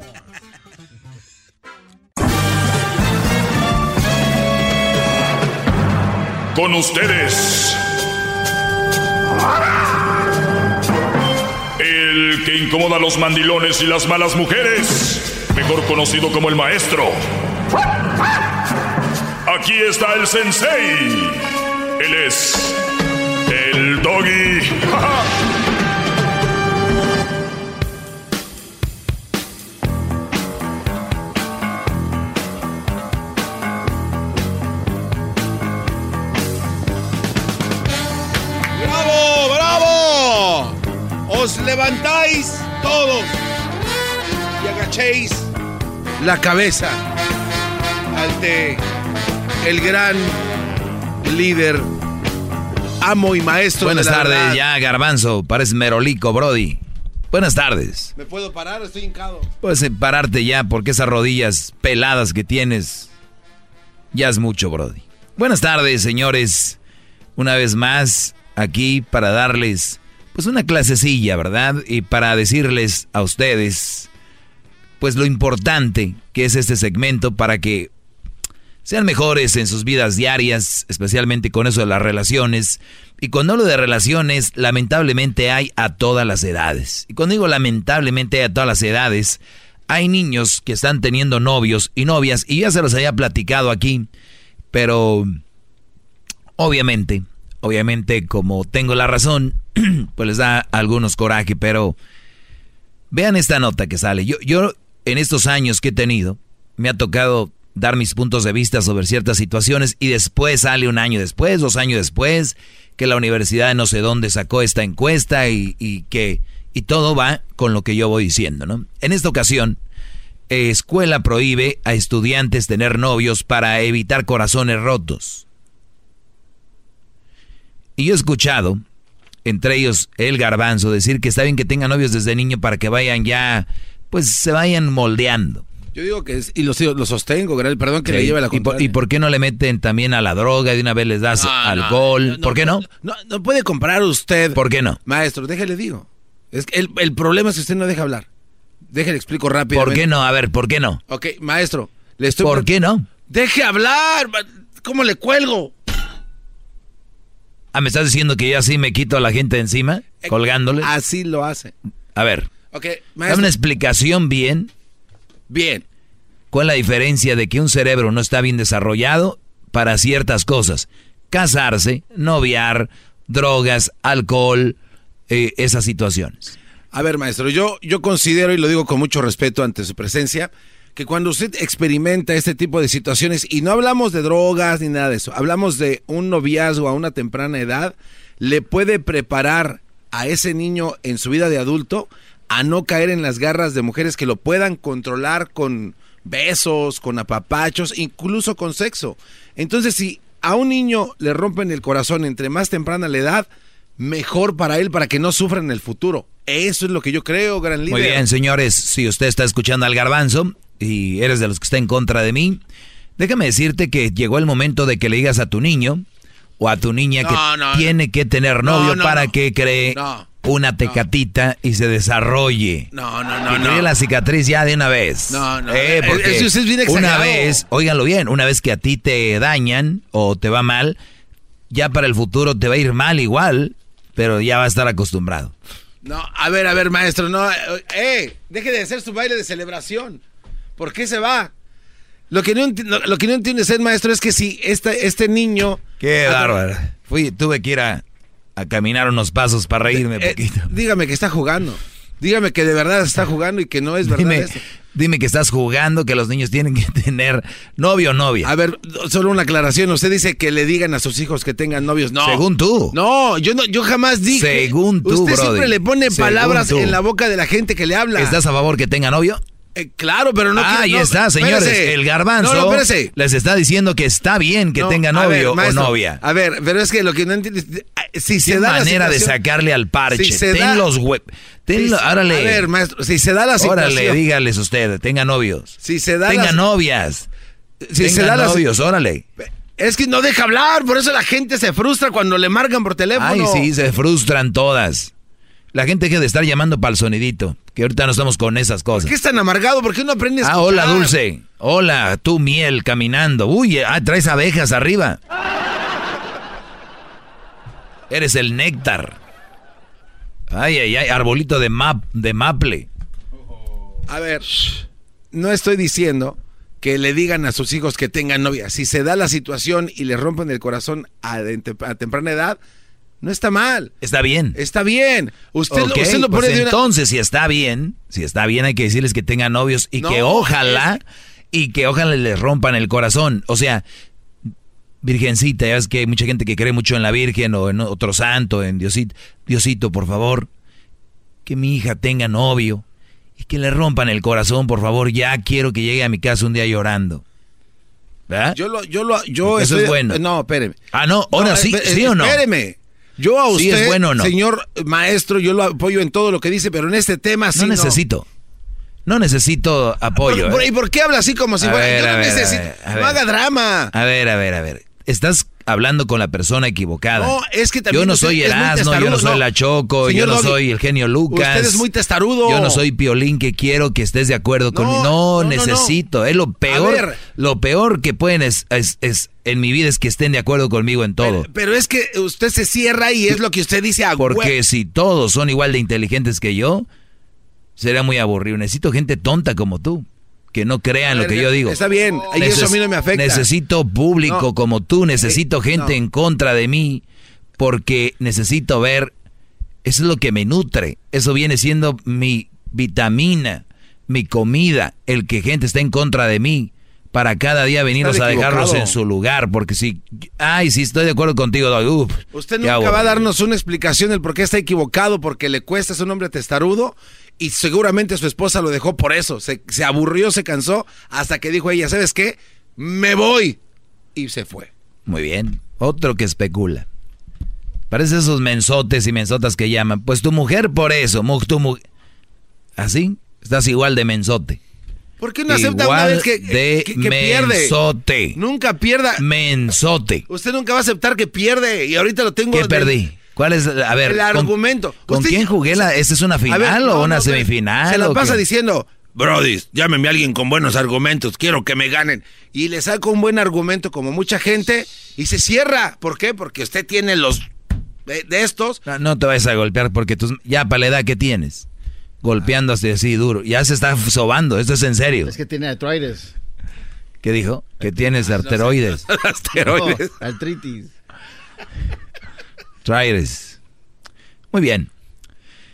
Con ustedes. El que incomoda a los mandilones y las malas mujeres. Mejor conocido como el maestro. Aquí está el sensei. Él es. El doggy. (laughs) Os levantáis todos y agachéis la cabeza ante el gran líder, amo y maestro Buenas de la tardes, verdad. ya, Garbanzo. Pareces merolico, Brody. Buenas tardes. ¿Me puedo parar? Estoy hincado. Puedes pararte ya porque esas rodillas peladas que tienes ya es mucho, Brody. Buenas tardes, señores. Una vez más aquí para darles pues una clasecilla, ¿verdad? Y para decirles a ustedes pues lo importante que es este segmento para que sean mejores en sus vidas diarias, especialmente con eso de las relaciones. Y cuando hablo de relaciones, lamentablemente hay a todas las edades. Y cuando digo lamentablemente hay a todas las edades, hay niños que están teniendo novios y novias, y ya se los había platicado aquí, pero obviamente, obviamente como tengo la razón, (clears throat) pues les da algunos coraje, pero vean esta nota que sale. Yo, yo en estos años que he tenido, me ha tocado dar mis puntos de vista sobre ciertas situaciones y después sale un año después, dos años después, que la universidad no sé dónde sacó esta encuesta y, y que y todo va con lo que yo voy diciendo, ¿no? En esta ocasión, eh, escuela prohíbe a estudiantes tener novios para evitar corazones rotos. Y yo he escuchado, entre ellos el garbanzo, decir que está bien que tengan novios desde niño para que vayan ya, pues se vayan moldeando. Yo digo que es, y lo, lo sostengo, perdón que le lleve la ¿Y por, contraria. y por qué no le meten también a la droga y de una vez les das No, alcohol? no, ¿Por qué no? No, no puede comprar usted. ¿Por qué no? Maestro, déjele digo. Es que el, el problema es que usted no deja hablar. Déjele explico rápido. ¿Por qué no? A ver, ¿por qué no? Ok, maestro, le estoy... ¿Por qué no? Deje hablar. ¿Cómo le cuelgo? Ah, ¿me estás diciendo que yo así me quito a la gente de encima? Colgándole. Así lo hace. A ver, Ok, dame una explicación bien. Bien. ¿Cuál es la diferencia de que un cerebro no está bien desarrollado para ciertas cosas? Casarse, noviar, drogas, alcohol, eh, esas situaciones. A ver, maestro, yo, yo considero, y lo digo con mucho respeto ante su presencia, que cuando usted experimenta este tipo de situaciones, y no hablamos de drogas ni nada de eso, hablamos de un noviazgo a una temprana edad, le puede preparar a ese niño en su vida de adulto a no caer en las garras de mujeres que lo puedan controlar con besos, con apapachos, incluso con sexo. Entonces, si a un niño le rompen el corazón entre más temprana la edad, mejor para él, para que no sufra en el futuro. Eso es lo que yo creo, gran líder. Muy bien, señores, si usted está escuchando al garbanzo y eres de los que está en contra de mí, déjame decirte que llegó el momento de que le digas a tu niño o a tu niña No, que no, tiene que tener novio No, no, para no. que cree No, una tecatita y se desarrolle. No, no, no, cree no. la cicatriz ya de una vez. No, no. Eh, Es- porque es bien una vez, óiganlo bien, una vez que a ti te dañan o te va mal, ya para el futuro te va a ir mal igual, pero ya va a estar acostumbrado. No, a ver, a ver, maestro, no, eh, eh, deje de hacer su baile de celebración. ¿Por qué se va? Lo que no, lo, que no entiende ser maestro es que si este, este niño... Qué Ah, bárbaro. Fui, tuve que ir a, a caminar unos pasos para reírme eh, poquito. dígame que está jugando. Dígame que de verdad está (laughs) jugando y que no es verdad Dime, eso. dime que estás jugando, que los niños tienen que (laughs) tener novio o novia. A ver, solo una aclaración. Usted dice que le digan a sus hijos que tengan novios. No. Según tú. No, yo no, yo jamás dije. Según tú, Usted Brody. siempre le pone palabras en la boca de la gente que le habla. ¿Estás a favor que tenga novio? Eh, claro, pero no. ah, ahí no, está, señores. espérese. El garbanzo No, no, espérese. les está diciendo que está bien que tenga ver, novio maestro, o novia. A ver, pero es que lo que no entiendes. Si se da la manera de sacarle al parche. Si se ten da- los hue... ten si- lo- órale. A ver, maestro, si se da la situación. Órale, dígales usted, tenga novios. Si se da tenga la- novias. Si tenga se da la- novios, órale. Es que no deja hablar, por eso la gente se frustra cuando le marcan por teléfono. Ay, sí, se frustran todas. La gente deja de estar llamando para el sonidito, que ahorita no estamos con esas ¿Por cosas. qué es tan amargado? ¿Por qué no aprendes a Ah, hola? Dulce. Hola, tú, miel, caminando. Uy, ah, traes abejas arriba. Eres el néctar. Ay, ay, ay, arbolito de, map, de maple. A ver, no estoy diciendo que le digan a sus hijos que tengan novia. Si se da la situación y le rompen el corazón a temprana edad, no está mal. Está bien. Está bien. Usted, lo, usted lo pues pone de una... entonces, si está bien, si está bien, hay que decirles que tengan novios y No, que ojalá, y que ojalá les rompan el corazón. O sea, Virgencita, ya ves que hay mucha gente que cree mucho en la Virgen o en otro santo, en Diosito. Diosito, por favor, que mi hija tenga novio y que le rompan el corazón, por favor. Ya quiero que llegue a mi casa un día llorando. ¿Verdad? Yo lo, yo lo, yo eso estoy- es bueno. No, espéreme. Ah, no, ahora No, sí, ¿sí o no? Espéreme. Yo a Sí usted, es bueno o no. señor maestro, yo lo apoyo en todo lo que dice, pero en este tema sí no necesito. No necesito apoyo. Por- ¿eh? ¿Y por qué habla así como si A fuera? ver, yo no ver, necesito. ver, no haga drama. A ver, a ver, a ver. Estás hablando con la persona equivocada. No, es que también Yo no soy muy Erasmo, yo no soy no. la Choco, Señor yo no soy el genio Lucas. usted es muy testarudo. Yo no soy Piolín que quiero que estés de acuerdo conmigo. no, necesito. Es lo peor. Lo peor que pueden es, es- es- en mi vida es que estén de acuerdo conmigo en todo. Pero es que usted se cierra y es lo que usted dice a Porque si todos son igual de inteligentes que yo, Sería muy aburrido. Necesito gente tonta como tú. Que no crean lo que yo digo. Está bien, y eso a mí no me afecta. Necesito público No. como tú, necesito gente no. en contra de mí, porque necesito ver, eso es lo que me nutre, eso viene siendo mi vitamina, mi comida, el que gente esté en contra de mí, para cada día venirlos Estás a dejarlos en su lugar, porque si, ay, si estoy de acuerdo contigo, Doggy, uf, Usted nunca va a darnos una explicación del por qué está equivocado, porque le cuesta, es un hombre testarudo y seguramente su esposa lo dejó por eso. Se, se aburrió, se cansó, hasta que dijo ella, ¿sabes qué? Me voy. Y se fue. Muy bien. Otro que especula. Parece esos mensotes y mensotas que llaman. Pues tu mujer por eso. tu mu- ¿Así? Estás igual de mensote. ¿Por qué no acepta una vez que, de que- que pierde? mensote. Nunca pierda. Mensote. Usted nunca va a aceptar que pierde y ahorita lo tengo. ¿Qué de- perdí? ¿Cuál es? A ver. El ¿con- argumento. ¿Con, Usted- quién jugué la? ¿Esta es una final ver, o una no, semifinal? Se la pasa qué? diciendo, Brody, llámeme a alguien con buenos argumentos, quiero que me ganen. Y le saca un buen argumento como mucha gente y se cierra. ¿Por qué? Porque usted tiene los de, de estos. No, no te vayas a golpear porque tú, ya para la edad que tienes, golpeándose así duro, ya se está sobando, esto es en serio. Es que tiene artritis. ¿Qué dijo? Que tienes arteroides. (laughs) Asteroides. No, artritis. Traires. Muy bien.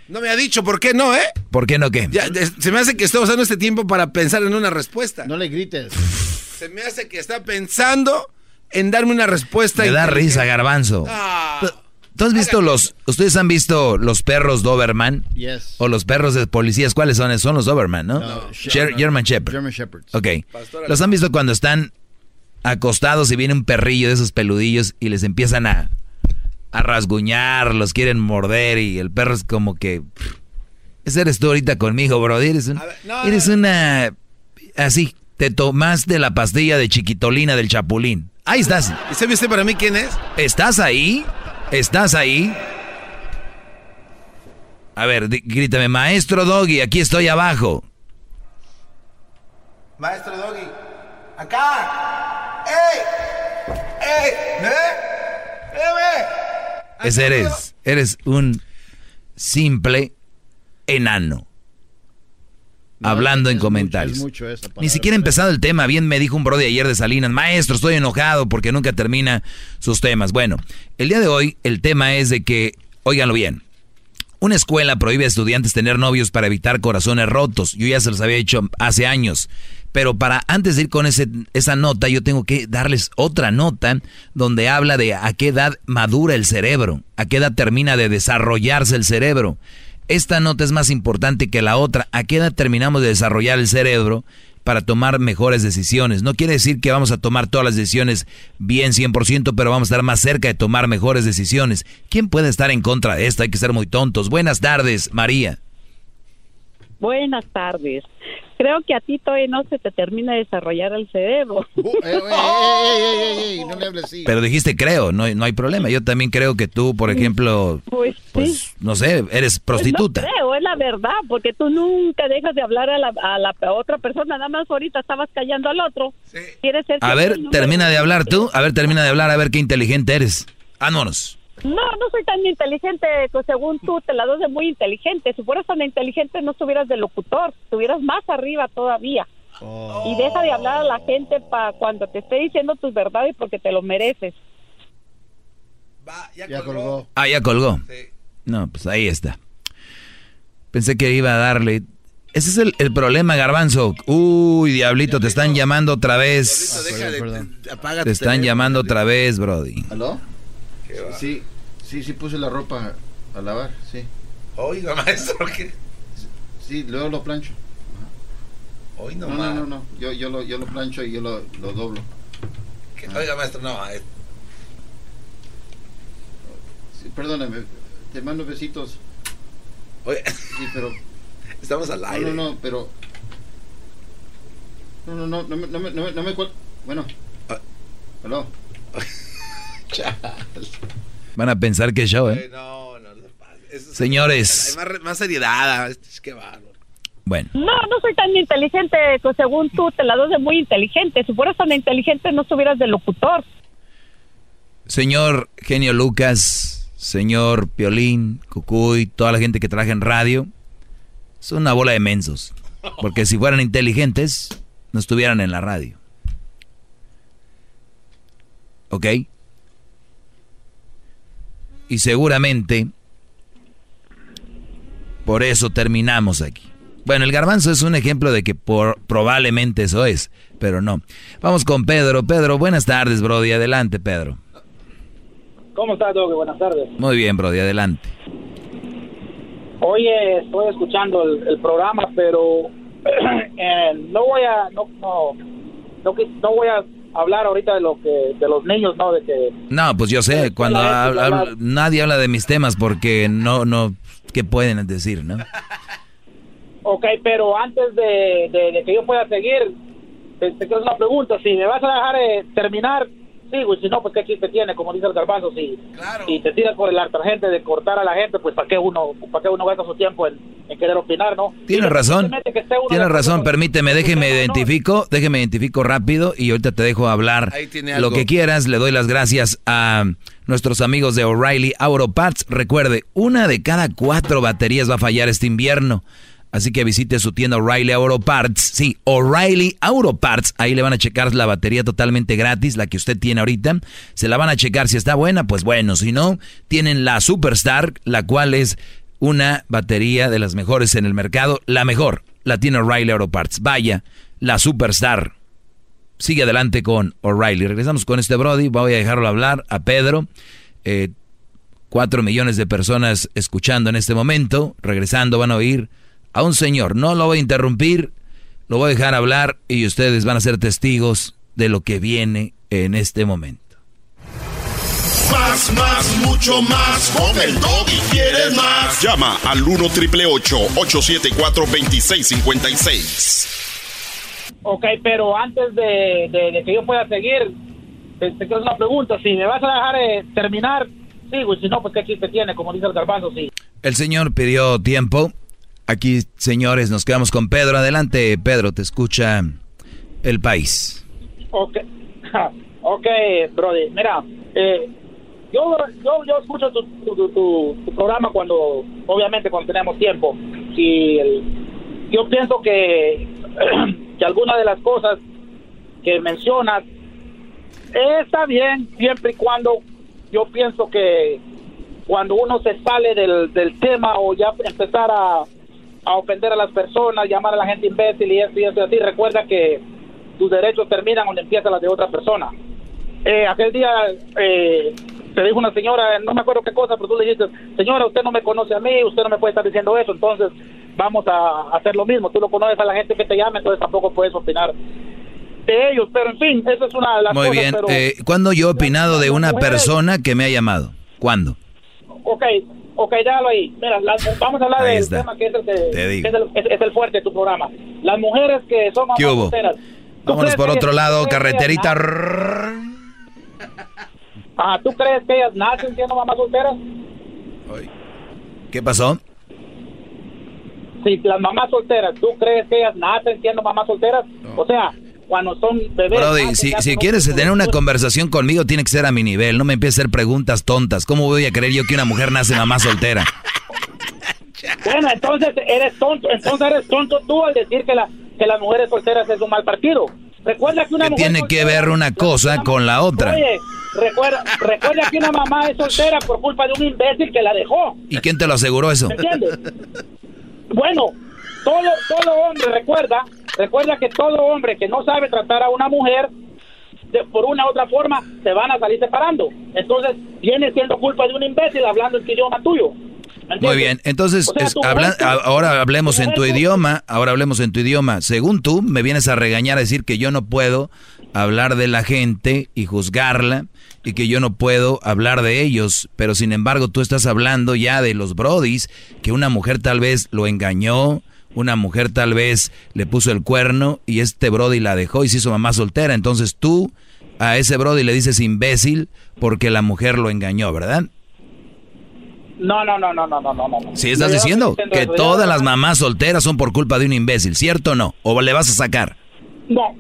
No me ha dicho por qué no, ¿eh? ¿Por qué no qué? Ya, se me hace que está usando este tiempo para pensar en una respuesta. No le grites. (laughs) Se me hace que está pensando en darme una respuesta. Me da risa, garbanzo. Ah, ¿Tú has visto los, ustedes han visto los perros Doberman? Yes. O los perros de policías, ¿cuáles son? Son los Doberman, ¿no? No. German Shepherd. German Shepherds. Ok. Pastor ¿Los han visto cuando están acostados y viene un perrillo de esos peludillos y les empiezan a, a rasguñar, los quieren morder y el perro es como que... pff, Ese eres tú ahorita conmigo, bro. Eres, un- no, eres una... Así, te tomaste la pastilla de chiquitolina del chapulín. Ahí estás. ¿Y sabe usted para mí quién es? ¿Estás ahí? ¿Estás ahí? A ver, grítame, maestro Doggy, aquí estoy abajo. Maestro Doggy. Acá. ¡Ey! ¡Ey! ¿Eh? ¡Eh, Ese eres, eres un simple enano. Hablando en comentarios. mucho Ni siquiera empezado el tema. Bien me dijo un bro de ayer de Salinas, maestro, estoy enojado porque nunca termina sus temas. Bueno, el día de hoy el tema es de que, óiganlo bien, una escuela prohíbe a estudiantes tener novios para evitar corazones rotos. Yo ya se los había dicho hace años. Pero para antes de ir con ese, esa nota, yo tengo que darles otra nota donde habla de a qué edad madura el cerebro, a qué edad termina de desarrollarse el cerebro. Esta nota es más importante que la otra. ¿A qué edad terminamos de desarrollar el cerebro para tomar mejores decisiones? No quiere decir que vamos a tomar todas las decisiones bien 100%, pero vamos a estar más cerca de tomar mejores decisiones. ¿Quién puede estar en contra de esto? Hay que ser muy tontos. Buenas tardes, María. Buenas tardes. Creo que a ti todavía no se te termina de desarrollar el cerebro. (laughs) Eh, no hables así. Pero dijiste creo, no, no hay problema. Yo también creo que tú, por ejemplo, Pues, sí. no sé, eres prostituta. Pues no creo, es la verdad, porque tú nunca dejas de hablar a la, a la otra persona, nada más ahorita estabas callando al otro. ¿Quieres ser A ver, termina de hablar tú. A ver, termina de hablar, a ver qué inteligente eres. Vámonos. No, no soy tan inteligente, pues, según tú, te la das de muy inteligente. Si fueras tan inteligente, no estuvieras de locutor, estuvieras más arriba todavía. Y deja de hablar a la gente para cuando te esté diciendo tus verdades porque te lo mereces. Ya colgó. Ah, ya colgó. No, pues ahí está. Pensé que iba a darle. Ese es el, el problema, Garbanzo. Uy, Diablito, te están llamando otra vez. Apaga Te están llamando otra vez, Brody. ¿Aló? Sí, sí, sí puse la ropa a lavar, sí. Oiga, (laughs) maestro, ¿qué? Sí, luego lo plancho. Hoy No, no, no, no. Yo, yo, lo, yo lo plancho y yo lo, lo doblo. Oiga, maestro, no. eh, Sí, perdóname, te mando besitos. Oye, Sí, pero... (laughs) estamos al aire. No, no, no, pero... No, no, no, no me, no me, no me, no me Bueno. Ah. ¿Aló? (laughs) Van a pensar que es show, ¿eh? No, no, no pasa. Eso es- Señores. Hay más, más seriedad. Es que. Bueno, No, no soy tan inteligente, pues, según tú, te la das de muy inteligente. Si fueras tan inteligente, no estuvieras de locutor. señor Genio Lucas, señor Piolín, Cucuy, toda la gente que trabaja en radio, Es una bola de mensos. Porque si fueran inteligentes, no estuvieran en la radio. ¿Ok? Y seguramente por eso terminamos aquí. Bueno, el garbanzo es un ejemplo de que por, probablemente eso es, pero no. Vamos con Pedro. Pedro, buenas tardes, Brody. Adelante, Pedro. ¿Cómo estás, Doggy? Buenas tardes. Muy bien, Brody. Adelante. Oye, estoy escuchando el, el programa, pero (clears throat) eh, no voy a no no no, no voy a hablar ahorita de lo que de los niños, no de que No, pues yo sé, cuando hab- hab- nadie habla de mis temas porque no, no, ¿qué pueden decir, no? Ok, pero antes de, de- de que yo pueda seguir, te, te quiero hacer una pregunta. Si me vas a dejar eh, terminar, Y si no, pues qué chiste tiene, como dice el garbanzo. Si, si te tiras por el gente de cortar a la gente, pues ¿para qué uno para qué uno gasta su tiempo en, en querer opinar, no? Tienes razón, tienes de- razón, permíteme, déjeme identifico, déjeme identifico rápido y ahorita te dejo hablar Ahí tiene lo que quieras. Le doy las gracias a nuestros amigos de O'Reilly Auto Parts. Recuerde, una de cada cuatro baterías va a fallar este invierno. Así que visite su tienda O'Reilly Auto Parts. Sí, O'Reilly Auto Parts. Ahí le van a checar la batería totalmente gratis, la que usted tiene ahorita. Se la van a checar si está buena, pues bueno. Si no, tienen la Superstar, la cual es una batería de las mejores en el mercado. La mejor, la tiene O'Reilly Auto Parts. Vaya, la Superstar. Sigue adelante con O'Reilly. Regresamos con este Brody. Voy a dejarlo hablar a Pedro. Eh, Cuatro millones de personas escuchando en este momento. Regresando van a oír a un señor. No lo voy a interrumpir, lo voy a dejar hablar y ustedes van a ser testigos de lo que viene en este momento. Más, más, mucho más. Con el y quieres más. Llama al 1 triple 874 2656. Ok, pero antes de, de- de que yo pueda seguir, te, te quiero hacer una pregunta. Si me vas a dejar eh, terminar, sigo. Y si no, pues qué chiste tiene, como dice el garbanzo. Sí. El señor pidió tiempo. Aquí, señores, nos quedamos con Pedro. Adelante, Pedro, te escucha el país. Ok, (laughs) ok, Brody. Mira, eh, yo, yo, yo escucho tu, tu, tu- tu- programa cuando, obviamente, cuando tenemos tiempo. Y yo pienso que, (clears throat) que algunas de las cosas que mencionas está bien, siempre y cuando yo pienso que cuando uno se sale del, del tema o ya empezar a, a ofender a las personas, llamar a la gente imbécil y esto y esto y así, recuerda que tus derechos terminan donde empiezan las de otra persona. Eh, aquel día eh, te dijo una señora, no me acuerdo qué cosa, pero tú le dijiste, señora, usted no me conoce a mí, usted no me puede estar diciendo eso, entonces vamos a hacer lo mismo. Tú no conoces a la gente que te llama, entonces tampoco puedes opinar de ellos. Pero en fin, esa es una de las Muy cosas. bien. pero- Eh, ¿Cuándo yo he opinado de una persona que me ha llamado? ¿Cuándo? Ok, ok, déjalo ahí. Mira, las- vamos a hablar del tema que es el, que, es, el, es- es el fuerte de tu programa. Las mujeres que son mamás. ¿Tú Vámonos por otro lado, carreterita. Ah, ¿tú crees que ellas nacen siendo mamás solteras? ¿Qué pasó? Si las mamás solteras, ¿tú crees que ellas nacen siendo mamás solteras? O sea, cuando son bebés. Brody, nacen si, si quieres tener una conversación conmigo, tiene que ser a mi nivel. No me empieces a hacer preguntas tontas. ¿Cómo voy a creer yo que una mujer nace mamá soltera? (laughs) Bueno, entonces eres tonto, entonces eres tonto tú al decir que, la, que las mujeres solteras es un mal partido. Recuerda que una ¿Qué mujer tiene que ver una cosa con la otra? Oye, recuerda, recuerda que una mamá es soltera por culpa de un imbécil que la dejó. ¿Y quién te lo aseguró eso? ¿Me entiendes? Bueno, todo, todo hombre, recuerda, recuerda que todo hombre que no sabe tratar a una mujer de- por una u otra forma se van a salir separando. Entonces, viene siendo culpa de un imbécil hablando el idioma tuyo. ¿Me Muy bien, entonces O sea, es- habla- ahora hablemos en tu idioma, ahora hablemos en tu idioma. Según tú, me vienes a regañar a decir que yo no puedo hablar de la gente y juzgarla y que yo no puedo hablar de ellos, pero sin embargo tú estás hablando ya de los brodis, que una mujer tal vez lo engañó, una mujer tal vez le puso el cuerno y este brody la dejó y se hizo mamá soltera, entonces tú a ese brody le dices imbécil porque la mujer lo engañó, ¿verdad? No, no, no, no, no, no, no. no. Sí, estás Yo diciendo que eso, todas las mamás solteras son por culpa de un imbécil, ¿cierto o no? ¿O le vas a sacar? No.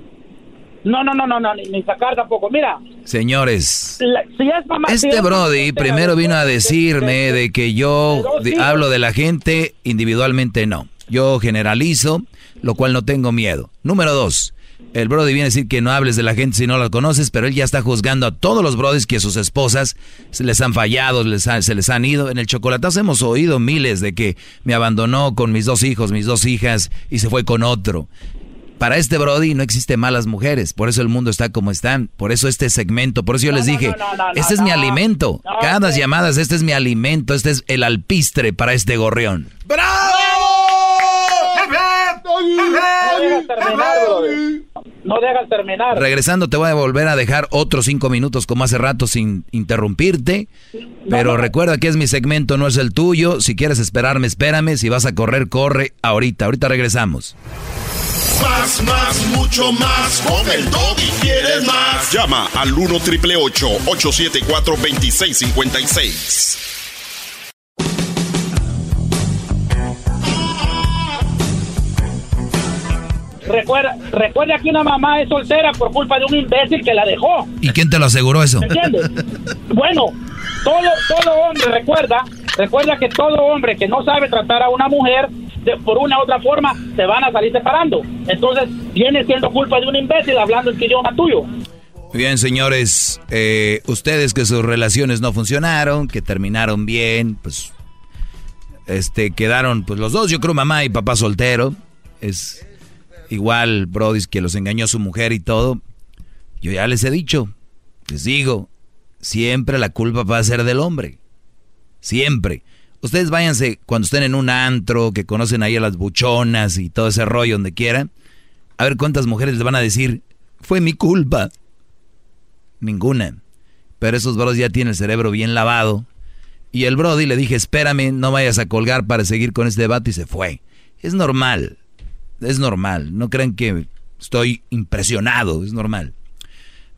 No, no, no, no, no, ni, ni sacar tampoco. Mira, Señores, la- si es mamá... si este es mamá Brody primero vino a de- decirme de- de que yo hablo de la gente individualmente, no. Yo generalizo, lo cual no tengo miedo. Número dos, el Brody viene a decir que no hables de la gente si no la conoces, pero él ya está juzgando a todos los Brodis que sus esposas se les han fallado, les se les han ido. En el chocolatazo hemos oído miles de que me abandonó con mis dos hijos, mis dos hijas y se fue con otro. Para este Brody no existe malas mujeres, por eso el mundo está como está, por eso este segmento, por eso yo les dije, no, no, no, este es mi alimento, No, cada sí. llamadas, este es mi alimento, este es el alpistre para este gorrión. No dejas terminar. No dejas terminar. Regresando te voy a volver a dejar otros cinco minutos como hace rato sin interrumpirte. Pero recuerda que es mi segmento, no es el tuyo. Si quieres esperarme, espérame. Si vas a correr, corre ahorita. Ahorita regresamos. Más, más, mucho más. Con el y quieres más. Llama al 1 triple 874 2656. Recuerda, recuerda que una mamá es soltera por culpa de un imbécil que la dejó. ¿Y quién te lo aseguró eso? ¿Me entiendes? bueno, todo, todo hombre, recuerda, recuerda que todo hombre que no sabe tratar a una mujer de- por una u otra forma, se van a salir separando. Entonces, viene siendo culpa de un imbécil hablando el idioma tuyo. Muy bien, señores. eh, ustedes que sus relaciones no funcionaron, que terminaron bien, pues. Este, quedaron, pues los dos, yo creo, mamá y papá soltero. Es igual, Brody, que los engañó su mujer y todo. Yo ya les he dicho, les digo, siempre la culpa va a ser del hombre. Siempre. Ustedes váyanse cuando estén en un antro, que conocen ahí a las buchonas y todo ese rollo donde quieran. A ver cuántas mujeres les van a decir, fue mi culpa. Ninguna. Pero esos bros ya tienen el cerebro bien lavado. Y el Brody le dije, espérame, no vayas a colgar para seguir con este debate y se fue. Es normal. Es normal. No crean que estoy impresionado. Es normal.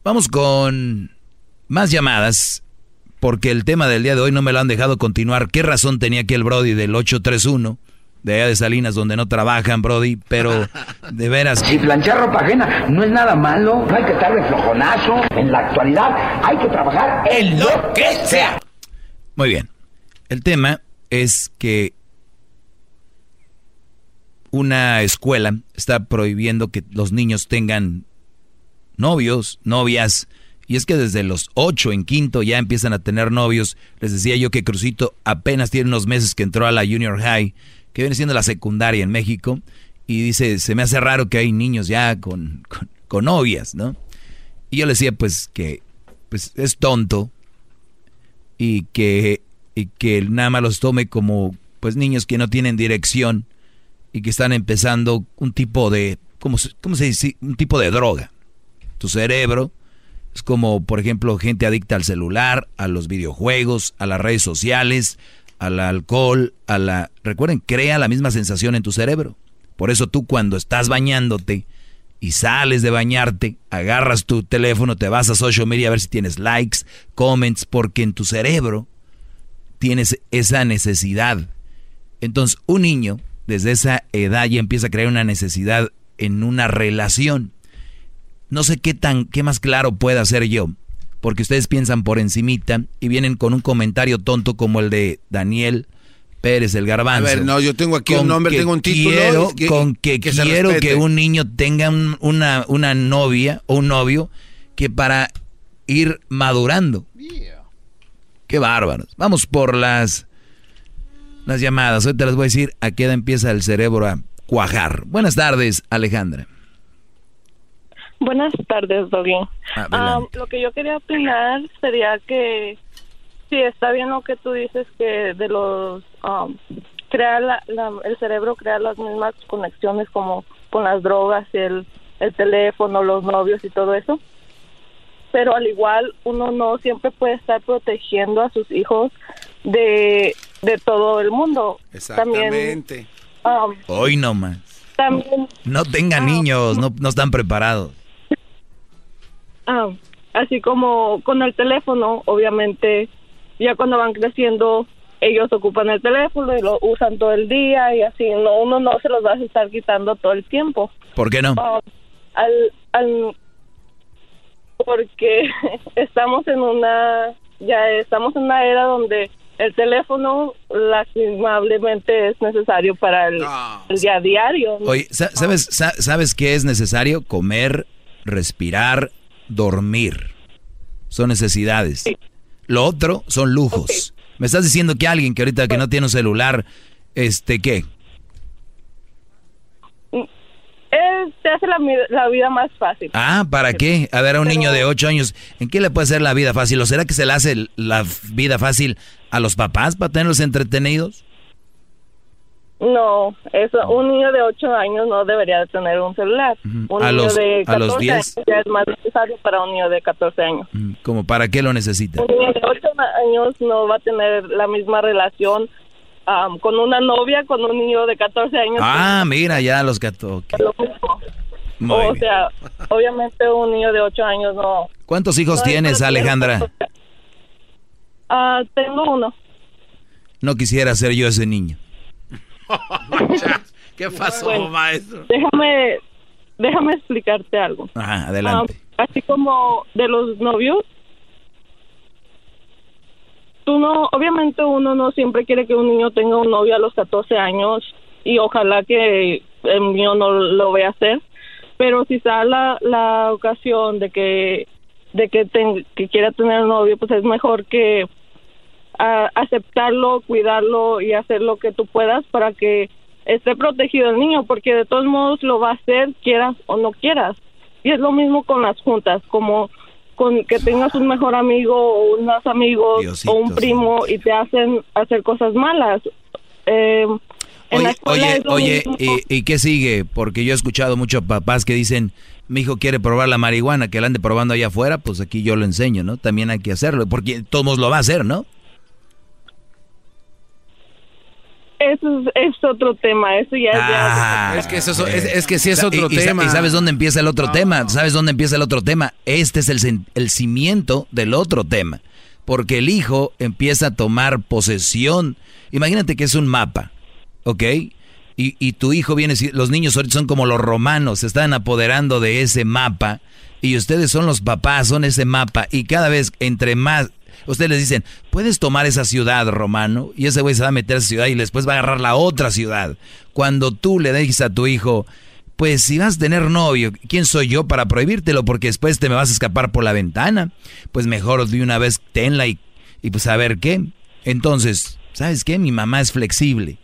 Vamos con más llamadas. Porque el tema del día de hoy no me lo han dejado continuar. ¿Qué razón tenía aquí el Brody del 831? De allá de Salinas, donde no trabajan, Brody. Pero de veras. (laughs) Si planchar ropa ajena no es nada malo, no hay que estar de flojonazo. En la actualidad hay que trabajar en lo que sea. Muy bien. El tema es que una escuela está prohibiendo que los niños tengan novios, novias. Y es que desde los ocho en quinto ya empiezan a tener novios. Les decía yo que Crucito apenas tiene unos meses que entró a la Junior High, que viene siendo la secundaria en México. Y dice, se me hace raro que hay niños ya con, con, con novias, ¿no? Y yo le decía, pues, que pues, es tonto y que, y que nada más los tome como pues niños que no tienen dirección y que están empezando un tipo de, ¿cómo, cómo se dice? Un tipo de droga. Tu cerebro es como, por ejemplo, gente adicta al celular, a los videojuegos, a las redes sociales, al alcohol, a la... Recuerden, crea la misma sensación en tu cerebro. Por eso tú cuando estás bañándote y sales de bañarte, agarras tu teléfono, te vas a social media a ver si tienes likes, comments, porque en tu cerebro tienes esa necesidad. Entonces, un niño desde esa edad ya empieza a crear una necesidad en una relación. No sé qué tan qué más claro pueda hacer yo, porque ustedes piensan por encimita y vienen con un comentario tonto como el de Daniel Pérez el A Garbanzo. ver, no, yo tengo aquí un nombre, tengo un título. quiero- que- con que, quiero que un niño tenga un- una, una novia o un novio que para ir madurando. Qué bárbaros. Vamos por las, las llamadas. Ahorita les voy a decir a qué edad empieza el cerebro a cuajar. Buenas tardes, Alejandra. Buenas tardes, Doggy. Ah, lo que yo quería opinar sería que sí está bien lo que tú dices que de los um, crear la- la- el cerebro crea las mismas conexiones como con las drogas, el, el teléfono, los novios y todo eso. Pero al igual uno no siempre puede estar protegiendo a sus hijos de, de todo el mundo. También, Exactamente. um, Hoy no más. también No tengan niños, no, no están preparados. Ah, así como con el teléfono, obviamente, ya cuando van creciendo, ellos ocupan el teléfono y lo usan todo el día y así, no, uno no se los va a estar quitando todo el tiempo. ¿Por qué no? Ah, al, al, porque (laughs) estamos en una, ya estamos en una era donde el teléfono lastimablemente es necesario para el, el día a diario. ¿no? Oye, sa- ¿sabes, sa- ¿sabes qué es necesario? Comer, respirar, dormir. Son necesidades. Lo otro son lujos. Me estás diciendo que alguien que ahorita que no tiene un celular, este, ¿qué? Te hace la, vida más fácil. Ah, ¿para qué? A ver, a un niño de 8 años, ¿en qué le puede hacer la vida fácil? ¿O será que se le hace la vida fácil a los papás para tenerlos entretenidos? No, eso, un niño de 8 años no debería de tener un celular. Un A niño los- de a los 14 10. años ya es más necesario para un niño de 14 años. ¿Como para qué lo necesita? Un niño de 8 años no va a tener la misma relación am, con una novia, con un niño de 14 años. Ah, mira, ya los gatos. Lo mismo. Muy o bien. sea, obviamente un niño de 8 años no. ¿Cuántos hijos no tienes, Alejandra? Ah, tengo uno. No quisiera ser yo ese niño. (laughs) ¿Qué pasó, Bueno, maestro? Déjame, déjame explicarte algo. Ajá, adelante. Ah, así como de los novios, tú no, obviamente uno no siempre quiere que un niño tenga un novio a los 14 años y ojalá que el mío no lo vea hacer, pero si está la, la ocasión de que de que, que quiera tener un novio, pues es mejor que aceptarlo, cuidarlo y hacer lo que tú puedas para que esté protegido el niño, porque de todos modos lo va a hacer quieras o no quieras. Y es lo mismo con las juntas, como con que tengas un mejor amigo o unos amigos o un primo y te hacen hacer cosas malas. Eh, Oye, oye. ¿y, y qué sigue? Porque yo he escuchado muchos papás que dicen, mi hijo quiere probar la marihuana, que la ande probando allá afuera, pues aquí yo lo enseño, ¿no? También hay que hacerlo, porque todos lo va a hacer, ¿no? Eso es, es otro tema, eso ya es Ah, Es que eso es- es- es que sí es otro y- tema. ¿Y sabes dónde empieza el otro tema? ¿Sabes dónde empieza el otro tema? Este es el, el cimiento del otro tema. Porque el hijo empieza a tomar posesión. Imagínate que es un mapa, ¿ok? Y, y tu hijo viene, los niños ahorita son como los romanos, se están apoderando de ese mapa. Y ustedes son los papás, son ese mapa. Y cada vez, entre más, ustedes les dicen, puedes tomar esa ciudad, romano. Y ese güey se va a meter a esa ciudad y después va a agarrar la otra ciudad. Cuando tú le dejes a tu hijo, pues si vas a tener novio, ¿quién soy yo para prohibírtelo? Porque después te me vas a escapar por la ventana. Pues mejor de una vez tenla y, y pues a ver qué. Entonces, ¿sabes qué? Mi mamá es flexible.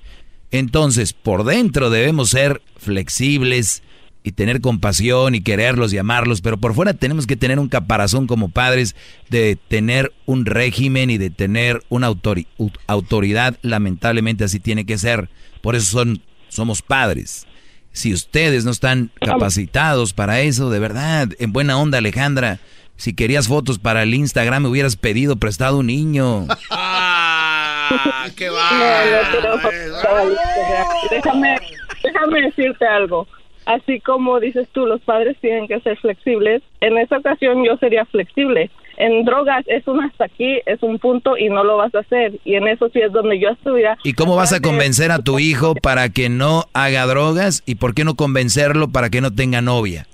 Entonces, por dentro debemos ser flexibles y tener compasión y quererlos y amarlos, pero por fuera tenemos que tener un caparazón como padres de tener un régimen y de tener una autoridad, lamentablemente así tiene que ser. Por eso son somos padres. Si ustedes no están capacitados para eso, de verdad, en buena onda, Alejandra, si querías fotos para el Instagram, me hubieras pedido prestado un niño. (laughs) Ah, qué (laughs) No, no, pero, déjame, déjame decirte algo. Así como dices tú, los padres tienen que ser flexibles. En esa ocasión yo sería flexible. En drogas es un hasta aquí, es un punto y no lo vas a hacer. Y en eso sí es donde yo estuviera. ¿Y cómo vas a convencer a tu hijo para que no haga drogas? ¿Y por qué no convencerlo para que no tenga novia?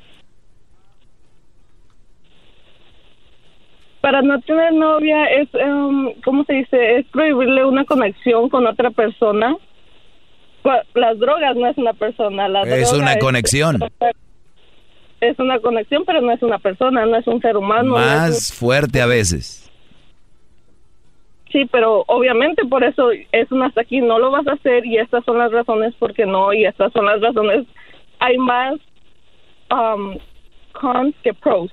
Para no tener novia es, em, ¿cómo se dice? Es prohibirle una conexión con otra persona. Las drogas no es una persona. La Es una conexión. Es una conexión, pero no es una persona, no es un ser humano. no es un- Más fuerte a veces. Sí, pero obviamente por eso es un hasta aquí, no lo vas a hacer y estas son las razones por qué no y estas son las razones. Hay más um, cons que pros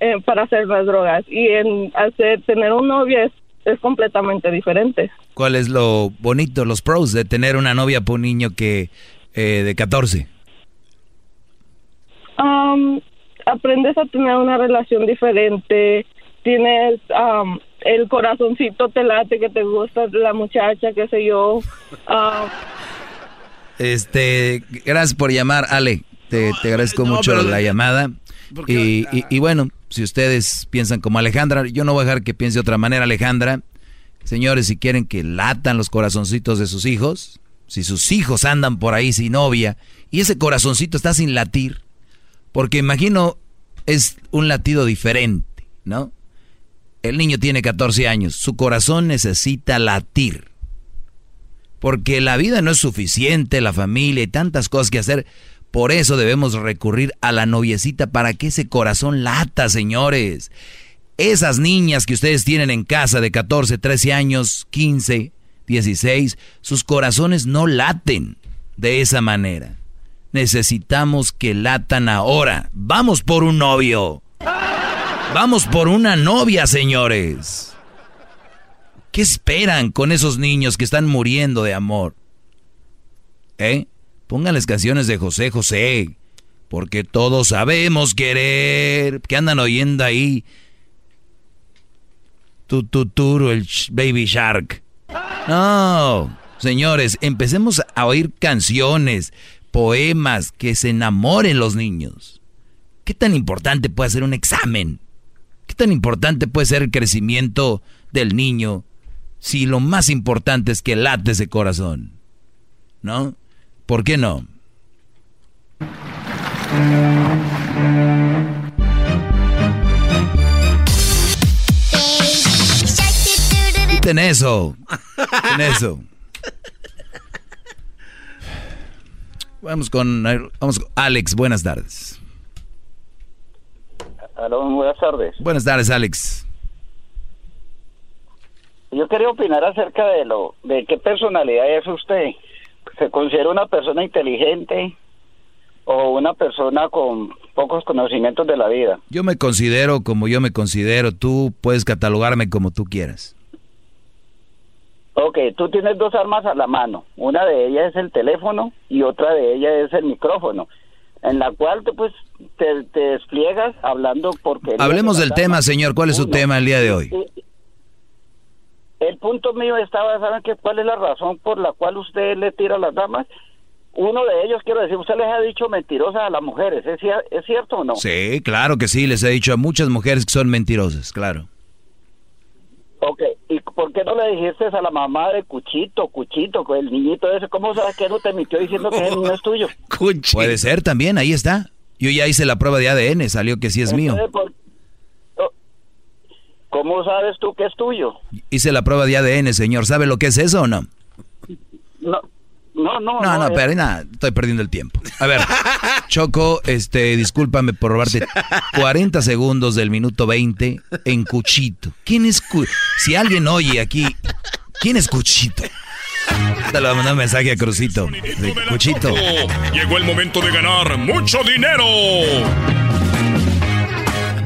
eh, para hacer las drogas y en hacer tener un novio es, es completamente diferente. ¿Cuál es lo bonito, los pros de tener una novia por un niño que eh, de 14? Um, aprendes a tener una relación diferente, tienes um, el corazoncito te late que te gusta la muchacha, qué sé yo. Um, Este, gracias por llamar, Ale. Te, te agradezco no, mucho pero- la llamada. ¿Por qué? Y, y- y bueno, si ustedes piensan como Alejandra, yo no voy a dejar que piense de otra manera Alejandra. Señores, si quieren que latan los corazoncitos de sus hijos, si sus hijos andan por ahí sin novia y ese corazoncito está sin latir, porque imagino es un latido diferente, ¿no? El niño tiene 14 años, su corazón necesita latir. Porque la vida no es suficiente, la familia y tantas cosas que hacer. Por eso debemos recurrir a la noviecita para que ese corazón lata, señores. Esas niñas que ustedes tienen en casa de 14, 13 años, 15, 16, sus corazones no laten de esa manera. Necesitamos que latan ahora. Vamos por un novio. Vamos por una novia, señores. ¿Qué esperan con esos niños que están muriendo de amor? ¿Eh? Pónganles canciones de José José. Porque todos sabemos querer. ¿Qué andan oyendo ahí? Tututuro, el Baby Shark. No, señores, empecemos a oír canciones, poemas, que se enamoren los niños. ¿Qué tan importante puede ser un examen? ¿Qué tan importante puede ser el crecimiento del niño si lo más importante es que late ese corazón? ¿No? ¿Por qué no? Quiten eso. Quiten eso. Vamos con, vamos con Alex, buenas tardes. Aló, buenas tardes. Buenas tardes, Alex. Yo quería opinar acerca de lo de qué personalidad es usted. ¿Se considera una persona inteligente o una persona con pocos conocimientos de la vida? Yo me considero como yo me considero. Tú puedes catalogarme como tú quieras. Ok, tú tienes dos armas a la mano. Una de ellas es el teléfono y otra de ellas es el micrófono, en la cual tú pues te, te despliegas hablando porque... Hablemos del tema, señor. ¿Cuál es su Uno. tema el día de hoy? El punto mío estaba, ¿saben qué? ¿Cuál es la razón por la cual usted le tira a las damas? Uno de ellos, quiero decir, usted les ha dicho mentirosas a las mujeres, ¿es, ¿es cierto o no? Sí, claro que sí. Les he dicho a muchas mujeres que son mentirosas, claro. Ok, ¿y por qué no le dijiste a la mamá de Cuchito, Cuchito, con el niñito ese? ¿Cómo sabes que no te mintió diciendo que el niño es tuyo? (laughs) Puede ser también, ahí está. Yo ya hice la prueba de ADN, salió que sí es mío. Por- ¿Cómo sabes tú que es tuyo? Hice la prueba de ADN, señor. ¿Sabe lo que es eso o no? No, no, no. No, no, es- pero nada, estoy perdiendo el tiempo. A ver, (laughs) Choco, este, discúlpame por robarte 40 segundos del minuto 20 en Cuchito. ¿Quién es Cu- Si alguien oye aquí, ¿quién es Cuchito? Te lo voy a mandar un mensaje a Crucito. De Cuchito. Llegó el momento de ganar mucho dinero.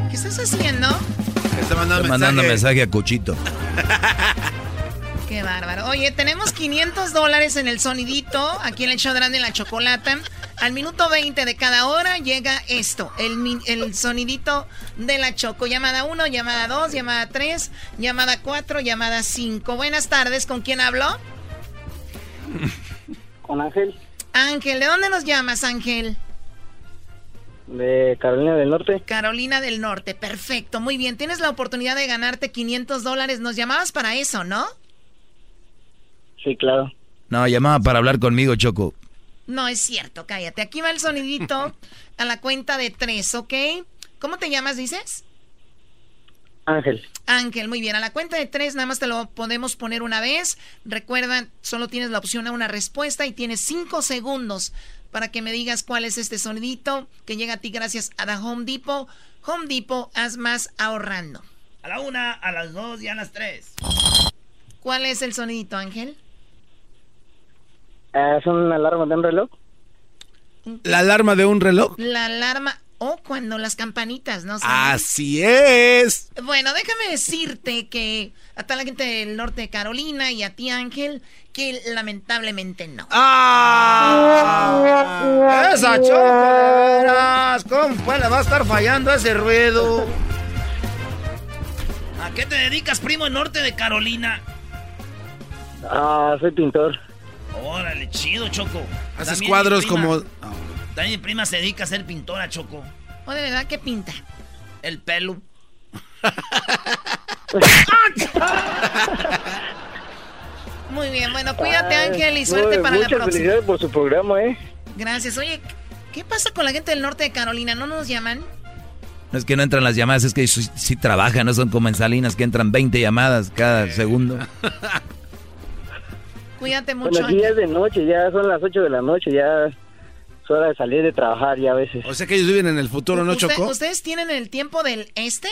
¿Qué estás haciendo? Está mandando mandando mensaje a Cuchito. (laughs) Qué bárbaro. Oye, tenemos 500 dólares en el sonidito, aquí en el show grande la chocolata. Al minuto 20 de cada hora llega esto, el, el sonidito de la choco. Llamada 1, llamada 2, llamada 3, llamada 4, llamada 5. Buenas tardes, ¿con quién hablo? Con Ángel, Ángel, ¿de dónde nos llamas, Ángel? De Carolina del Norte. Carolina del Norte, perfecto, muy bien. Tienes la oportunidad de ganarte 500 dólares. Nos llamabas para eso, ¿no? Sí, claro. No, llamaba para hablar conmigo, Choco. No es cierto, cállate. Aquí va el sonidito (laughs) a la cuenta de tres, ¿ok? ¿Cómo te llamas, dices? Ángel. Ángel, muy bien. A la cuenta de tres nada más te lo podemos poner una vez. Recuerda, solo tienes la opción a una respuesta y tienes cinco segundos para que me digas cuál es este sonidito que llega a ti gracias a la Home Depot. Home Depot, haz más ahorrando. A la una, a las dos y a las tres. ¿Cuál es el sonidito, Ángel? Ah, ¿Es una alarma de un reloj? ¿La alarma de un reloj? La alarma o cuando las campanitas, ¿no? Así es. Bueno, déjame decirte que a toda la gente del norte de Carolina y a ti, Ángel, que lamentablemente no. ¡Ah! Esa choco, de veras. ¿Cómo pues le va a estar fallando ese ruido? ¿A qué te dedicas, primo, en norte de Carolina? Ah, soy pintor. Órale, chido, Choco. Haces También cuadros como... También mi prima se dedica a ser pintora, Choco. ¿O de verdad qué pinta? El pelo. (laughs) Muy bien, bueno, cuídate, Ángel, y suerte para la Muchas próxima. felicidades por su programa, ¿eh? Gracias. Oye, ¿qué pasa con la gente del norte de Carolina? ¿No nos llaman? No es que no entran las llamadas, es que sí, sí trabajan, no son como en Salinas que entran 20 llamadas cada segundo. Cuídate mucho. Bueno, aquí ya es de noche, ya son las 8 de la noche, ya hora de salir de trabajar ya a veces. O sea que ellos viven en el futuro, ¿no, ¿Usted- Choco? ¿Ustedes tienen el tiempo del este?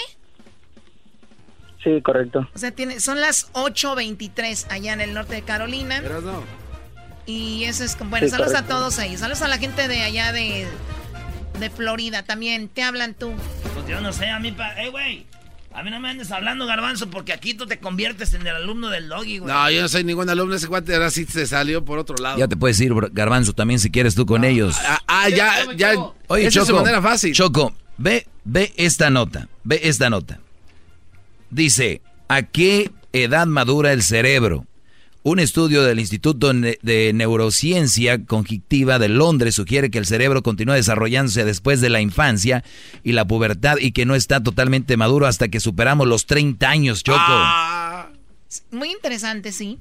Sí, correcto. O sea, tiene, son las 8.23 allá en el norte de Carolina. Y eso es como... Bueno, Sí, saludos a todos ellos. Saludos a la gente de allá de, de Florida también. Te hablan tú. Pues yo no sé, a mí, pa... ¡Ey, güey! A mí no me andes hablando, garbanzo, porque aquí tú te conviertes en el alumno del doggy, güey. No, yo no soy ningún alumno. Ese cuate ahora sí se salió por otro lado. Ya te puedes ir, Garbanzo, también si quieres tú con ellos. Ah, ya, ya. Oye, esa es su Choco, manera fácil. Choco, ve, ve esta nota, ve esta nota. Dice, ¿a qué edad madura el cerebro? Un estudio del Instituto de Neurociencia Cognitiva de Londres sugiere que el cerebro continúa desarrollándose después de la infancia y la pubertad y que no está totalmente maduro hasta que superamos los 30 años, Choco. Ah. Muy interesante, sí.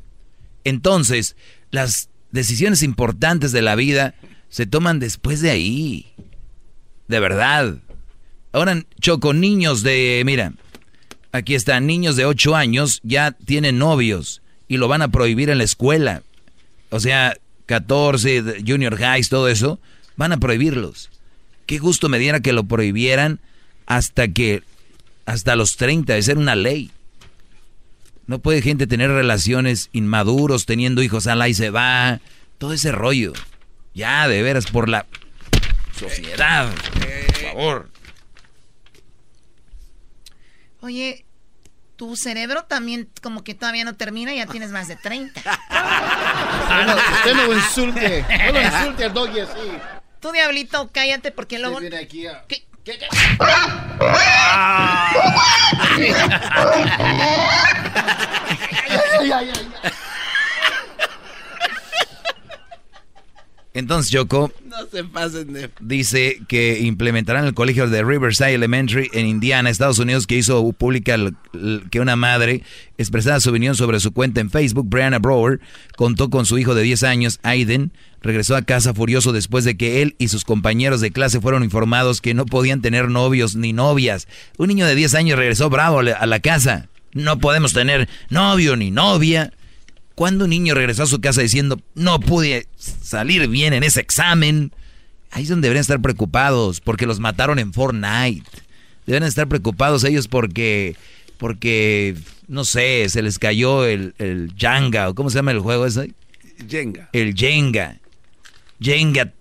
Entonces, las decisiones importantes de la vida se toman después de ahí. De verdad. Ahora, Choco, niños de, mira, aquí están, niños de 8 años ya tienen novios y lo van a prohibir en la escuela. O sea, 14, de- junior highs, todo eso, van a prohibirlos. Qué gusto me diera que lo prohibieran hasta que, hasta los 30, de ser una ley. No puede gente tener relaciones inmaduros, teniendo hijos, ala y se va. Todo ese rollo. Ya, de veras, por la sociedad. Por favor. Oye, tu cerebro también como que todavía no termina y ya tienes más de 30. (laughs) No, usted no lo insulte. No lo insulte al doggy así. Tú, diablito, cállate porque luego... viene aquí a- ¿Qué? ¿Qué? qué? (laughs) Ay, ay, ay, Entonces, Choco No se pasen de. dice que implementarán el colegio de Riverside Elementary en Indiana, Estados Unidos, que hizo pública que una madre expresara su opinión sobre su cuenta en Facebook. Brianna Brower contó con su hijo de 10 años, Aiden. Regresó a casa furioso después de que él y sus compañeros de clase fueron informados que no podían tener novios ni novias. Un niño de 10 años regresó bravo a la casa. No podemos tener novio ni novia. Cuando un niño regresó a su casa diciendo, no pude salir bien en ese examen, ahí es donde deberían estar preocupados, porque los mataron en Fortnite. Deben estar preocupados ellos porque, porque, no sé, se les cayó el, el Jenga, o ¿cómo se llama el juego ese? Jenga. El Jenga. Jenga.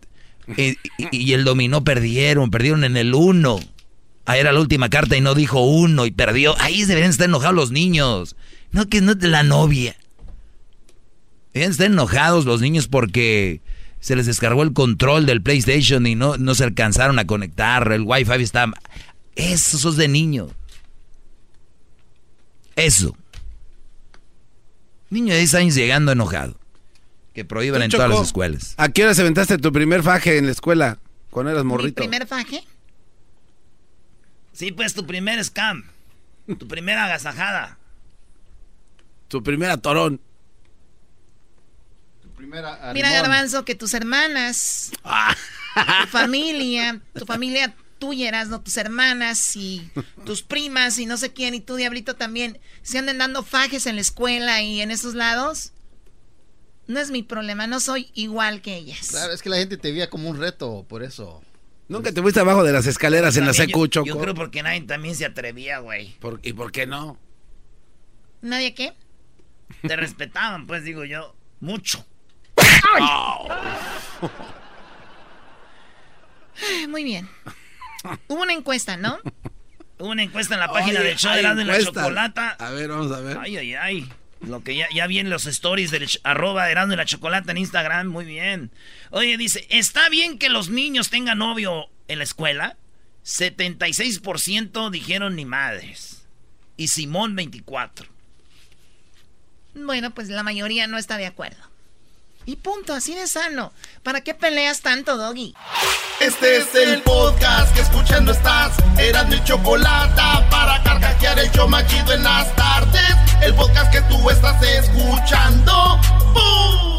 eh, y, y el dominó perdieron, perdieron en el 1. Ahí era la última carta y no dijo uno y perdió. Ahí deberían estar enojados los niños. No que no de la novia. Estar enojados los niños porque se les descargó el control del PlayStation y no, no se alcanzaron a conectar. El Wi-Fi está... Eso sos de niño. Eso. Niño de 10 años llegando enojado. Que prohíban en Tú, todas las escuelas. ¿A qué hora se aventaste tu primer faje en la escuela? Cuando eras ¿Mi morrito. primer faje? Sí, pues tu primer scam. Tu primera agasajada. Tu primer Mira, Garbanzo, que tus hermanas, tu familia, tu familia tuya, eras, no tus hermanas y tus primas y no sé quién, y tú, Diablito, también, se andan dando fajes en la escuela y en esos lados. No es mi problema, no soy igual que ellas. Claro, es que la gente te veía como un reto, por eso. Nunca te fuiste abajo de las escaleras en la secu, yo, yo creo porque nadie también se atrevía, güey. ¿Por- ¿Y por qué no? ¿Nadie qué? Te respetaban, pues digo yo, mucho. Muy bien. Hubo una encuesta, ¿no? Hubo una encuesta en la página Oye, del show de la encuesta. Chocolata. A ver, vamos a ver. Ay, ay, ay. Lo que ya, ya vi en los stories del arroba Erasmo y la Chocolata en Instagram, muy bien. Oye, dice, ¿está bien que los niños tengan novio en la escuela? 76% dijeron ni madres. Y Simón 24. Bueno, pues la mayoría no está de acuerdo. Y punto, así de sano. ¿Para qué peleas tanto, Doggy? Este es el podcast que escuchando estás. Eran mi chocolate para carcajear el show machido en las tardes. El podcast que tú estás escuchando. ¡Bum!